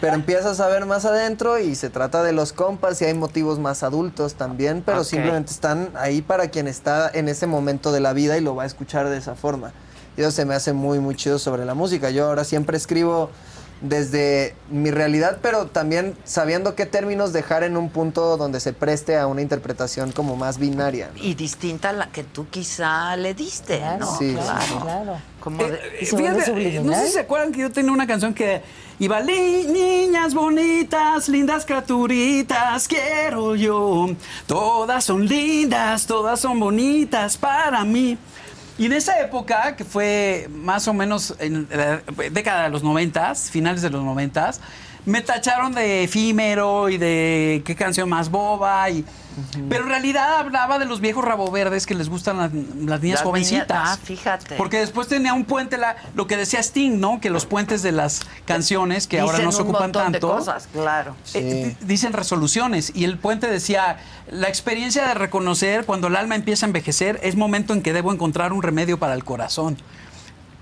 Pero empiezas a ver más adentro y se trata de los compas y hay motivos más adultos también, pero simplemente están ahí para quien está en ese momento de la vida y lo va a escuchar de esa forma. Y eso se me hace muy, muy chido sobre la música. Yo ahora siempre escribo desde mi realidad, pero también sabiendo qué términos dejar en un punto donde se preste a una interpretación como más binaria. ¿no? Y distinta a la que tú quizá le diste, Claro, ¿no? Sí, claro, claro. Como de- Eh, ¿Y se vuelve fíjate, subliminal? no sé si se acuerdan que yo tenía una canción que iba "Li- niñas bonitas, lindas criaturitas, quiero yo. Todas son lindas, todas son bonitas para mí. Y en esa época, que fue más o menos en la década de los noventas, finales de los noventas, me tacharon de efímero y de qué canción más boba. Y, Pero en realidad hablaba de los viejos rabo verdes que les gustan las, las niñas Las niñas- jovencitas. ah, fíjate. Porque después tenía un puente, la, lo que decía Sting, ¿no? Que los puentes de las canciones que ahora no se ocupan montón tanto. de cosas, claro. eh, di- dicen resoluciones y el puente decía la experiencia de reconocer cuando el alma empieza a envejecer es momento en que debo encontrar un remedio para el corazón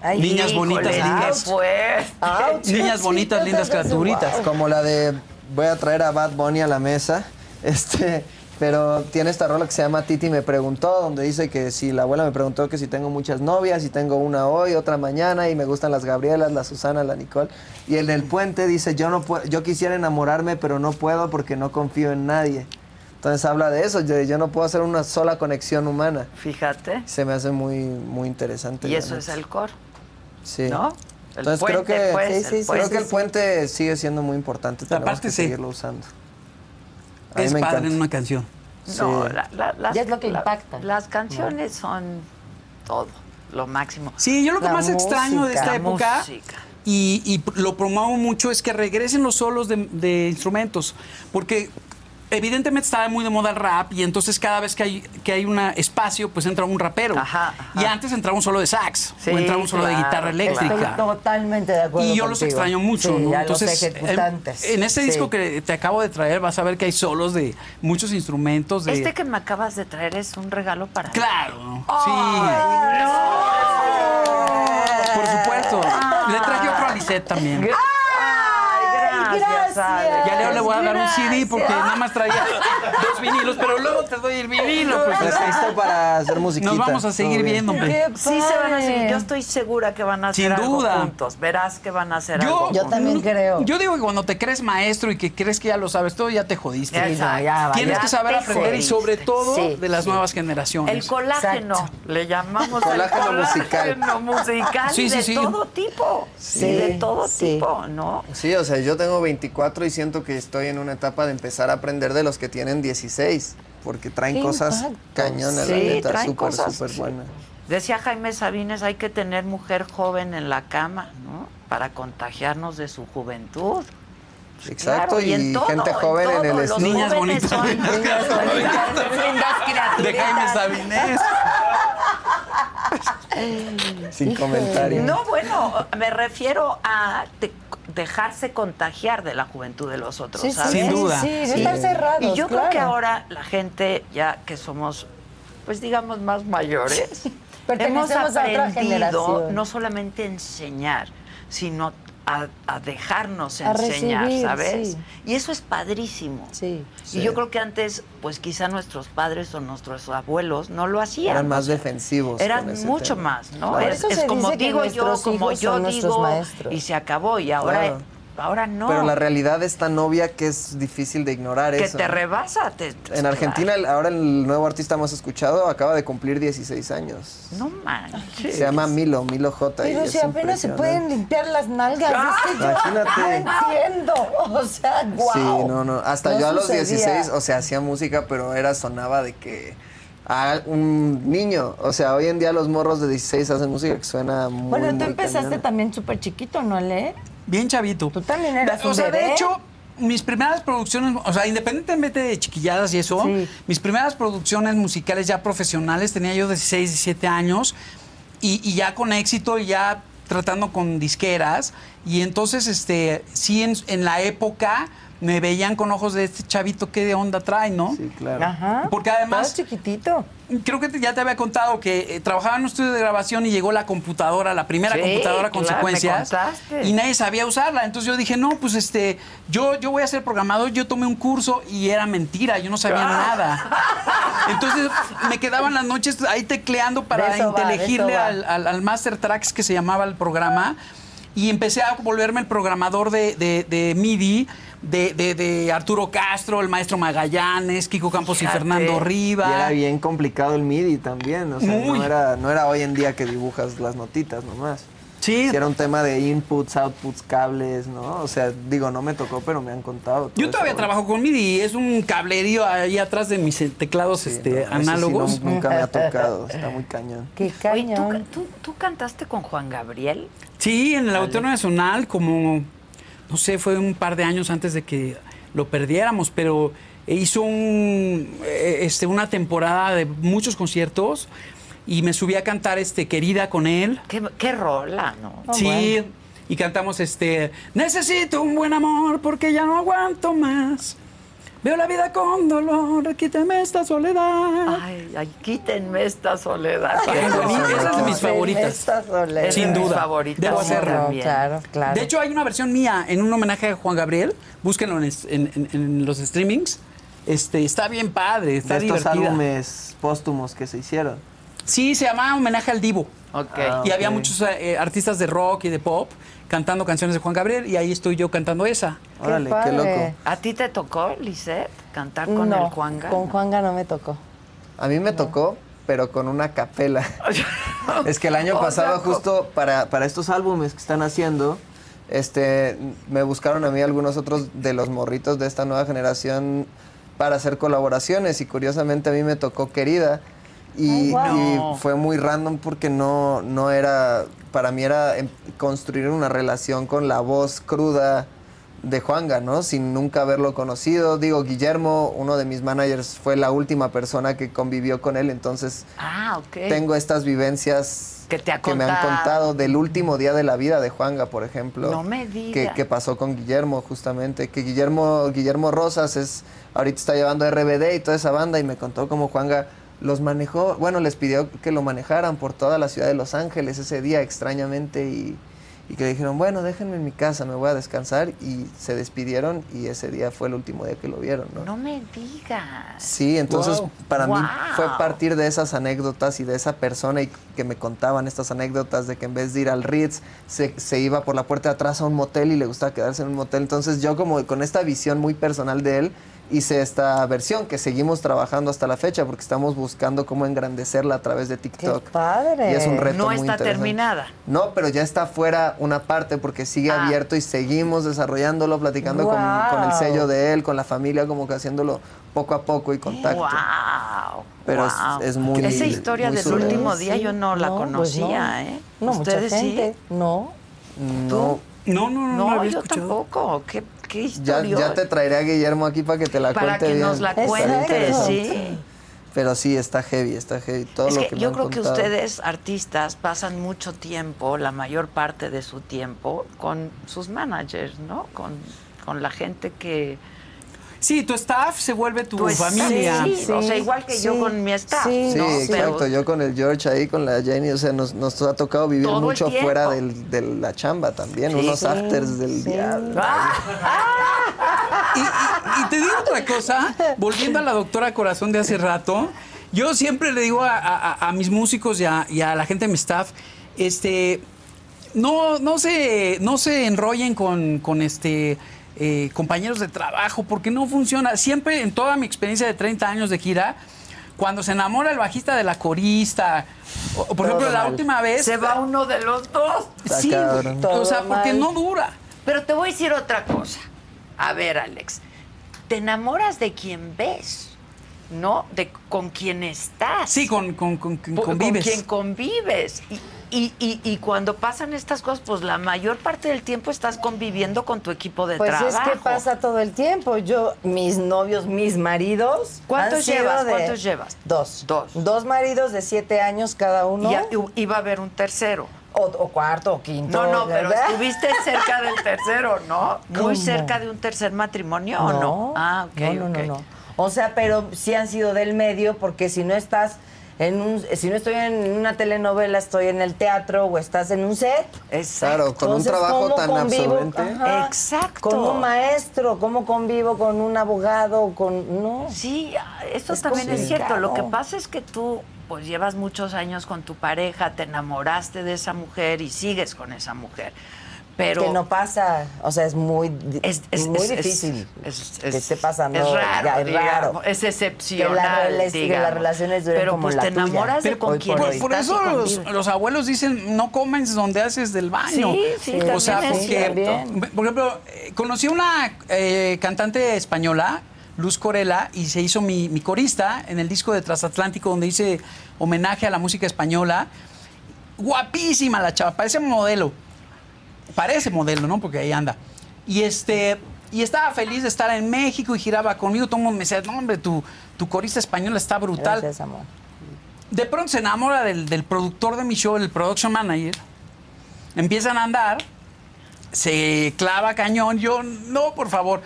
Ay, Niñas Híjole, bonitas, lindas. pues. ouch, Niñas bonitas, lindas wow. criaturitas. Como la de voy a traer a Bad Bunny a la mesa. Este, pero tiene esta rola que se llama Titi me preguntó, donde dice que si la abuela me preguntó que si tengo muchas novias, y tengo una hoy, otra mañana, y me gustan las Gabrielas, la Susana, la Nicole. Y en el puente dice, yo no puedo, yo quisiera enamorarme, pero no puedo porque no confío en nadie. Entonces habla de eso, de yo no puedo hacer una sola conexión humana. Fíjate. Se me hace muy, muy interesante. Y eso es el coro, Sí. ¿no? El Entonces puente, creo que, pues, Sí, el sí, sí, creo puente. que el puente sigue siendo muy importante. Tenemos Aparte, que sí. seguirlo usando. A mí es me padre encanta. en una canción No, la- la- las, Ya es lo que la- impacta. Las canciones son todo, lo máximo. sí yo lo que La más extraño de esta época música. y, y lo promuevo mucho es que regresen los solos de, de instrumentos porque evidentemente estaba muy de moda el rap y entonces cada vez que hay que hay un espacio pues entra un rapero Ajá, ajá. y antes entraba un solo de sax Sí, o entraba un solo de guitarra eléctrica Estoy totalmente de acuerdo y yo los extraño mucho, Sí, ¿no? Entonces, ejecutantes. En, en este Sí. disco que te acabo de traer vas a ver que hay solos de muchos instrumentos de Este que me acabas de traer es un regalo para mí. Claro, Ay, sí, por supuesto. Le traje otro a Lisette también. Ay, gracias, Ale. Ya Leo le voy a dar un CD porque nada más traía dos vinilos, pero luego te doy el vinilo. Está listo para hacer musiquita. Nos vamos a seguir viendo, hombre. ¡Qué Sí se van a seguir. Yo estoy segura que van a hacer Sin algo duda. juntos. Verás que van a hacer Yo, algo Yo juntos. también creo. Yo digo que cuando te crees maestro y que crees que ya lo sabes todo, ya te jodiste. Ya, exacto. ya va, Tienes ya que saber aprender y sobre todo Sí, de las sí. nuevas generaciones. El colágeno, Exacto. le llamamos Colágeno el musical. colágeno musical Sí, de todo tipo. Sí, de todo sí. tipo, ¿no? Sí, o sea, yo tengo 24 y siento que estoy en una etapa de empezar a aprender de los que tienen 16, porque traen Qué cosas impacto. cañonas, Sí, la neta, súper, súper sí. buenas. Decía Jaime Sabines, hay que tener mujer joven en la cama, ¿no? Para contagiarnos de su juventud. Exacto, Claro, y, en todo, gente joven en, todo, el los estudio. Niñas jóvenes bonitas. son- Niñas bonitas, lindas De. Jaime Sabinés. Sin comentarios. No, bueno, me refiero a de- dejarse contagiar de la juventud de los otros, Sí, sí, ¿sabes? Sin duda. Sí, estar cerrados, Y yo creo que ahora la gente, ya que somos, pues digamos, más mayores, hemos Pertenecemos a otra aprendido generación. no solamente enseñar, sino a, a dejarnos A enseñar, recibir, ¿sabes? sí. Y eso es padrísimo. Sí. Y yo creo que antes, pues quizá nuestros padres o nuestros abuelos no lo hacían. Eran más defensivos. Eran con ese mucho tema. más, ¿no? Es, como digo yo, como yo digo, maestros. y se acabó. Y ahora, Claro. Ahora no. Pero la realidad es tan obvia que es difícil de ignorar que eso. te rebasa. te- te- En Argentina, el- ahora el nuevo artista más escuchado acaba de cumplir 16 años. No manches. Se llama Milo, Milo J. Pero si apenas se pueden limpiar las nalgas, es que yo Imagínate. no entiendo. O sea, guau. Sí, no, no. Hasta No yo a los sucedía. 16, o sea, hacía música, pero era, sonaba de que a un niño. O sea, hoy en día los morros de 16 hacen música que suena muy Bueno, tú muy empezaste cañona. también súper chiquito, ¿no, Le? Bien chavito. Tú también eras O un sea, bebé. de hecho, mis primeras producciones, o sea, independientemente de chiquilladas y eso, Sí. mis primeras producciones musicales ya profesionales tenía yo 16, 17 años y, y ya con éxito y ya tratando con disqueras. Y entonces, este, sí, en, en la época me veían con ojos de este chavito, ¿qué de onda trae, no? Sí, claro. Ajá. Porque además- chiquitito. Creo que te- ya te había contado que eh, trabajaba en un estudio de grabación y llegó la computadora, la primera Sí, computadora con claro, me secuencias. contaste. Y nadie sabía usarla. Entonces yo dije, no, pues este, yo, yo voy a ser programador. Yo tomé un curso y era mentira, yo no sabía nada. Entonces me quedaban las noches ahí tecleando para inteligirle va. al, al, al Master Tracks que se llamaba el programa. Y empecé a volverme el programador de, de- de MIDI. De, de- de Arturo Castro, el maestro Magallanes, Kiko Campos Fíjate. y Fernando Riva. Y era bien complicado el MIDI también. O sea, Muy. no era, no era hoy en día que dibujas las notitas nomás. Sí, era un tema de inputs, outputs, cables, ¿no? O sea, digo, no me tocó, pero me han contado. Yo todavía eso. trabajo con MIDI, es un cablerío ahí atrás de mis eh, teclados Sí, este, no, sí análogos. no- nunca me ha tocado, está muy cañón. Qué Oye, ¿tú, cañón. tú, tú cantaste con Juan Gabriel? Sí, en el Auditorio Nacional, como, no sé, fue un par de años antes de que lo perdiéramos, pero hizo un, eh, este, una temporada de muchos conciertos y me subí a cantar este, Querida con él. ¿Qué, qué rola, ¿no? Oh, sí, bueno. y cantamos este, Necesito un buen amor porque ya no aguanto más. Veo la vida con dolor, quítame esta soledad. Ay, ay, quítenme esta soledad. Esa es de mis favoritas. esta soledad. Sin duda. favoritas Debo hacerlo. también. Claro, claro. De hecho, hay una versión mía en un homenaje a Juan Gabriel. Búsquenlo en, es- en- en- en los streamings. Este, está bien padre, está de estos divertida. álbumes póstumos que se hicieron. Sí, se llama Homenaje al Divo. Ok. Ah, Y había muchos eh, artistas de rock y de pop cantando canciones de Juan Gabriel y ahí estoy yo cantando esa. Órale, qué, padre. loco. ¿A ti te tocó, Lisette, cantar con no, el Juanga? Con Juanga no me tocó. A mí me tocó, pero con una capela. es que el año pasado, justo para, para estos álbumes que están haciendo, este, me buscaron a mí algunos otros de los morritos de esta nueva generación para hacer colaboraciones y curiosamente a mí me tocó Querida. Y, Ay, fue muy random porque no, no era, para mí era em- construir una relación con la voz cruda de Juanga, ¿no? Sin nunca haberlo conocido. Digo, Guillermo, uno de mis managers, fue la última persona que convivió con él, entonces Ah, tengo estas vivencias Que te me han contado. del último día de la vida de Juanga, por ejemplo. No me Que, digas. que pasó con Guillermo, justamente. Que Guillermo, Guillermo Rosas es, ahorita está llevando RBD y toda esa banda y me contó cómo Juanga los manejó, bueno, les pidió que lo manejaran por toda la ciudad de Los Ángeles ese día extrañamente y, y que le dijeron, bueno, déjenme en mi casa, me voy a descansar y se despidieron y ese día fue el último día que lo vieron, ¿no? No me digas. Sí, entonces Wow. para mí fue partir de esas anécdotas y de esa persona y que me contaban estas anécdotas de que en vez de ir al Ritz se, se iba por la puerta de atrás a un motel y le gustaba quedarse en un motel. Entonces yo como con esta visión muy personal de él hice esta versión que seguimos trabajando hasta la fecha porque estamos buscando cómo engrandecerla a través de ¡Qué TikTok. padre! Y es un reto No muy está terminada. No, pero ya está fuera una parte porque sigue Ah. abierto y seguimos desarrollándolo, platicando con, con el sello de él, con la familia, como que haciéndolo poco a poco y contacto. Wow. Pero es- wow. es muy- Esa historia muy del surreal. último día yo no la pues conocía, no. ¿eh? No, mucha Ustedes gente. sí. No. No, No, no, no, no, No, yo escuchado. tampoco. ¿Qué, qué ya, historia? ya te traeré a Guillermo aquí para que te la Para cuente que bien. nos la cuente, sí. Pero sí, está heavy, está heavy. Todo Es lo que, me yo han creo que ustedes, artistas, pasan mucho tiempo, la mayor parte de su tiempo, con sus managers, ¿no? Con, con la gente que... Sí, tu staff se vuelve tu Pues, familia. sí, o sea, igual que yo con mi staff, sí, Sí, ¿no? exacto. Pero- Yo con el George ahí, con la Jenny, o sea, nos, nos ha tocado vivir Todo mucho fuera del- de la chamba también. Sí. unos Sí, afters del sí. diablo. Y, y- y te digo otra cosa, volviendo a la doctora Corazón de hace rato, yo siempre le digo a, a- a mis músicos y a, y a la gente de mi staff, este, no, no se, no se enrollen con, con este eh, compañeros de trabajo, porque no funciona. Siempre en toda mi experiencia de 30 años de gira, cuando se enamora el bajista de la corista, o, por ejemplo, la última vez. Se va uno de los dos. Sí, o sea, porque mal. no dura. Pero te voy a decir otra cosa. A ver, Alex, te enamoras de quien ves, ¿no? De con quien estás. Sí, con, con, con, con Por- convives. Con quien convives. Y, y, y- y cuando pasan estas cosas, pues la mayor parte del tiempo estás conviviendo con tu equipo de Pues trabajo. es que pasa todo el tiempo. Yo, mis novios, mis maridos. ¿Cuántos llevas? ¿Cuántos llevas? Dos. Dos. Dos maridos de siete años cada uno. Y iba a haber un tercero. o, o cuarto o quinto. No, no, pero estuviste cerca del tercero, ¿no? Muy cerca de un tercer matrimonio, ¿o no? Ah, ok, no, no, ok. no, no. O sea, pero sí han sido del medio porque si no estás en un, si no estoy en una telenovela, estoy en el teatro o estás en un set. Exacto. Claro, con un trabajo ¿cómo tan convivo? absorbente. Ajá. Exacto. Con un maestro, ¿cómo convivo con un abogado? Con no. Sí, eso Es también es cierto. Lo que pasa es que tú pues llevas muchos años con tu pareja, te enamoraste de esa mujer y sigues con esa mujer. Pero que no pasa, o sea, es muy, es, es- muy es- difícil es- que es- esté pasando. Es raro, ya, es digamos, raro. es excepcional. Que la que digamos. las relaciones duren Pero como pues la te tuya. enamoras de con quien por Por, por eso los, los abuelos dicen, no comes donde haces del baño. Sí, sí, o sea, porque, cierto. por ejemplo, eh, conocí a una eh, cantante española, Luz Corella, y se hizo mi, mi corista en el disco de Transatlántico, donde hice homenaje a la música española. Guapísima la chava, parece modelo. Parece modelo, ¿no? Porque ahí anda. Y este. Y estaba feliz de estar en México y giraba conmigo. Todo el mundo me decía, no, hombre, tu, tu corista española está brutal. Gracias, amor. De pronto se enamora del, del productor de mi show, el production manager. Empiezan a andar, se clava cañón. Yo, no, por favor.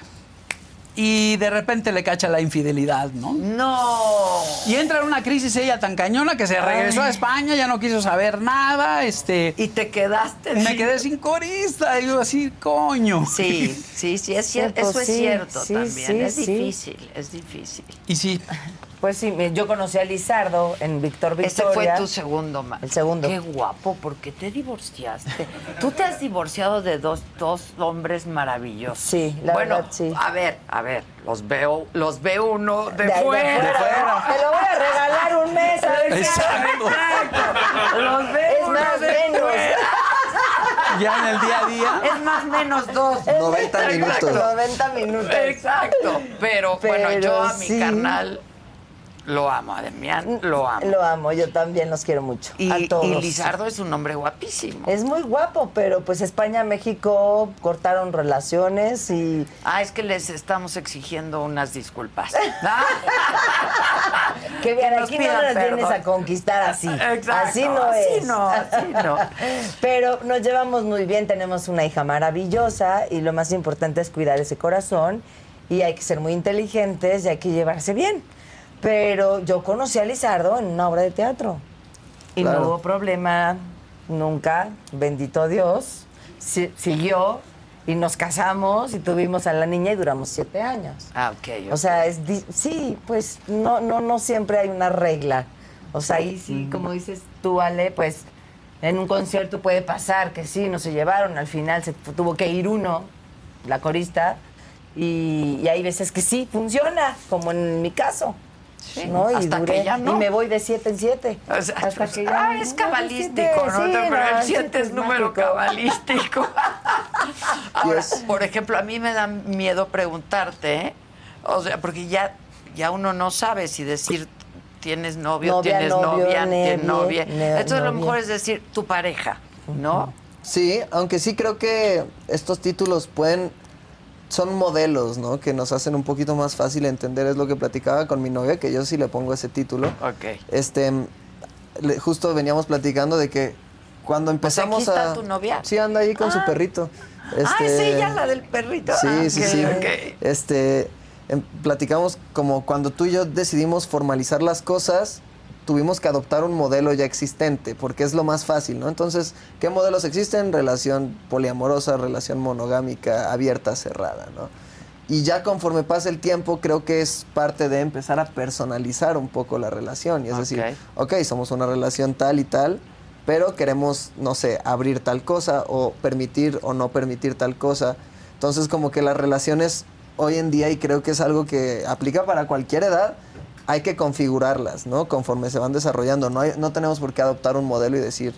Y de repente le cacha la infidelidad, ¿no? No. Y entra en una crisis ella tan cañona que se regresó a España, ya no quiso saber nada. Este, Y te quedaste. me sin- quedé sin corista. Y yo así, coño. Sí, sí, sí, es cier- Sí, pues eso es sí, cierto sí, también. sí, es sí. difícil, es difícil. Y sí, Pues sí, yo conocí a Lizardo en Víctor Ese Victoria. fue tu segundo El segundo. Qué guapo, ¿por qué te divorciaste? Tú te has divorciado de dos, dos hombres maravillosos. Sí, la bueno, verdad, sí. a ver, a ver, los veo, los ve uno de, De ahí de fuera. fuera. Te lo voy a regalar un mes, a ver si- Exacto. Los ve Es uno más de menos. fuera. ya en el día a día. Es más menos dos. 90 minutos. 90 minutos. Exacto. Pero, bueno, yo a mi sí. carnal lo amo, a Demián lo amo. Lo amo, yo también los quiero mucho. y, a todos. y Lizardo es un hombre guapísimo. Es muy guapo, pero pues España, México cortaron relaciones y Ah, es que les estamos exigiendo unas disculpas. que bien, aquí no nos vienes perdón. a conquistar así. Exacto, Así no así es. no, así no. Pero nos llevamos muy bien, tenemos una hija maravillosa y lo más importante es cuidar ese corazón y hay que ser muy inteligentes y hay que llevarse bien. Pero yo conocí a Lizardo en una obra de teatro y Claro. no hubo problema nunca, bendito Dios. si- siguió y nos casamos y tuvimos a la niña y duramos siete años. Ah, ok. O sea, es sí, pues no, no, no siempre hay una regla. O sea, ahí sí, como dices tú, Ale, pues en un concierto puede pasar que sí, no se llevaron, al final se tuvo que ir uno, la corista, y, y hay veces que sí, funciona, como en mi caso. Sí, ¿no? Y hasta duré- que ya no. Y me voy de siete en siete. O sea, hasta que ya ah, no, es cabalístico, ¿no? sí, Pero el el 7 siete es número cabalístico. Ahora, Yes. por ejemplo, a mí me da miedo preguntarte, ¿eh? o sea, porque ya, ya uno no sabe si decir tienes novio, Novia, tienes novio, novia, tienes novia. Entonces a lo novia. mejor es decir tu pareja, ¿no? Sí, aunque sí creo que estos títulos pueden son modelos, ¿no? Que nos hacen un poquito más fácil entender. Es lo que platicaba con mi novia, que yo sí le pongo ese título. Ok. Este, le- justo veníamos platicando de que cuando empezamos Pues está a... tu novia? Sí, anda ahí con su Ah. perrito. Ah, es Este, ella la del perrito. Sí, Ah, sí, sí. ok. Este, em, platicamos como cuando tú y yo decidimos formalizar las cosas, tuvimos que adoptar un modelo ya existente, porque es lo más fácil, ¿no? Entonces, ¿qué modelos existen? Relación poliamorosa, relación monogámica, abierta, cerrada, ¿no? Y ya conforme pasa el tiempo, creo que es parte de empezar a personalizar un poco la relación. Y es decir, Ok. ok, somos una relación tal y tal, pero queremos, no sé, abrir tal cosa o permitir o no permitir tal cosa. Entonces, como que las relaciones hoy en día, y creo que es algo que aplica para cualquier edad, hay que configurarlas, ¿no? Conforme se van desarrollando. No, hay- no tenemos por qué adoptar un modelo y decir,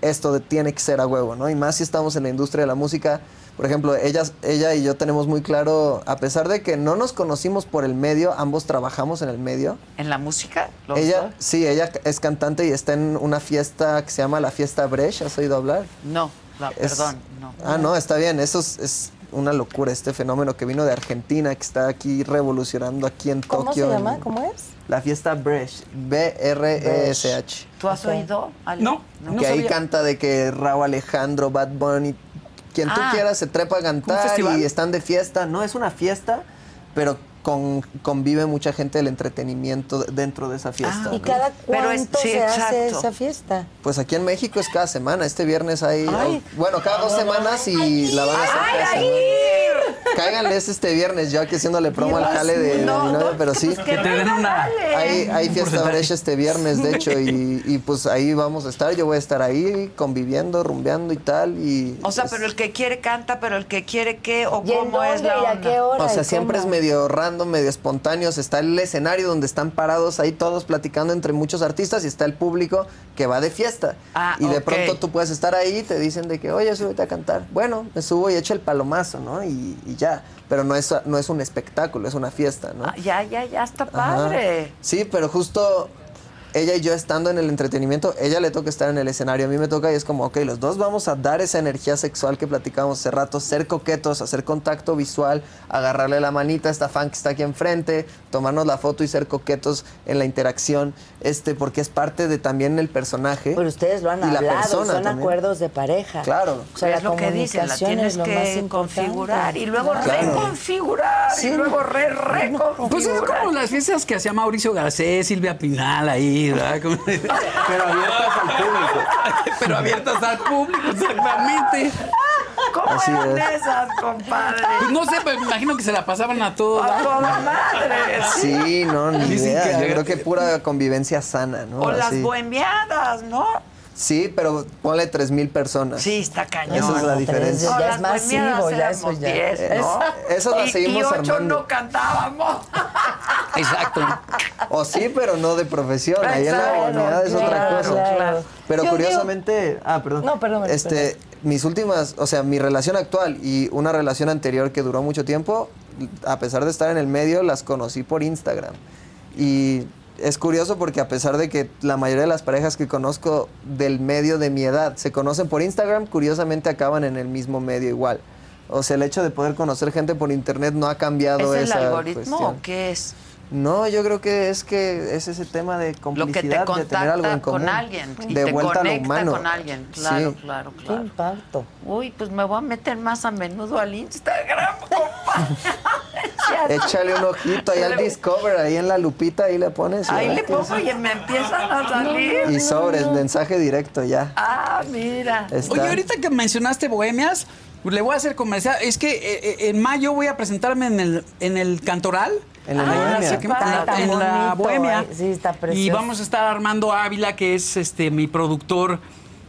esto de- tiene que ser a huevo, ¿no? Y más si estamos en la industria de la música. Por ejemplo, ella, ella y yo tenemos muy claro, a pesar de que no nos conocimos por el medio, ambos trabajamos en el medio. ¿En la música? ¿Los Ella, dos? sí, ella es cantante y está en una fiesta que se llama la Fiesta Brecht, ¿has oído hablar? No, Es- perdón, no. Ah, no, está bien, eso es, es una locura, este fenómeno que vino de Argentina, que está aquí revolucionando aquí en ¿Cómo Tokio. se en- llama? ¿Cómo es? La Fiesta Brecht, B-R-E-S-H. ¿Tú has oído? Ale? No, no que ahí canta de que Raúl Alejandro, Bad Bunny, quien tú Ah. quieras se trepa a cantar y están de fiesta. No es una fiesta, pero con- convive mucha gente del entretenimiento dentro de esa fiesta. Ah, ¿Y ¿no? cada Pero es- cuánto sí, se hace esa fiesta? Pues aquí en México es cada semana. Este viernes hay. Ay. bueno, cada dos semanas y la van a hacer cada semana. Cáiganles este viernes, yo aquí haciéndole promo al jale de, de No, mi novia, no, pero sí. pues que Que te den una-. Hay, hay fiesta brecha este viernes, de hecho, y, y pues ahí vamos a estar. Yo voy a estar ahí conviviendo, rumbeando y tal. Y, O sea, pues, pero el que quiere canta, pero el que quiere qué o ¿Y en cómo es la y a onda. qué hora? O sea, siempre es medio random, medio espontáneo. Está el escenario donde están parados ahí todos platicando entre muchos artistas y está el público que va de fiesta. Ah, y de pronto tú puedes estar ahí y te dicen de que, oye, súbete a cantar. Bueno, me subo y echo el palomazo, ¿no? Y, y ya. Pero no es, no es un espectáculo, es una fiesta, ¿no? Ah, ya, ya, ya está Ajá. padre. Sí, pero justo ella y yo estando en el entretenimiento, ella le toca estar en el escenario, a mí me toca y es como, ok, los dos vamos a dar esa energía sexual que platicábamos hace rato, ser coquetos, hacer contacto visual, agarrarle la manita a esta fan que está aquí enfrente, tomarnos la foto y ser coquetos en la interacción, este, porque es parte de también el personaje. Pero ustedes lo han y la hablado, persona son también. acuerdos de pareja. Claro. O sea, es la lo que dicen, la comunicación tienes es lo más que configurar y luego Claro. reconfigurar y luego re reconfigurar. Pues es como las fiestas que hacía Mauricio Garcés, Silvia Pinal ahí, Como- Pero abiertas al público. Pero abiertas al público, exactamente. ¿Cómo Así eran es. esas, compadre? Pues no sé, pero me imagino que se la pasaban a todos. A toda madre. Sí, no, ni idea. Yo creo que pura convivencia sana, ¿no? O las bohemiadas, ¿no? Sí, pero ponle tres mil personas. Sí, está cañón. Esa es la No, diferencia. tres, ya las es masivo, bohemiadas ya eso ya. 10, ¿no? Eso la Y- seguimos y ocho armando. no cantábamos. Exacto. O sí, pero no de profesión. Ahí en la bohemiada es otra cosa. claro. Pero Yo curiosamente, ah, perdón. No, perdón, Este, mis últimas, o sea, mi relación actual y una relación anterior que duró mucho tiempo, a pesar de estar en el medio, las conocí por Instagram. Y es curioso porque a pesar de que la mayoría de las parejas que conozco del medio de mi edad se conocen por Instagram, curiosamente acaban en el mismo medio igual. O sea, el hecho de poder conocer gente por internet no ha cambiado ¿Es el esa algoritmo cuestión. o qué es? No, yo creo que es que es ese tema de Lo complicidad, que te de tener algo en contacta común. con alguien y de te vuelta a lo conecta humano. con alguien. Claro, Sí. claro, Qué claro. impacto. Uy, pues me voy a meter más a menudo al Instagram, compadre. Échale un ojito ahí al Discover, ahí en la lupita, ahí le pones. Ahí le pongo y me empiezan a salir. Y sobres, mensaje directo ya. Ah, mira. Está. Oye, ahorita que mencionaste Bohemias, le voy a hacer comercial. Es que eh, eh, en mayo voy a presentarme en el, en el Cantoral. En la Ahí Bohemia. Está en, la Bohemia. sí, está Y precioso. vamos a estar Armando Ávila, que es este mi productor,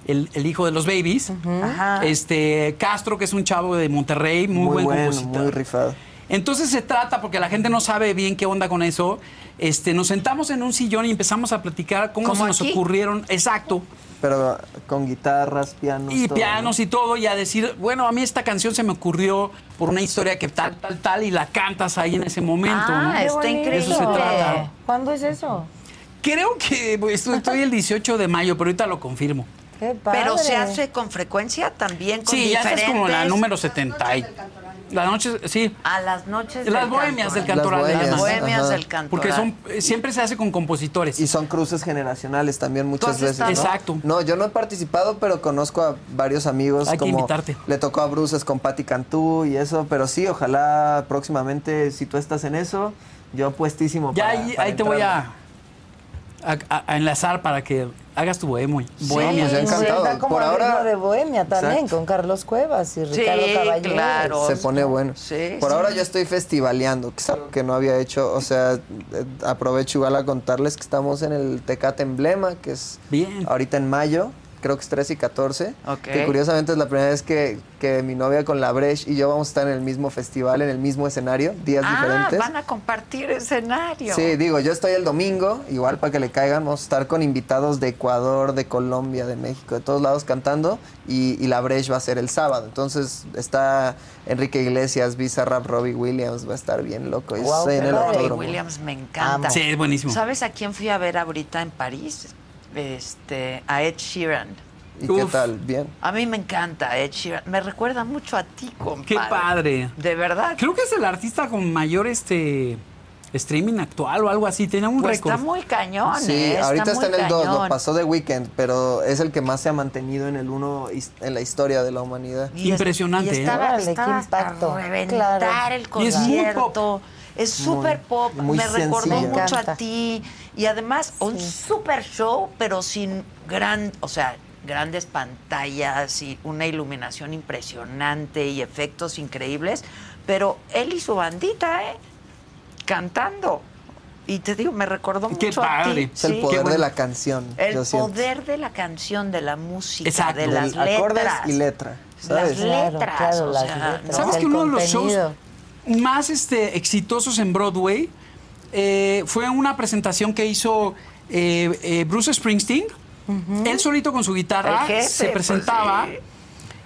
el, el hijo de los babies. Este Castro, que es un chavo de Monterrey, muy, muy buen bueno, compositor. muy rifado. Entonces se trata, porque la gente no sabe bien qué onda con eso, este, nos sentamos en un sillón y empezamos a platicar cómo ¿Como se nos aquí? ocurrieron, exacto, Pero con guitarras, pianos. y todo, pianos y todo, y a decir, bueno, a mí esta canción se me ocurrió por una historia que tal, tal, tal, y la cantas ahí en ese momento. Ah, ¿no? Está increíble. Eso se trata. ¿Cuándo es eso? Creo que pues, estoy, estoy el 18 de mayo, pero ahorita lo confirmo. Qué padre. Pero se hace con frecuencia también con Sí, ya es como la número 70. y- La noche, sí. A las noches Las del bohemias del Cantoral. Las Las bohemias del cantoral. Porque son, eh, siempre se hace con compositores. Y son cruces generacionales también muchas has veces. ¿no? Exacto. No, yo no he participado, pero conozco a varios amigos. Hay que invitarte. Le tocó a Bruces con Patti Cantú y eso, pero sí, ojalá próximamente, si tú estás en eso, yo puestísimo. Ya para- ahí, para ahí te voy a enlazar para que hagas tu bohemio. bohemia. ya Sí, encantado. Está como Por ahora- de Bohemia también, Exacto. con Carlos Cuevas y Sí, Ricardo Caballero. claro. Se pone bueno. Sí, Por sí. ahora yo estoy festivaleando, que es algo que no había hecho. O sea, eh, aprovecho igual a contarles que estamos en el Tecate Emblema, que es Bien. ahorita en mayo, creo que es 13 y 14. Ok. Que curiosamente es la primera vez que, que mi novia con la Bresh y yo vamos a estar en el mismo festival, en el mismo escenario, días Ah, diferentes. van a compartir escenario. Sí, digo, yo estoy el domingo, igual para que le caigan, vamos a estar con invitados de Ecuador, de Colombia, de México, de todos lados cantando y, y la Breche va a ser el sábado. Entonces está Enrique Iglesias, Bizarrap, Robbie Williams, va a estar bien loco. Es en el. Robbie. Williams me encanta. Amo. Sí, es buenísimo. ¿Sabes a quién fui a ver ahorita en París? Este, a Ed Sheeran. ¿Y qué tal? Bien. A mí me encanta Ed Sheeran. Me recuerda mucho a ti, compadre. Qué padre. De verdad. Creo que es el artista con mayor este streaming actual o algo así. Tiene un Pues récord. está muy cañón, Sí, ¿eh? ahorita muy está en el 2, lo pasó de Weekend, pero es el que más se ha mantenido en el 1 en la historia de la humanidad. Y es- Impresionante, Y ¿eh? estaba, estaba impacto. reventar Claro. el Y es muy concierto. Es súper pop. muy Me recordó mucho a ti. Y además, un súper show, pero sin gran, o sea, grandes pantallas y una iluminación impresionante y efectos increíbles. Pero él y su bandita, ¿eh? Cantando. Y te digo, me recordó Qué mucho padre. a ti. Es el sí. poder bueno. de la canción. El yo siento. poder de la canción, de la música, Exacto. de las acordes letras. y letra, ¿sabes? Letras, claro, o las sea, letras. ¿Sabes el que uno de los shows más este, exitosos en Broadway eh, fue una presentación que hizo eh, eh, Bruce Springsteen? Él solito con su guitarra jefe, se pues, presentaba sí.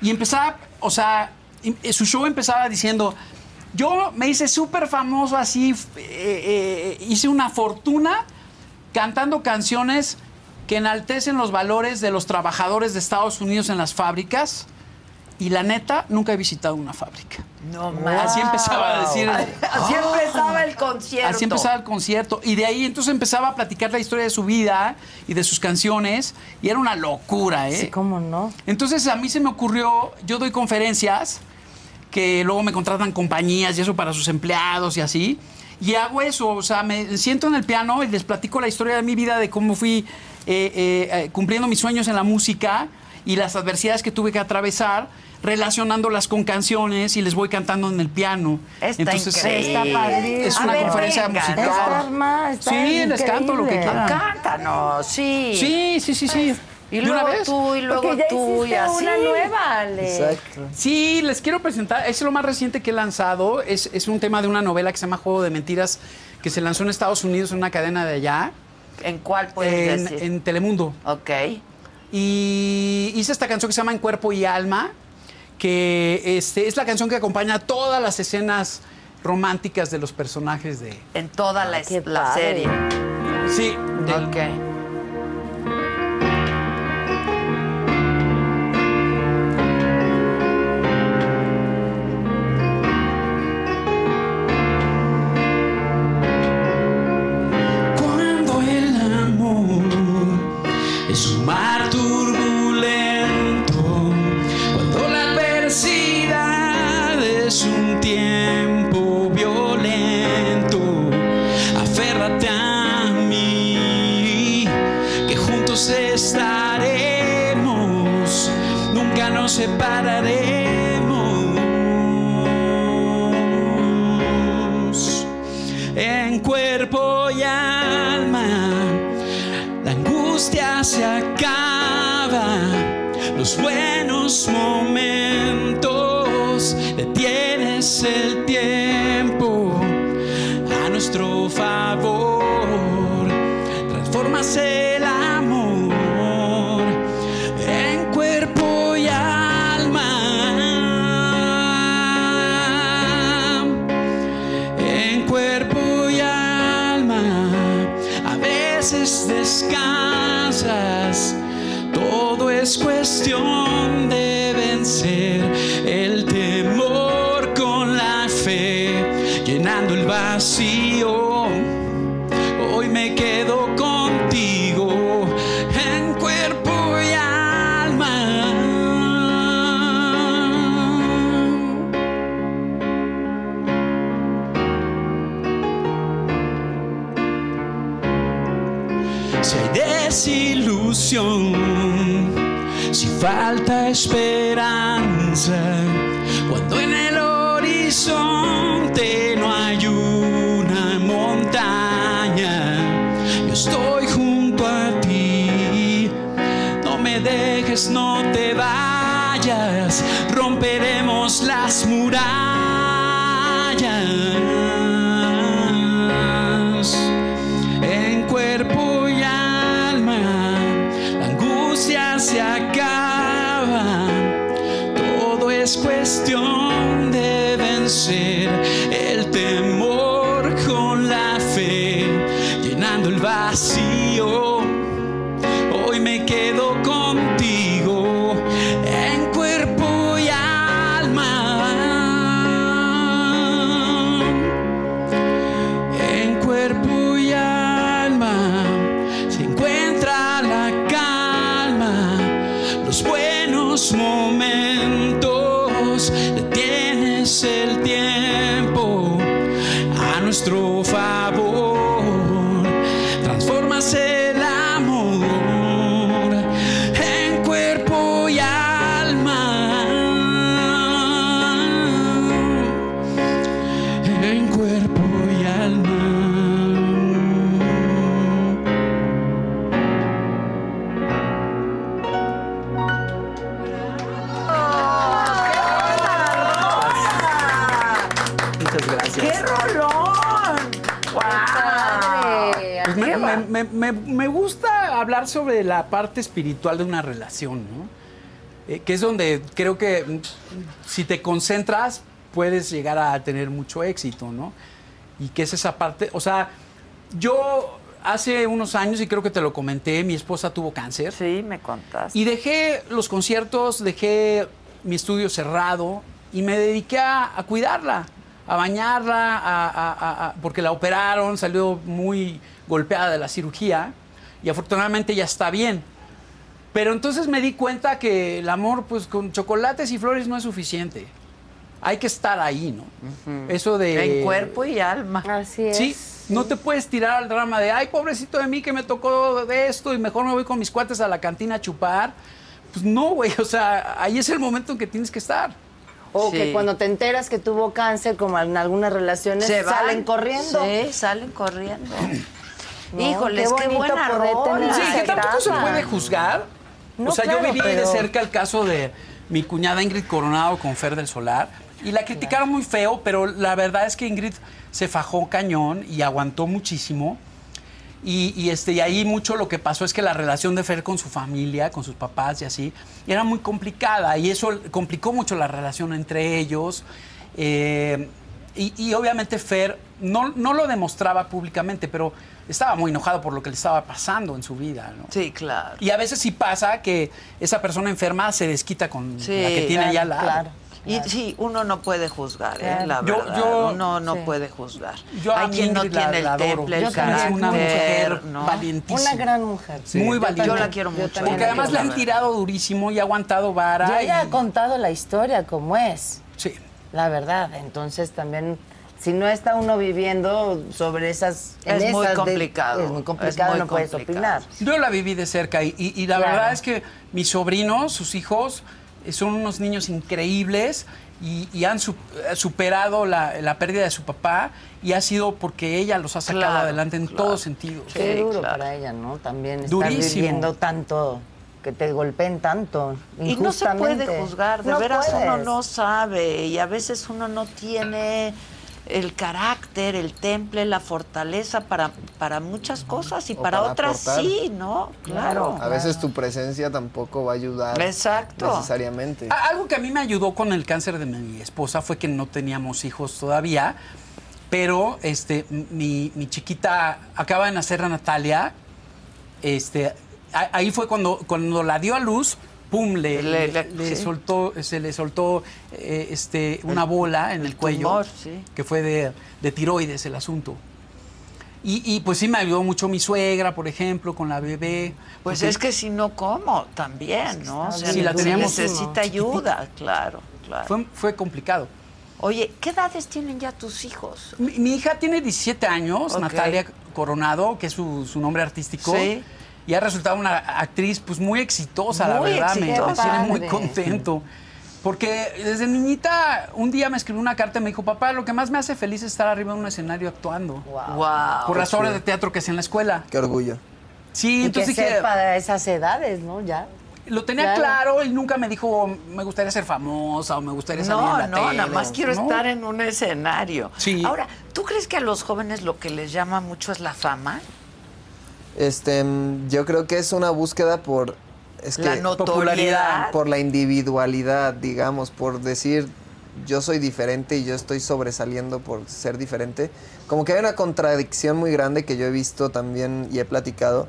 y empezaba, o sea, su show empezaba diciendo, yo me hice súper famoso así, hice una fortuna cantando canciones que enaltecen los valores de los trabajadores de Estados Unidos en las fábricas. Y la neta, nunca he visitado una fábrica. No mames. Así empezaba a decir. Así empezaba el concierto. Así empezaba el concierto. Y de ahí entonces empezaba a platicar la historia de su vida y de sus canciones. Y era una locura, ¿eh? Sí, cómo no. Entonces a mí se me ocurrió, yo doy conferencias que luego me contratan compañías y eso para sus empleados y así. Y hago eso, o sea, me siento en el piano y les platico la historia de mi vida, de cómo fui eh, eh, eh, cumpliendo mis sueños en la música y las adversidades que tuve que atravesar, relacionándolas con canciones y les voy cantando en el piano. Está Entonces, increíble. Está padrísimo. es A una ver, conferencia venga, musical. Está arma, está Sí, les canto lo que quieran. Cántanos, sí. Sí, sí, sí, sí. Y ¿De una luego vez? tú, y luego ya tú, y así. una nueva, Ale. Exacto. Sí, les quiero presentar, es lo más reciente que he lanzado, es, es un tema de una novela que se llama Juego de Mentiras, que se lanzó en Estados Unidos en una cadena de allá, ¿En cuál puedes en, decir? en Telemundo. Ok. Y hice esta canción que se llama En Cuerpo y Alma, que este, es la canción que acompaña todas las escenas románticas de los personajes de... En toda la, serie. Sí, del- Ok. Nos separaremos. En cuerpo y alma, la angustia se acaba, los buenos momentos, detienes el tiempo a nuestro favor, transformas el falta esperanza, cuando en el horizonte no hay una montaña, yo estoy junto a ti. No me dejes, no te vayas, romperemos las murallas hablar sobre la parte espiritual de una relación, ¿no? Eh, que es donde creo que mm, si te concentras puedes llegar a tener mucho éxito, ¿no? Y que es esa parte, o sea, yo hace unos años, y creo que te lo comenté, mi esposa tuvo cáncer. Sí, me contaste. Y dejé los conciertos, dejé mi estudio cerrado y me dediqué a, a cuidarla, a bañarla, a- a- a- a- porque la operaron, salió muy golpeada de la cirugía y afortunadamente ya está bien. Pero entonces me di cuenta que el amor, pues con chocolates y flores no es suficiente. Hay que estar ahí, ¿no? Eso de... En cuerpo y alma. Así es. Sí, no te puedes tirar al drama de, ay, pobrecito de mí que me tocó de esto y mejor me voy con mis cuates a la cantina a chupar. Pues no, güey, o sea, ahí es el momento en que tienes que estar. O Sí. que cuando te enteras que tuvo cáncer, como en algunas relaciones, Se van. salen corriendo. Sí, salen corriendo. No, Híjoles, qué qué, buena rola. Sí, que tampoco se puede juzgar. No, o sea, yo viví de cerca el caso de mi cuñada Ingrid Coronado con Fer del Solar y la criticaron muy feo, pero la verdad es que Ingrid se fajó cañón y aguantó muchísimo. Y, y, este, y ahí mucho lo que pasó es que la relación de Fer con su familia, con sus papás y así, era muy complicada y eso complicó mucho la relación entre ellos. Eh, y, y obviamente Fer no, no lo demostraba públicamente, pero estaba muy enojado por lo que le estaba pasando en su vida. ¿no? Sí, claro. Y a veces sí pasa que esa persona enferma se desquita con Sí, la que tiene allá al lado. Claro. Y sí, uno no puede juzgar, ¿eh? La Yo- verdad. yo- uno no sí. puede juzgar. Yo a Hay quien no la- tiene el temple, el. Es una mujer ¿no? valientísima. Una gran mujer. Muy valiente. Yo la quiero mucho. también Porque además le la han tirado durísimo y ha aguantado vara. Y ella ha y- contado la historia como es, Sí. la verdad. Entonces también Si no está uno viviendo sobre esas... en Es muy esas de- complicado, es muy es complicado, muy no puedes opinar. Yo la viví de cerca y, y- y la Claro. verdad es que mis sobrinos, sus hijos, eh, son unos niños increíbles y, y han su- eh, superado la, la pérdida de su papá y ha sido porque ella los ha sacado Claro, adelante en claro. todos sentidos. Qué Sí, duro claro. para ella, ¿no? También estar Durísimo. viviendo tanto, que te golpeen tanto. Y no se puede juzgar, de No veras uno no sabe y a veces uno no tiene el carácter, el temple, la fortaleza para, para muchas cosas y para, para otras aportar. sí, ¿no? Claro. A veces tu presencia tampoco va a ayudar. Exacto. Necesariamente. Algo que a mí me ayudó con el cáncer de mi esposa fue que no teníamos hijos todavía, pero este, mi, mi chiquita acaba de nacer a Natalia. Este, a- ahí fue cuando, cuando la dio a luz, pum, le, Le- le- le- le sí. soltó, se le soltó eh, este, una bola en el, cuello, tumor, sí. que fue de, de tiroides el asunto. Y, y, pues sí me ayudó mucho mi suegra, por ejemplo, con la bebé. Pues porque- es que si no, ¿cómo? También, ¿no? O sea, Sí, la se teníamos- necesita ayuda, claro, claro. fue, fue complicado. Oye, ¿qué edades tienen ya tus hijos? Mi, mi hija tiene 17 años. Natalia Coronado, que es su, su nombre artístico. Sí. Y ha resultado una actriz pues muy exitosa, la verdad. Me- tiene muy contento. Porque desde niñita, un día me escribió una carta y me dijo, papá, lo que más me hace feliz es estar arriba de un escenario actuando. Wow. Wow. Por las obras de teatro que hacía en la escuela. Qué orgullo. Sí, Y que entonces dije, sepa de esas edades, ¿no? Ya. lo tenía Claro. claro y nunca me dijo, me gustaría ser famosa o me gustaría salir en No, la no, tele", nada más quiero ¿no? estar en un escenario. Sí. Ahora, ¿tú crees que a los jóvenes lo que les llama mucho es la fama? Este, yo creo que es una búsqueda por es la que por la individualidad, digamos, por decir yo soy diferente y yo estoy sobresaliendo por ser diferente. Como que hay una contradicción muy grande que yo he visto también y he platicado,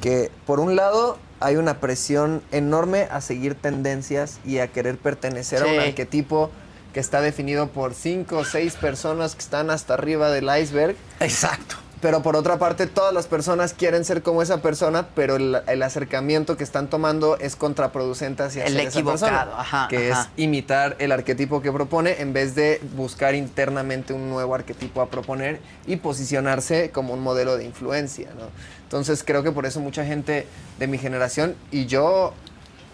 que por un lado hay una presión enorme a seguir tendencias y a querer pertenecer a un arquetipo que está definido por cinco o seis personas que están hasta arriba del iceberg. Exacto. Pero por otra parte, todas las personas quieren ser como esa persona, pero el, el acercamiento que están tomando es contraproducente hacia El ser esa equivocado, persona, ajá, que ajá. es imitar el arquetipo que propone en vez de buscar internamente un nuevo arquetipo a proponer y posicionarse como un modelo de influencia. ¿no? Entonces creo que por eso mucha gente de mi generación y yo,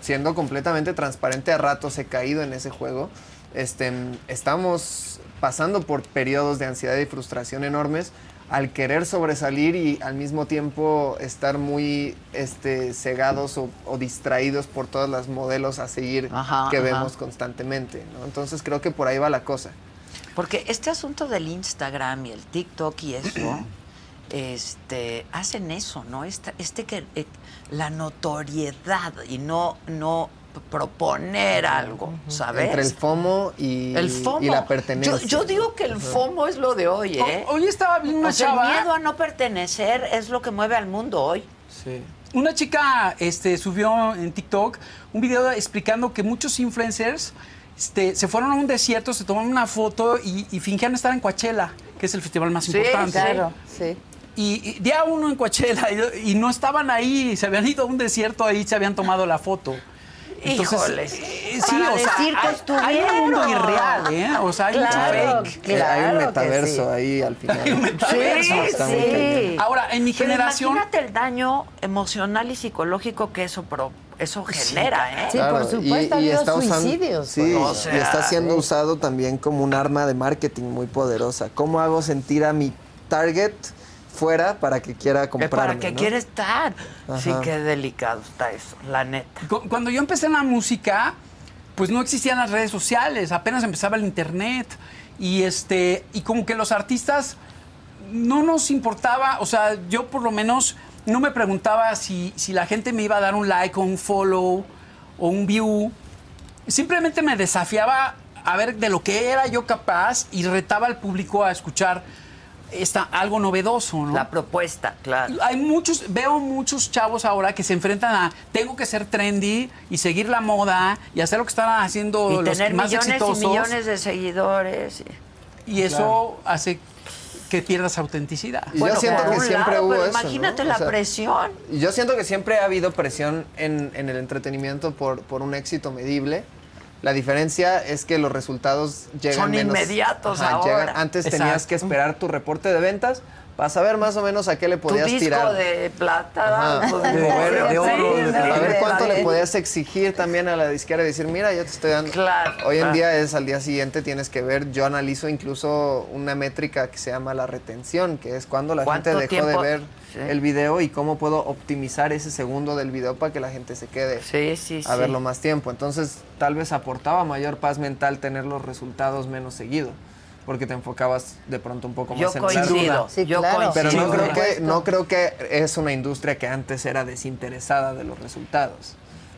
siendo completamente transparente, a ratos he caído en ese juego. Este, estamos pasando por periodos de ansiedad y frustración enormes al querer sobresalir y al mismo tiempo estar muy este, cegados o, o distraídos por todos los modelos a seguir Ajá, que ajá. vemos constantemente. ¿no? Entonces creo que por ahí va la cosa. Porque este asunto del Instagram y el TikTok y eso, este, hacen eso, ¿no? Esta- este que eh, la notoriedad y no, no proponer algo, ¿sabes? Entre el FOMO y, El FOMO. y la pertenencia. Yo, yo digo que el FOMO es lo de hoy, ¿eh? Hoy estaba viendo una O sea, chava. el miedo a no pertenecer es lo que mueve al mundo hoy. Sí. Una chica este, subió en TikTok un video explicando que muchos influencers este, se fueron a un desierto, se tomaron una foto y, y fingían estar en Coachella, que es el festival más Sí, importante. Claro, sí. Y, y día uno en Coachella y, y no estaban ahí, se habían ido a un desierto ahí, se habían tomado la foto. Híjoles. eh, sí, Para o sea, decir que hay, hay un mundo irreal, ¿eh? O sea, hay Claro. mucho fake. Eh, hay Claro un que metaverso sí. ahí al final. Hay un metaverso. Sí, Está muy sí. cañón. Ahora, en mi Pero generación... imagínate el daño emocional y psicológico que eso, pro- eso genera, ¿eh? Sí, por supuesto, ha habido suicidios, sí, pues. O sea, y está siendo usado también como un arma de marketing muy poderosa. ¿Cómo hago sentir a mi target fuera para que quiera comprarme? para que ¿no? quiere estar. Sí, Ajá. qué delicado está eso, la neta. Cu- Cuando yo empecé en la música, pues no existían las redes sociales, apenas empezaba el internet y este y como que los artistas no nos importaba, o sea, yo por lo menos no me preguntaba si, si la gente me iba a dar un like o un follow o un view. Simplemente me desafiaba a ver de lo que era yo capaz y retaba al público a escuchar esta, algo novedoso, ¿no? La propuesta, claro. Hay muchos, veo muchos chavos ahora que se enfrentan a tengo que ser trendy y seguir la moda y hacer lo que están haciendo Y los tener más millones exitosos. y millones de seguidores. y- y eso hace que pierdas autenticidad. Y yo siento que siempre lado, hubo pero eso, ¿no? Imagínate O la sea, presión. Yo siento que siempre ha habido presión en, en el entretenimiento por, por un éxito medible, La diferencia es que los resultados llegan Son menos- inmediatos Ajá, ahora. llegan- antes tenías que esperar tu reporte de ventas para saber más o menos a qué le Tu podías disco tirar. de plata, Ajá. pues, De- de, de- de oro, sí, de- sí, a ver cuánto le podías exigir también a la disquera y decir, mira, yo te estoy dando. Claro, Hoy en claro. día es al día siguiente tienes que ver, yo analizo incluso una métrica que se llama la retención, que es cuando la gente ¿Cuánto dejó tiempo? de ver Sí. el video y cómo puedo optimizar ese segundo del video para que la gente se quede Sí, sí, a sí. verlo más tiempo. Entonces, tal vez aportaba mayor paz mental tener los resultados menos seguido, porque te enfocabas de pronto un poco más Yo en el arte. coincido, Sí, yo claro. coincido. Pero no creo que no creo que es una industria que antes era desinteresada de los resultados,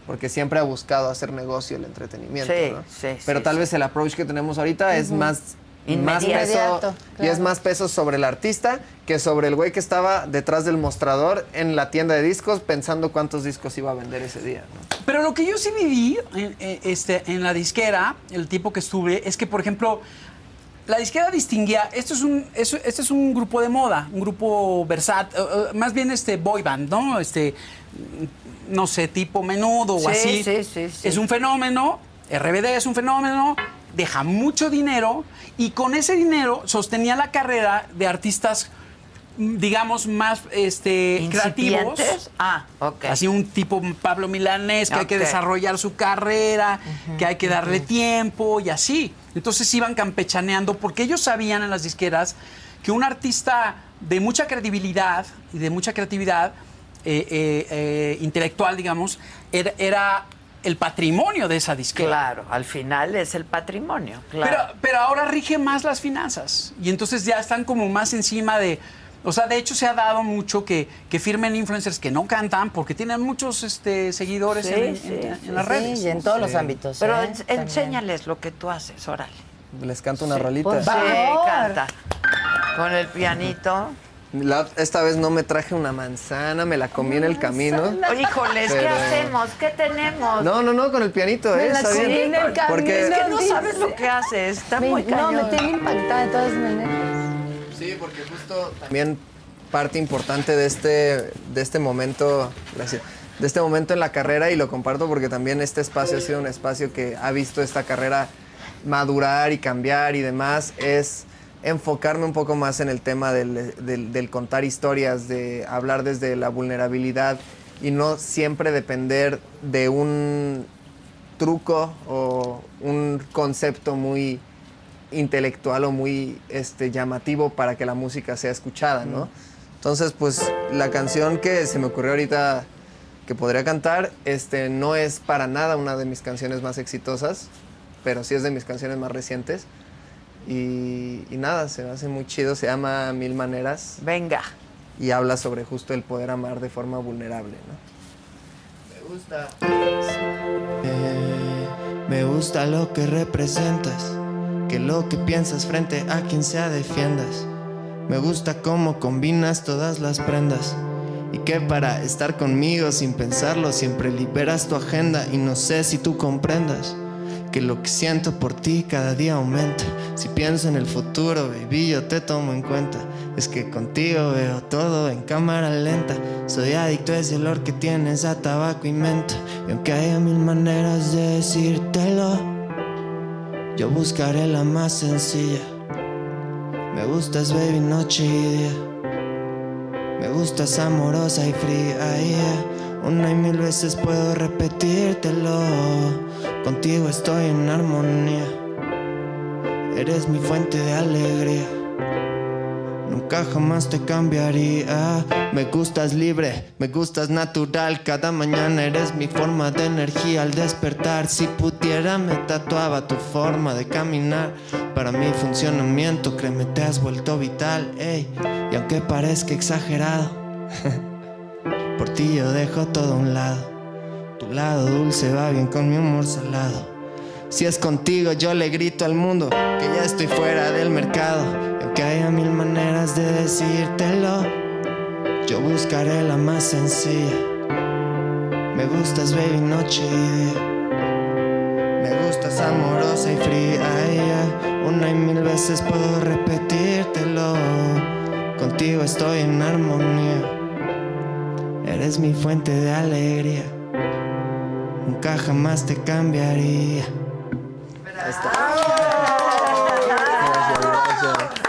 porque siempre ha buscado hacer negocio el entretenimiento, Sí, ¿no? sí, Pero sí, tal sí. vez el approach que tenemos ahorita es más más Inmediato. peso Inmediato, y es más peso sobre el artista que sobre el güey que estaba detrás del mostrador en la tienda de discos pensando cuántos discos iba a vender ese día, ¿no? Pero lo que yo sí viví en, en- este, en la disquera, el tiempo que estuve, es que, por ejemplo, la disquera distinguía, esto es un, eso- este es un grupo de moda, un grupo versátil, más bien este boy band, ¿no? Este, no sé, tipo menudo Sí, o así. sí, sí, sí. Es un fenómeno, RBD es un fenómeno, deja mucho dinero y con ese dinero sostenía la carrera de artistas, digamos, más este, creativos. Ah, ok. Así un tipo Pablo Milanés, que hay que desarrollar su carrera, que hay que darle tiempo y así. Entonces iban campechaneando porque ellos sabían en las disqueras que un artista de mucha credibilidad y de mucha creatividad eh, eh, eh, intelectual, digamos, era, era el patrimonio de esa disquera. Claro, al final es el patrimonio, claro. Pero, pero ahora rige más las finanzas. Y entonces ya están como más encima de. O sea, de hecho se ha dado mucho que, que firmen influencers que no cantan porque tienen muchos este, seguidores Sí, en, sí, en- sí, en las Sí, redes. y en todos los ámbitos. Pero ¿eh? enséñales lo que tú haces, órale. Les canto una rolita. por Sí, canta. Con el pianito. La- esta vez no me traje una manzana, me la comí en el camino. Híjoles, ¿qué Pero- hacemos? ¿Qué tenemos? No, no, no, con el pianito, ¿eh? la Está comí bien. en el camino. Porque Es que no dice. sabes lo que haces. Está Me- muy no, cañón. me tiene impactada de todas maneras. Sí, porque justo también parte importante de este, de este momento, gracias, de este momento en la carrera y lo comparto porque también este espacio ha sido un espacio que ha visto esta carrera madurar y cambiar y demás, es enfocarme un poco más en el tema del, del- del contar historias, de hablar desde la vulnerabilidad y no siempre depender de un truco o un concepto muy intelectual o muy este, llamativo para que la música sea escuchada, ¿no? Entonces, pues la canción que se me ocurrió ahorita que podría cantar, este, no es para nada una de mis canciones más exitosas, pero sí es de mis canciones más recientes. Y, y nada, se me hace muy chido, se llama Mil Maneras Venga. y habla sobre justo el poder amar de forma vulnerable, ¿no? Me gusta. Eh, me gusta lo que representas, que lo que piensas frente a quien sea defiendas. Me gusta cómo combinas todas las prendas. Y que para estar conmigo sin pensarlo siempre liberas tu agenda y no sé si tú comprendas que lo que siento por ti cada día aumenta. Si pienso en el futuro, baby, yo te tomo en cuenta. Es que contigo veo todo en cámara lenta. Soy adicto a ese olor que tienes a tabaco y menta. Y aunque haya mil maneras de decírtelo, yo buscaré la más sencilla. Me gustas, baby, noche y día. Me gustas amorosa y fría. yeah. Una y mil veces puedo repetírtelo. Contigo estoy en armonía. Eres mi fuente de alegría. Nunca jamás te cambiaría. Me gustas libre, me gustas natural. Cada mañana eres mi forma de energía al despertar. Si pudiera, me tatuaba tu forma de caminar. Para mi funcionamiento, créeme, te has vuelto vital. Ey, y aunque parezca exagerado, por ti yo dejo todo a un lado. Tu lado dulce va bien con mi humor salado. Si es contigo, yo le grito al mundo que ya estoy fuera del mercado. Y aunque haya mil maneras de decírtelo, yo buscaré la más sencilla. Me gustas, baby, noche. Me gustas amorosa y fría. Una y mil veces puedo repetírtelo. Contigo estoy en armonía. Eres mi fuente de alegría. Nunca jamás te cambiaría.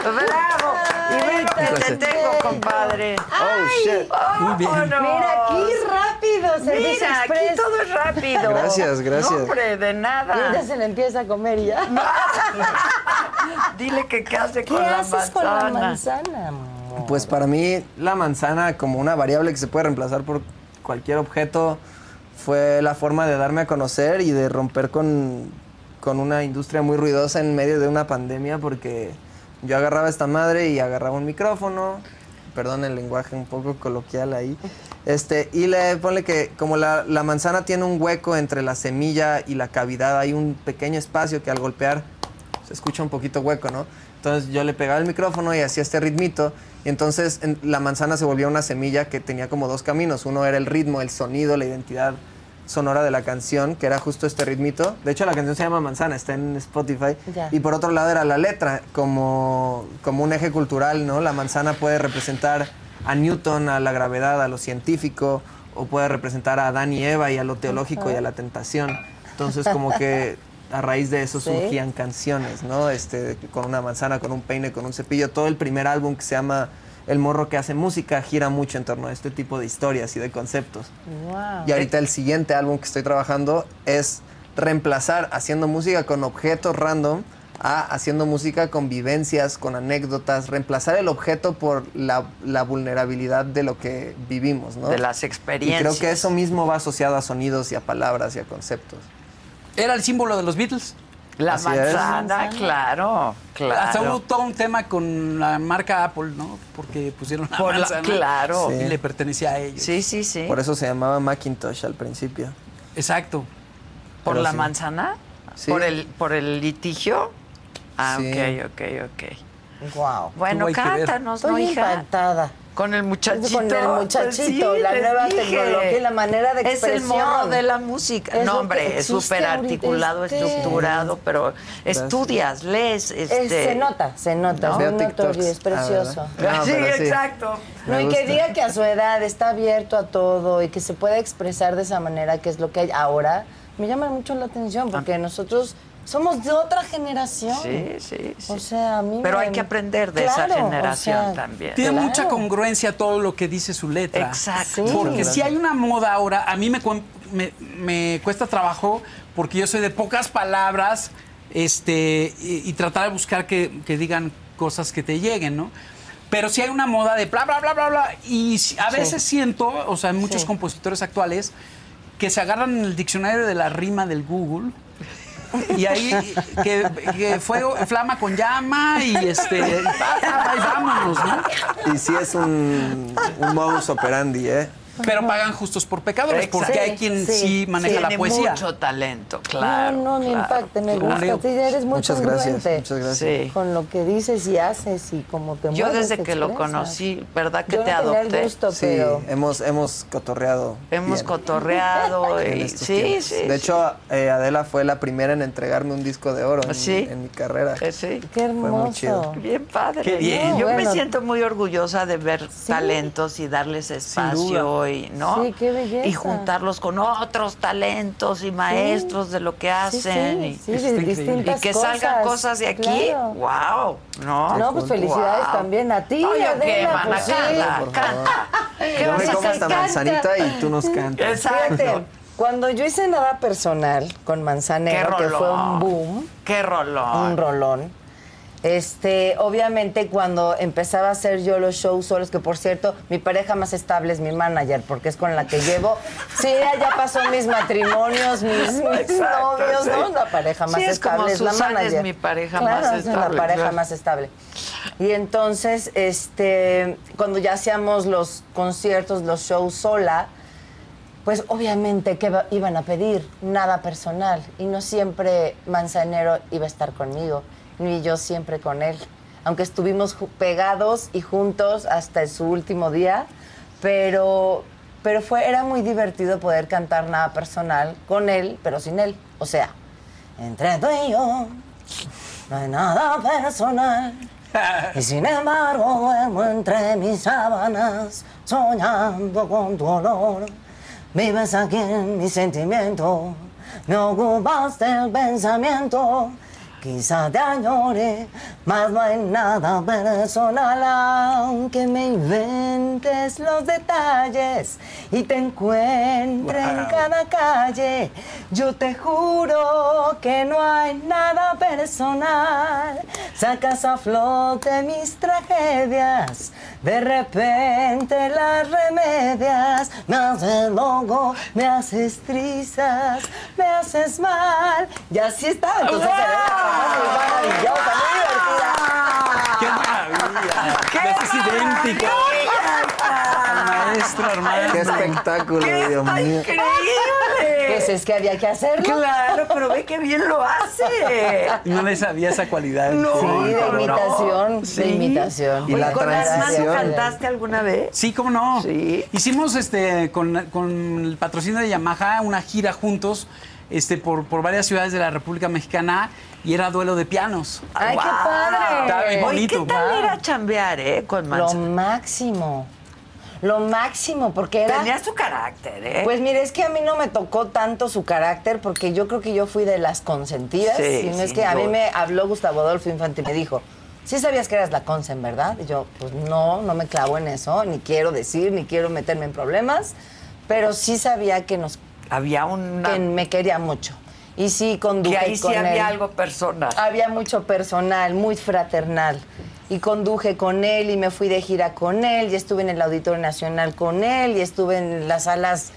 ¡Bravo! Y vente, te tengo, compadre. Oh, shit. Muy bien. Mira, aquí rápido, servicio Mira, aquí express. todo es rápido. Gracias, gracias. No, hombre, de Y ya nada. se le empieza a comer y ya. Dile que qué hace ¿Qué con la haces manzana. con la manzana, amor? Pues para mí la manzana como una variable que se puede reemplazar por cualquier objeto fue la forma de darme a conocer y de romper con, con una industria muy ruidosa en medio de una pandemia porque yo agarraba esta madre y agarraba un micrófono, perdón el lenguaje un poco coloquial ahí, este, y le ponle que como la, la manzana tiene un hueco entre la semilla y la cavidad, hay un pequeño espacio que al golpear se escucha un poquito hueco, ¿no? Entonces yo le pegaba el micrófono y hacía este ritmito. Y entonces en- la manzana se volvió una semilla que tenía como dos caminos. Uno era el ritmo, el sonido, la identidad sonora de la canción, que era justo este ritmito. De hecho, la canción se llama Manzana, está en Spotify. Y por otro lado era la letra, como, como un eje cultural, ¿no? La manzana puede representar a Newton, a la gravedad, a lo científico, o puede representar a Adán y Eva y a lo teológico y a la tentación. Entonces, como que a raíz de eso Sí. surgían canciones, ¿no? Este, con una manzana, con un peine, con un cepillo. Todo el primer álbum que se llama El morro que hace música gira mucho en torno a este tipo de historias y de conceptos. Wow. Y ahorita el siguiente álbum que estoy trabajando es reemplazar haciendo música con objetos random a haciendo música con vivencias, con anécdotas, reemplazar el objeto por la, la vulnerabilidad de lo que vivimos, ¿no? De las Y experiencias. creo que eso mismo va asociado a sonidos y a palabras y a conceptos. Era el símbolo de los Beatles. La Así manzana, Manzana. claro, Hasta hubo claro. todo un tema con la marca Apple, ¿no? Porque pusieron la Por la- manzana claro. y Sí. le pertenecía a ellos. Sí, sí, sí. Por eso se llamaba Macintosh al principio. Exacto. ¿Por Pero la sí. manzana? Sí. ¿Por el, ¿Por el litigio? Ah, Sí. ok, ok, ok. Wow. Bueno, cántanos, ¿no, Estoy hija? impactada. Con el muchachito. Con el muchachito, Pues sí, la nueva dije. tecnología y la manera de Es el expresión. morro de la música. Es no, hombre, es súper articulado, este. estructurado, pero estudias, lees, Es- este... se nota, se nota, ¿No? es TikToks. notorio, es Ah, precioso. sí, exacto. No, y que diga que a su edad está abierto a todo y que se pueda expresar de esa manera, que es lo que hay ahora, me llama mucho la atención porque nosotros somos de otra generación. Sí, sí, sí. O sea, a mí Pero me- hay que aprender de Claro, esa o generación sea, también. Tiene Claro. mucha congruencia todo lo que dice su letra. Exacto. Sí. Porque si hay una moda ahora, a mí me, cuen- me, me cuesta trabajo porque yo soy de pocas palabras este, y, y tratar de buscar que, que digan cosas que te lleguen, ¿no? Pero si hay una moda de bla, bla, bla, bla, bla. Y a veces siento, o sea, muchos Sí. compositores actuales, que se agarran el diccionario de la rima del Google. Y ahí que, que flama con llama y este y vámonos, ¿no? Y sí es un, un modus operandi, ¿eh? Pero pagan justos por pecadores, Exacto. porque hay quien sí, sí, maneja la Tiene poesía. mucho talento, claro. no, no, me claro. impacta, me gusta. Ya eres muy Muchas gracias, muchas gracias. Sí. Con lo que dices y haces y como te Yo desde te que lo conocí, ¿verdad que Yo te no el adopté? gusto, Sí, pero... hemos, hemos cotorreado. Hemos bien cotorreado y sí, tiempos. sí. De hecho, eh, Adela fue la primera en entregarme un disco de oro en, ¿Sí? en mi carrera. Eh, sí. Qué muy chido. hermoso. Bien padre. Qué bien. Yo me siento muy orgullosa de ver talentos y darles espacio y no Sí, qué belleza. y juntarlos con otros talentos y maestros de lo que hacen sí, y, sí, de que salgan cosas de aquí. claro. Wow, no. No, pues felicidades Wow. también a ti, No, yo qué, Adela, mana, pues canta, por canta. ¿Qué Yo vas me a como hacer? esta Canta. manzanita y tú nos cantas. Exacto. Cuando yo hice nada personal con Manzanero, que fue un boom, Qué rolón. un rolón. Este, obviamente cuando empezaba a hacer yo los shows solos, que por cierto, mi pareja más estable es mi manager, porque es con la que llevo. Sí, ya pasó mis matrimonios, mis, mis Exacto, novios, sí. ¿no? La pareja más Sí, es como estable es la Susana es manager. mi pareja Claro, más es estable, la pareja claro. más estable. Y entonces, este, cuando ya hacíamos los conciertos, los shows sola, pues obviamente va- iban a pedir nada personal y no siempre Manzanero iba a estar conmigo, ni yo siempre con él. Aunque estuvimos pegados y juntos hasta su último día, pero, pero fue, era muy divertido poder cantar nada personal con él, pero sin él. O sea, entre tú y yo no hay nada personal. Y sin embargo duermo entre mis sábanas, soñando con tu olor. Vives aquí en mi sentimiento, me ocupas del pensamiento. Quizá te añore, mas no hay nada personal, aunque me inventes los detalles y te encuentre en cada calle. Yo te juro que no hay nada personal. Sacas a flote mis tragedias, de repente las remedias. Me haces loco, me haces trizas, me haces mal. Y así está. Entonces se ve maravillosa, muy divertida. ¡Qué maravilla! ¡Qué es idéntica! al maestro Armando. Qué espectáculo, Dios mío. ¡Increíble! Pues es que había que hacerlo. Claro, pero ve que bien lo hace. No le sabía esa cualidad. No, Sí, de no, no. imitación, Sí. de imitación. Y la Oye, ¿Con Armando transición. cantaste alguna vez? Sí, cómo no. Sí. Hicimos este con, con el patrocinio de Yamaha una gira juntos este, por, por varias ciudades de la República Mexicana y era duelo de pianos. ¡Ay, qué padre! Estaba bien Oye, bonito. ¿qué tal Wow. era chambear, eh, con Lo Manzanero? máximo. Lo máximo, porque era... Tenía su carácter, ¿eh? Pues mire, es que a mí no me tocó tanto su carácter porque yo creo que yo fui de las consentidas. Sí, y no es que a mí me habló Gustavo Adolfo Infante y me dijo, ¿sí sabías que eras la consen, verdad? Y yo, pues no, no me clavo en eso, ni quiero decir, ni quiero meterme en problemas, pero sí sabía que nos Había una... que me quería mucho. Y sí conduje que ahí sí con había él. algo personal. Había mucho personal, muy fraternal. Y conduje con él y me fui de gira con él y estuve en el Auditorio Nacional con él y estuve en las salas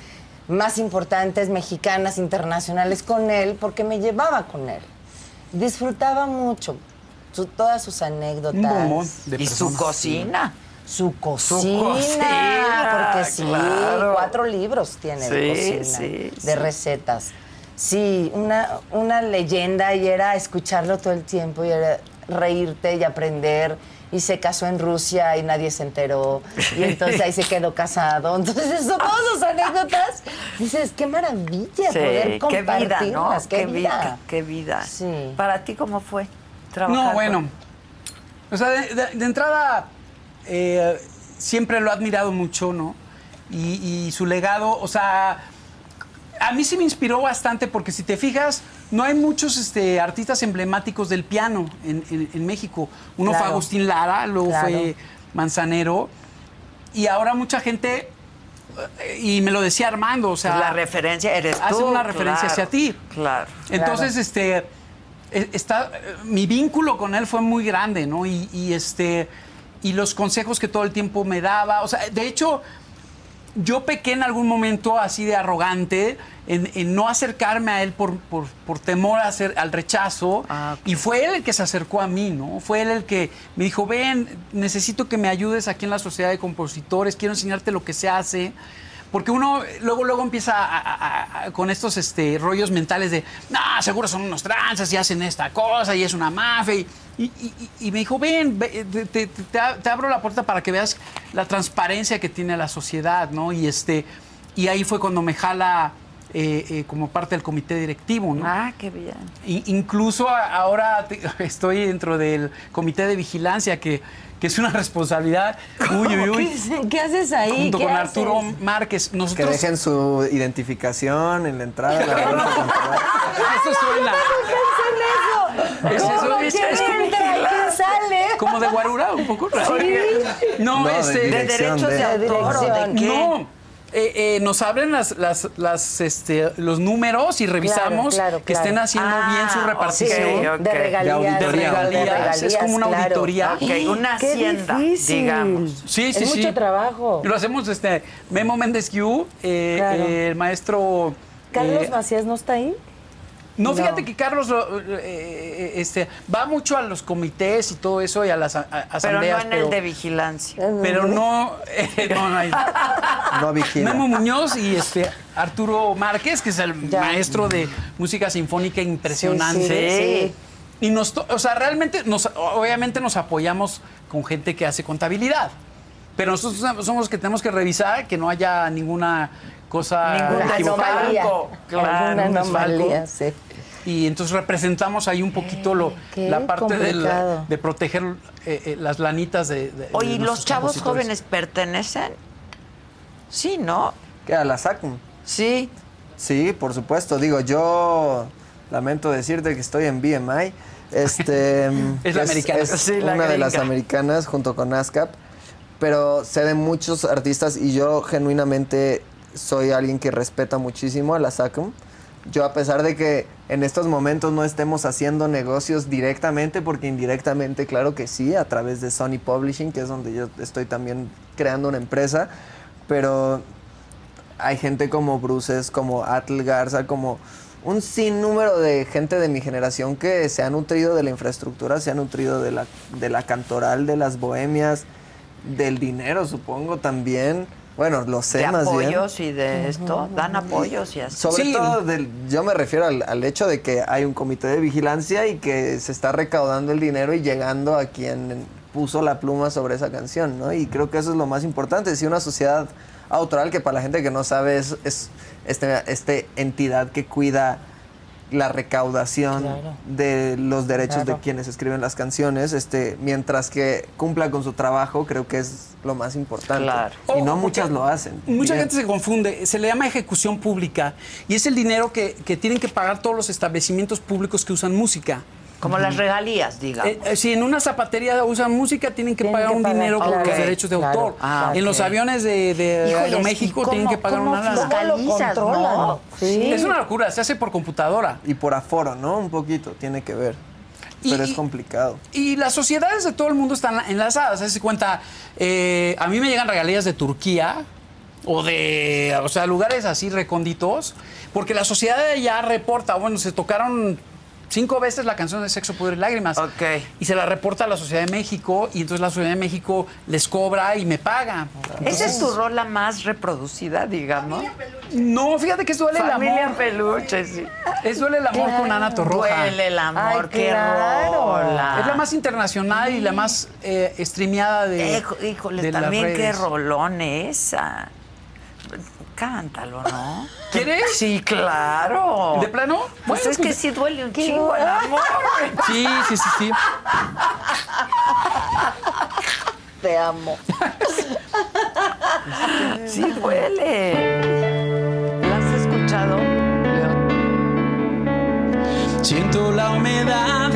más importantes mexicanas, internacionales con él porque me llevaba con él. Disfrutaba mucho su- todas sus anécdotas. De y su cocina. Su cocina, cocina, porque sí, claro. cuatro libros tiene de Sí, cocina, sí, de recetas. Sí, una, una leyenda y era escucharlo todo el tiempo y era reírte y aprender. Y se casó en Rusia y nadie se enteró. Y entonces ahí se quedó casado. Entonces, eso, todas sus anécdotas. Dices, qué maravilla poder qué vida, ¿no? compartirlas. Qué, vi- vida. Qué vida. Sí. ¿Para ti cómo fue trabajar No, bueno. O sea, de, de- de entrada, eh, siempre lo he admirado mucho, ¿no? Y, y su legado, o sea, a mí sí me inspiró bastante porque si te fijas, no hay muchos este, artistas emblemáticos del piano en, en- en México. Uno fue. Agustín Lara, luego Claro. fue Manzanero. Y ahora mucha gente, eh, y me lo decía Armando, o sea... la referencia eres tú. hace una referencia claro, hacia ti. Claro. Entonces, este, eh, está, mi vínculo con él fue muy grande, ¿no? Y, y, este, y los consejos que todo el tiempo me daba, o sea, de hecho, yo pequé en algún momento así de arrogante en, en no acercarme a él por, por- por temor a hacer, al rechazo. Ah. Y fue él el que se acercó a mí, ¿no? Fue él el que me dijo, ven, necesito que me ayudes aquí en la Sociedad de Compositores, quiero enseñarte lo que se hace. Porque uno luego, luego empieza a- a- a- con estos este, rollos mentales de, no, seguro son unos tranzas y hacen esta cosa y es una mafia. Y, y- y- y me dijo, ven, ve, te, te- te ab- te abro la puerta para que veas la transparencia que tiene la sociedad, ¿no? Y, este, y ahí fue cuando me jala eh, eh, como parte del comité directivo, ¿no? Ah, qué bien. Incluso ahora te- estoy dentro del comité de vigilancia, que, que es una responsabilidad. Uy, uy, uy. ¿Qué, qué haces ahí? Junto ¿Qué con haces? Arturo Márquez. Que Nosotros. dejen su identificación en la entrada. La. Eso suena. Es ¿Cómo eso, es- es como- entra sale? como de guarura, un poco raro. No, No, de este. ¿De Dirección derechos de, de- autor de qué? No. Eh, eh, nos abren las, las, las, este, los números y revisamos claro, que claro. estén haciendo Ah, bien su repartición. ok. De regalías. De De auditoría. regalías, es como una claro. auditoría. Ok, una Qué hacienda, difícil. digamos. Sí, sí, es sí. mucho trabajo. Lo hacemos este Memo Méndez Q, eh, Claro. eh, el maestro. ¿Carlos eh, Macías no está ahí? No, No. fíjate que Carlos lo- eh, eh, este, va mucho a los comités y todo eso y a las a- a- Pero no asambleas. en el de vigilancia. pero no, eh, no, no hay- No vigila. Memo Muñoz y este Arturo Márquez, que es el Ya. maestro de música sinfónica impresionante. Sí, sí, sí. Y nos, o sea, realmente, nos, obviamente nos apoyamos con gente que hace contabilidad. Pero nosotros somos los que tenemos que revisar que no haya ninguna cosa Ninguna anomalía. Claro, Alguna un anomalía, sí. Y entonces representamos ahí un poquito lo, Qué la parte del- complicado. de proteger eh, eh, las lanitas de, de- Oye, de ¿y los chavos jóvenes pertenecen? Sí, ¿no? ¿Qué? ¿A la SACM? Sí. Sí, por supuesto. Digo, yo lamento decirte que estoy en BMI, Este, Es la americana. Sí, la una de las americanas junto con ASCAP, pero sé de muchos artistas y yo genuinamente soy alguien que respeta muchísimo a la SACM. Yo a pesar de que en estos momentos no estemos haciendo negocios directamente, porque indirectamente claro que sí, a través de Sony Publishing, que es donde yo estoy también creando una empresa, pero hay gente como Bruces, como Atle Garza, como un sinnúmero de gente de mi generación que se ha nutrido de la infraestructura, se ha nutrido de la, de la cantoral, de las bohemias, del dinero, supongo, también. Bueno, lo sé de más bien. apoyos y de esto, dan apoyos y así. Sobre Sí. todo, del- yo me refiero al, al hecho de que hay un comité de vigilancia y que se está recaudando el dinero y llegando a quien puso la pluma sobre esa canción, ¿no? Y creo que eso es lo más importante. Si una sociedad autoral, que para la gente que no sabe es, es este, este entidad que cuida la recaudación Claro. de los derechos Claro. de quienes escriben las canciones, este, mientras que cumpla con su trabajo, creo que es lo más importante. Claro. Y no muchas lo hacen. Mucha Bien. gente se confunde. Se le llama ejecución pública y es el dinero que, que tienen que pagar todos los establecimientos públicos que usan música. Como las regalías, digamos. Eh, eh, si en una zapatería usan música, tienen que Tienen pagar que un pagar, dinero por claro, los derechos de claro. autor. Ah, en los aviones de, de Híjoles, Aeroméxico ¿y tienen que pagar cómo una lana. controlan? no? Sí. Es una locura, se hace por computadora. Y por aforo, ¿no? Un poquito, tiene que ver. Y- Pero es complicado. Y las sociedades de todo el mundo están enlazadas. Se cuenta, eh, a mí me llegan regalías de Turquía o de, o sea, lugares así recónditos, porque la sociedad de allá reporta, bueno, se tocaron cinco veces la canción de Sexo, Poder y Lágrimas. Ok. Y se la reporta a la Sociedad de México y entonces la Sociedad de México les cobra y me paga. Esa es tu rola más reproducida, digamos. No, fíjate que es Duele el Familia Amor. Peluche, sí. Es Duele el Amor con Ana Torroja. Duele el amor, Ay, qué claro. rola. Es la más internacional y la más eh, streameada de. Híjole, de las también qué rolón esa. Cántalo, ¿no? ¿Quieres? Sí, claro. ¿De plano? Pues Bueno, es que sí duele un chingo el amor. Sí, sí, sí, sí. Te amo. Sí duele. ¿La has escuchado? Siento la humedad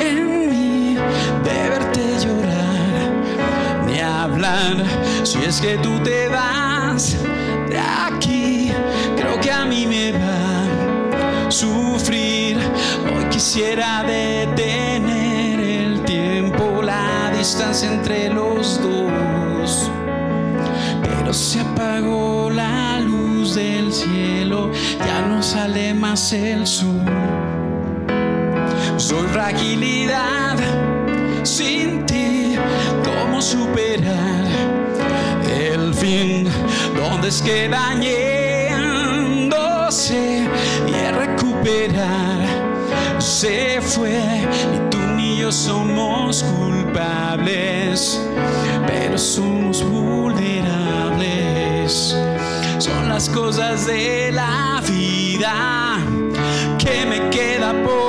en mí de verte llorar, ni hablar. Si es que tú te vas de aquí, creo que a mí me va a sufrir. Hoy quisiera detener el tiempo, la distancia entre los dos. Pero se apagó la luz del cielo, ya no sale más el sol. Soy fragilidad sin ti, ¿cómo superar el fin? ¿Dónde es que dañándose y a recuperar? Se fue y tú ni yo somos culpables, pero somos vulnerables. Son las cosas de la vida que me queda por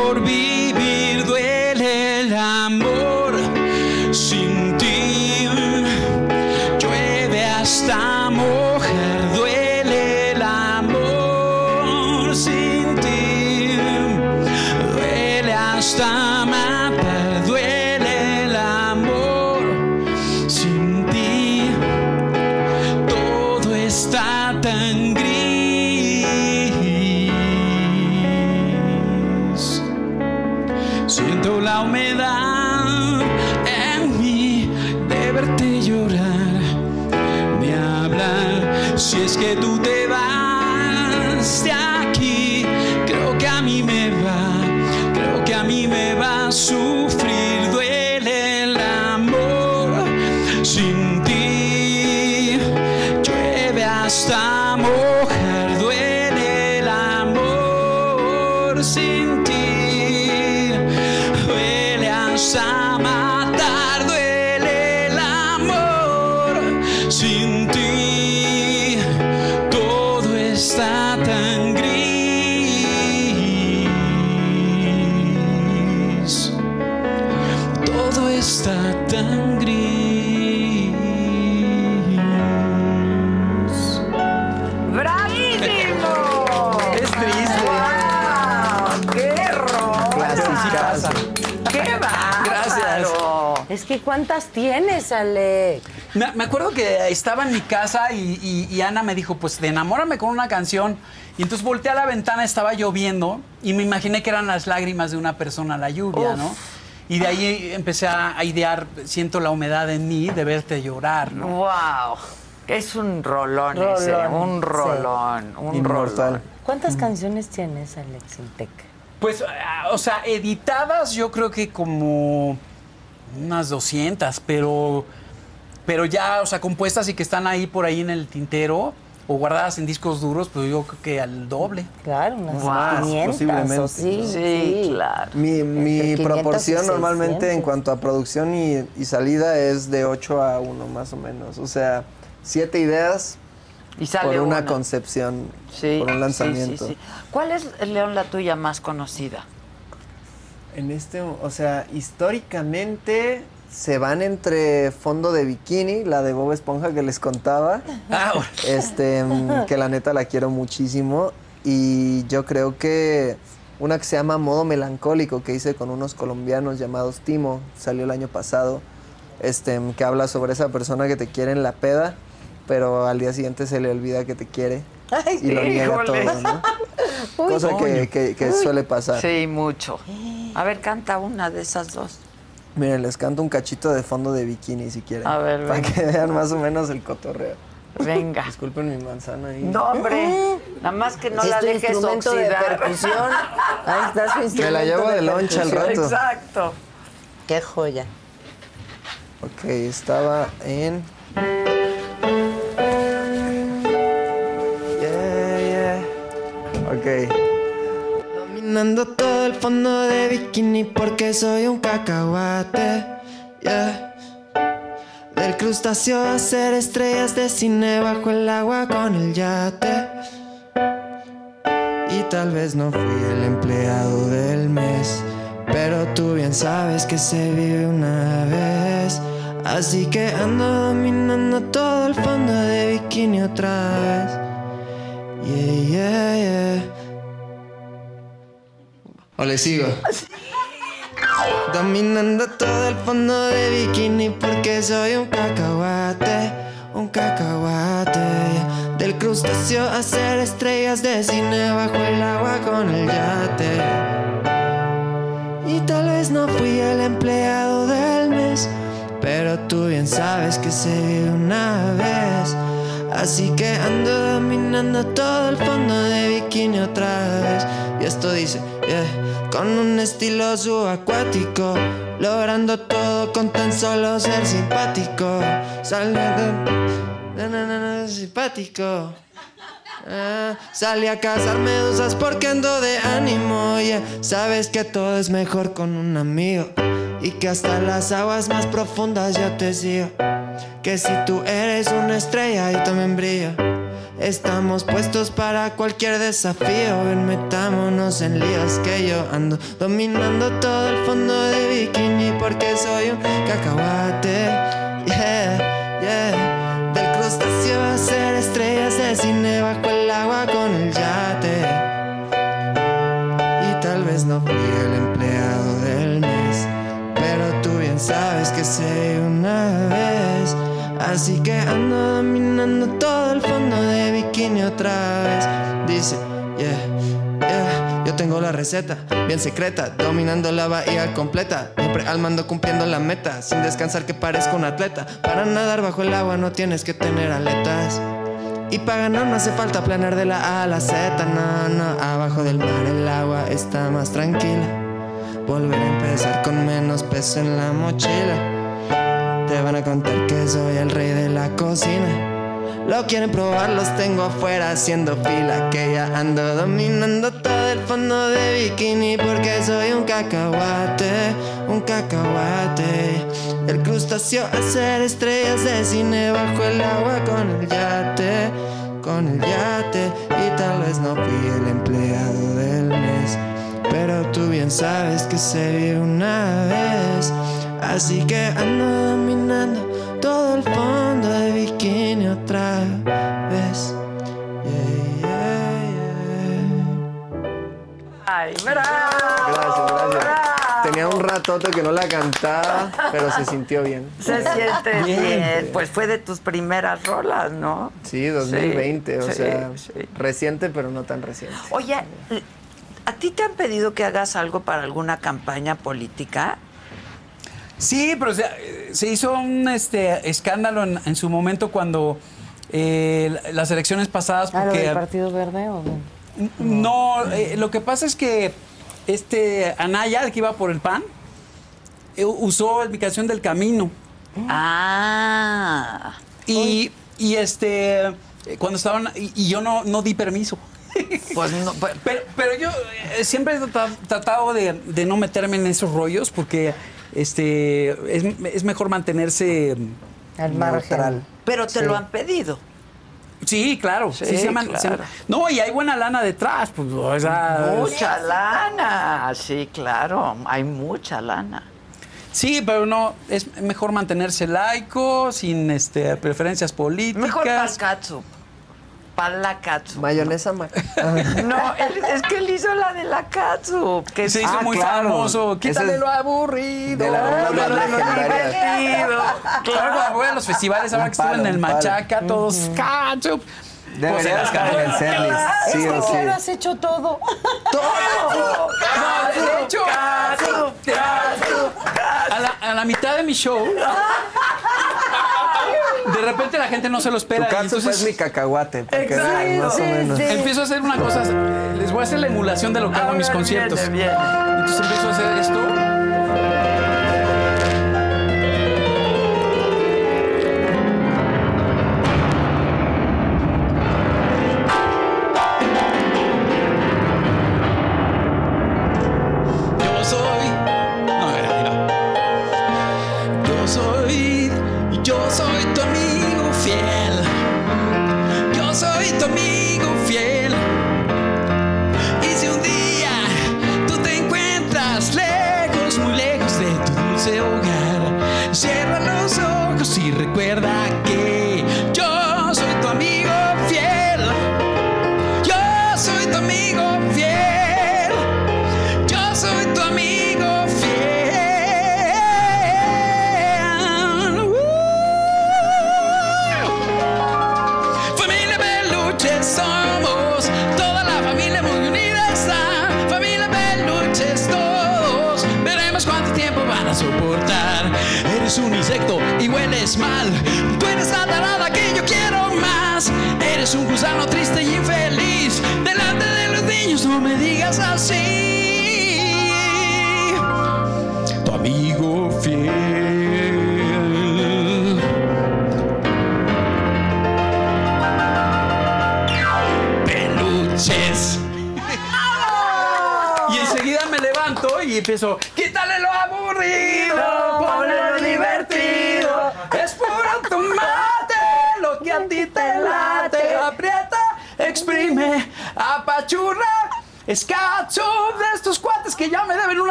que ¿cuántas tienes, Ale? Me, me acuerdo que estaba en mi casa y, y- y Ana me dijo, pues enamórame con una canción. Y entonces volteé a la ventana, estaba lloviendo y me imaginé que eran las lágrimas de una persona, la lluvia, ¿no? Y de ahí empecé a, a idear, siento la humedad en mí de verte llorar, ¿no? ¡Wow! Es un rolón, ese, Rolón, un sí. rolón, un Inmortal. rolón. ¿Cuántas canciones tienes, Alex Intec? Pues, o sea, editadas yo creo que como unas 200, pero, pero ya, o sea, compuestas y que están ahí por ahí en el tintero o guardadas en discos duros, pues yo creo que al doble. Claro, unas Guau, 500 posiblemente. o sí. Sí, claro. Mi, mi Entre 500 y proporción normalmente en 600. cuanto a producción y, y salida es de 8 a 1 más o menos. O sea, 7 ideas Y sale por una, una. concepción, Sí, por un sí, lanzamiento. sí, sí. ¿Cuál es, León, la tuya más conocida? En este, o sea, históricamente se van entre Fondo de Bikini, la de Bob Esponja que les contaba, Ah, este, mm, que la neta la quiero muchísimo. Y yo creo que una que se llama Modo Melancólico, que hice con unos colombianos llamados Timo, salió el año pasado, este, que habla sobre esa persona que te quiere en la peda, pero al día siguiente se le olvida que te quiere Ay, y lo niega híjole. todo, ¿no? Cosa que, que- que suele pasar. Sí, mucho. A ver, canta una de esas dos. Miren, les canto un cachito de fondo de bikini si quieren. A ver, Para venga. que vean más o menos el cotorreo. Venga. Disculpen mi manzana ahí. No, hombre. Nada más que no Es la tu dejes instrumento de oxidar. percusión. Ahí está su instrumento Me la llevo de loncha al rato. Exacto. Qué joya. Ok, estaba en. Ok. Dominando todo el fondo de bikini porque soy un cacahuate. Yeah. Del crustáceo a hacer estrellas de cine bajo el agua con el yate. Y tal vez no fui el empleado del mes, pero tú bien sabes que se vive una vez. Así que ando dominando todo el fondo de bikini otra vez. Yeah, yeah, yeah. O le sigo. Dominando todo el fondo de bikini porque soy un cacahuate, un cacahuate. Del crustáceo a hacer estrellas de cine bajo el agua con el yate. Y tal vez no fui el empleado del mes, pero tú bien sabes que se vive una vez. Así que ando dominando todo el fondo de bikini otra vez. Y esto dice, yeah, con un estilo subacuático, logrando todo con tan solo ser simpático. Saliendo, na, na, na, na, simpático. Ah, salí a cazar medusas porque ando de ánimo. yeah. Sabes que todo es mejor con un amigo. Y que hasta las aguas más profundas yo te sigo. Que si tú eres una estrella, yo también brillo. Estamos puestos para cualquier desafío. Metámonos en líos que yo ando dominando todo el fondo de bikini porque soy un cacahuate. Yeah, yeah. Del crustáceo a ser estrellas de cine bajo el agua con el yate. Y tal vez no fui el empleado del mes, pero tú bien sabes que sé una vez. Así que ando dominando todo el fondo de bikini otra vez. Dice, yeah, yeah, yo tengo la receta, bien secreta, dominando la bahía completa. Siempre al mando cumpliendo la meta, sin descansar que parezco un atleta. Para nadar bajo el agua no tienes que tener aletas. Y para ganar no hace falta planear de la A a la Z, no, no. Abajo del mar el agua está más tranquila. Volver a empezar con menos peso en la mochila. Te van a contar que soy el rey de la cocina. Lo quieren probar, los tengo afuera haciendo fila. Que ya ando dominando todo el fondo de bikini. Porque soy un cacahuate, un cacahuate. El crustáceo hacer estrellas de cine bajo el agua con el yate, con el yate. Y tal vez no fui el empleado del mes. Pero tú bien sabes que se vive una vez. Así que ando dominando todo el fondo de bikini otra vez. Yeah, yeah, yeah. Ay, bravo. Gracias, gracias. bravo. Tenía un ratote que no la cantaba, pero se sintió bien. Se siente bien. Pues fue de tus primeras rolas, ¿no? Sí, 2020, o Sí, sea, sí. reciente, pero no tan reciente. Oye, ¿a ti te han pedido que hagas algo para alguna campaña política? Sí, pero se, se hizo un este, escándalo en, en su momento cuando eh, las elecciones pasadas, Ah, lo porque del Partido Verde o qué? no, eh, lo que pasa es que este Anaya, el que iba por el PAN, eh, usó la ubicación del camino. Ah. Y, y este, cuando estaban, y, y yo no, no di permiso. Pues no, Pero, pero yo siempre he trata- tratado de, de no meterme en esos rollos porque este, es, es mejor mantenerse... Al margen. Neutral. pero te Sí. lo han pedido. Sí, claro. Sí, Sí, se llaman- se- claro. no, y hay buena lana detrás. Pues, o sea, Mucha lana. Sí, claro. Hay mucha lana. Sí, pero no, es mejor mantenerse laico, sin este, preferencias políticas. Mejor la katsu. Mayonesa, ma- No, él- es que él hizo la de la katsu. Que Se hizo Ah, muy claro. famoso. Quítale es lo aburrido. de Háblale lo divertido. Claro, cuando voy a los festivales, ahora que estuve en el. Machaca, todos. Pues las Deberías convencerles, sí o sí. Has hecho todo. De hecho, a la, a la mitad de mi show, de repente la gente no se lo Tu espera. y katsu entonces es mi cacahuate, Exacto. vean más o Sí, menos. sí. empiezo a hacer una cosa, les voy a hacer la emulación de lo que hago en mis conciertos. Viene, viene. Entonces empiezo a hacer esto.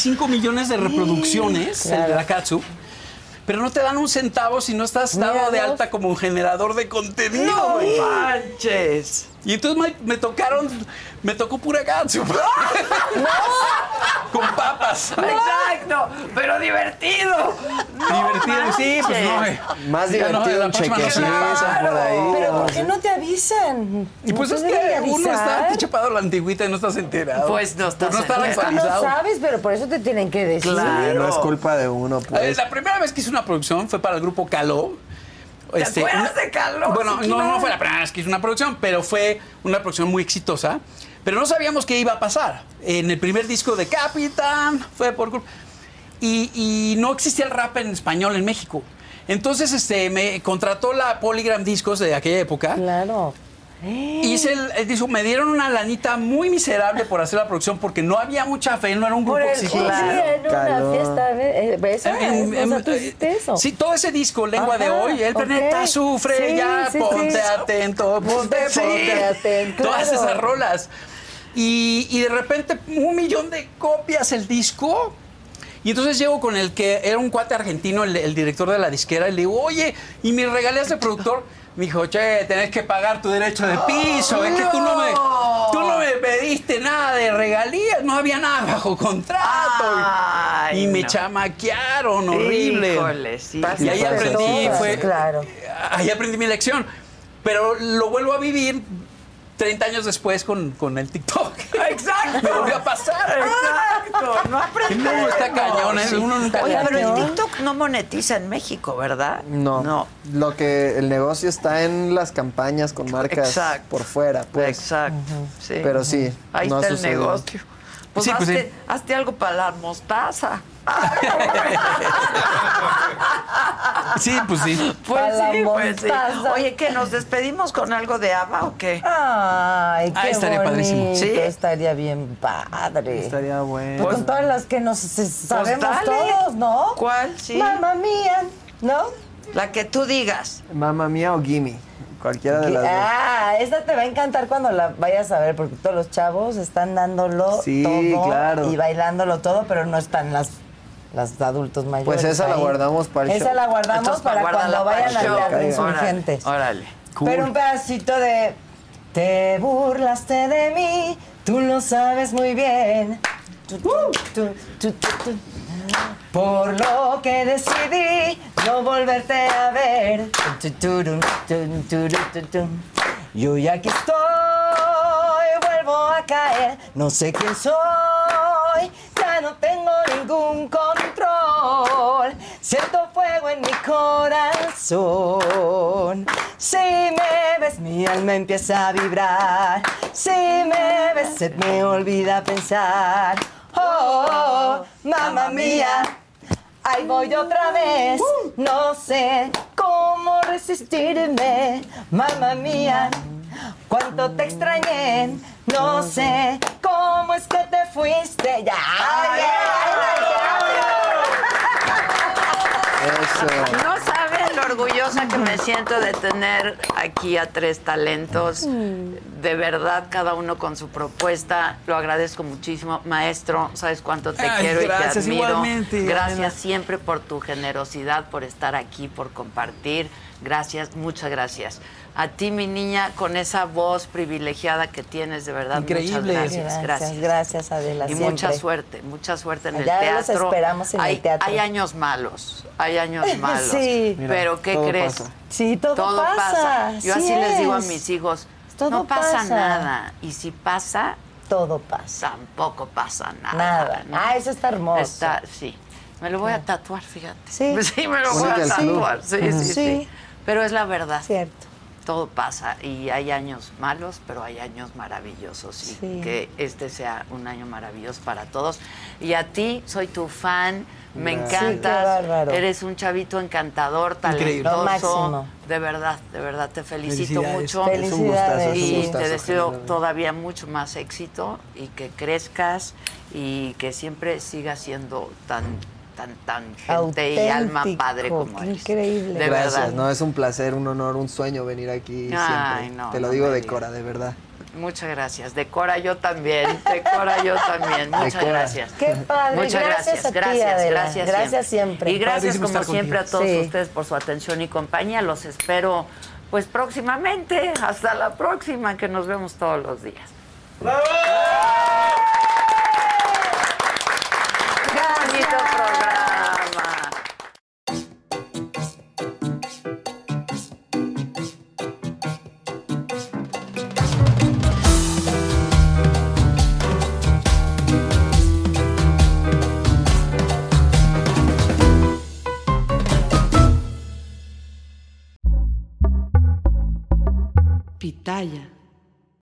25 millones de reproducciones, el de la Katsu. Pero no te dan un centavo si no estás dado de alta como un generador de contenido. ¡No manches! Y entonces me, me tocaron, me tocó pura Katsu. Con papas. Exacto, pero divertido. Divertido, sí, pues no. eh. Más no, divertido la un no chequecito por ahí. Pero ¿por qué no te avisan? Y pues ¿No es que uno está chapado a la antigüita y no estás enterado. Pues no estás Por no estar enterado. Es que no actualizado. sabes, pero por eso te tienen que decir. Claro. No es culpa de uno, Eh, pues. La primera vez que hice una producción fue para el grupo Caló. ¿Te acuerdas de Caló? Bueno, Sí, no, no fue la primera vez que hice una producción, pero fue una producción muy exitosa. Pero no sabíamos qué iba a pasar. En el primer disco de Capitán fue por grupo. Y, y no existía el rap en español en México. Entonces este, me contrató la Polygram Discos de aquella época. Claro. Hice el, el disco, me dieron una lanita muy miserable por hacer la producción porque no había mucha fe, no era un grupo. Claro. en una Calor. fiesta. eh, ¿Ves? En- en- o sea, hiciste eso. Sí, todo ese disco, Lengua de Hoy, el planeta sufre, Sí, ya, sí, ponte sí. atento, ponte, Sí, ponte atento, Todas claro. esas rolas. Y, y de repente un millón de copias el disco. Y entonces llego con el que era un cuate argentino, el, el director de la disquera, y le digo, oye, ¿y regalías de productor? Me dijo, che, tenés que pagar tu derecho de piso, es que tú no me, tú no me pediste nada de regalías, no había nada bajo contrato. Ay, y me no. chamaquearon horrible. Híjole, sí. Y ahí aprendí, fue, claro. ahí aprendí mi lección. Pero lo vuelvo a vivir 30 años después con, con el TikTok. Exacto. Me volvió a pasar. Exacto. No aprendes. No, está cañón, ¿eh? Uno nunca... Oye, pero el. TikTok no monetiza en México, ¿verdad? No. No. Lo que el negocio está en las campañas con marcas Exacto. por fuera, pues. Exacto. sí. Pero sí, Ahí no ha está el negocio. Pues, Sí, pues hazte, sí. hazte algo para la mostaza. Sí, pues sí. Pues Para la sí, pues sí. mostaza. Oye, ¿que nos despedimos con algo de ABBA o qué? Ay, qué Ah, estaría padrísimo. bonito, ¿Sí? Estaría bien padre. Estaría bueno. Con todas las que nos sabemos dale. todos, ¿no? ¿Cuál? Sí. Mamma mía, ¿no? La que tú digas. Mamma mía o Gimme. Cualquiera de las dos. Ah, esta te va a encantar cuando la vayas a ver, porque todos los chavos están dándolo Sí, todo claro. y bailándolo todo, pero no están las, las adultos mayores. Pues esa la guardamos para el Esa show. la guardamos Entonces, para cuando vayan show. Teatro Órale. Insurgentes. Órale. Pero un pedacito de Te burlaste de mí, tú lo sabes muy bien. Tu, Por lo que decidí no volverte a ver. Yo ya aquí estoy, vuelvo a caer. No sé quién soy, ya no tengo ningún control. Siento fuego en mi corazón. Si me ves, mi alma empieza a vibrar. Si me ves, se me olvida pensar. Oh, oh, mamá mía. Ahí voy otra vez, no sé cómo resistirme, mamá mía. Cuánto te extrañé, no sé cómo es que te fuiste ya. Ay, ay, Eso. No saben lo orgullosa que me siento de tener aquí a tres talentos. De verdad, cada uno con su propuesta. Lo agradezco muchísimo. Maestro, sabes cuánto te Ay, quiero y te admiro. igualmente, Gracias siempre por tu generosidad, por estar aquí, por compartir. Gracias, muchas gracias. A ti, mi niña, con esa voz privilegiada que tienes, de verdad. Increíble. Muchas gracias. Gracias, Gracias. gracias, Adela. Y siempre. mucha suerte, mucha suerte en Allá el los teatro. esperamos en el hay, teatro. Hay años malos, hay años malos. Sí. Pero ¿qué todo crees? pasa. Sí, todo, pasa. Yo sí así les digo a mis hijos, Todo no pasa, pasa. nada. Y si pasa, Todo pasa. tampoco pasa nada. Nada. ¿no? Ah, eso está hermoso. Está, sí. Me lo voy a tatuar, fíjate. Sí. Sí, me lo voy a tatuar. Sí, sí, sí, Sí. Pero es la verdad. Cierto. Todo pasa y hay años malos, pero hay años maravillosos y Sí. que este sea un año maravilloso para todos. Y a ti, soy tu fan, me encantas, Sí, eres un chavito encantador, talentoso. De verdad, de verdad, te felicito mucho. Felicidades. Es un gustazo, es un Y gustazo, te deseo todavía mucho más éxito y que crezcas y que siempre sigas siendo tan, tan, tan gente y alma padre como eres. increíble. De Gracias, verdad. no, es un placer, un honor, un sueño venir aquí Ay, siempre. no, Te lo no digo de digas. Cora, de verdad. Muchas gracias. Decora yo también. Decora yo también. Muchas Decora. gracias. Qué padre. Muchas Gracias gracias. a ti, gracias, Adela. gracias. Gracias siempre. Y gracias Padrísimo como siempre a todos Sí. ustedes por su atención y compañía. Los espero pues próximamente. Hasta la próxima que nos vemos todos los días. ¡Qué Pitaya.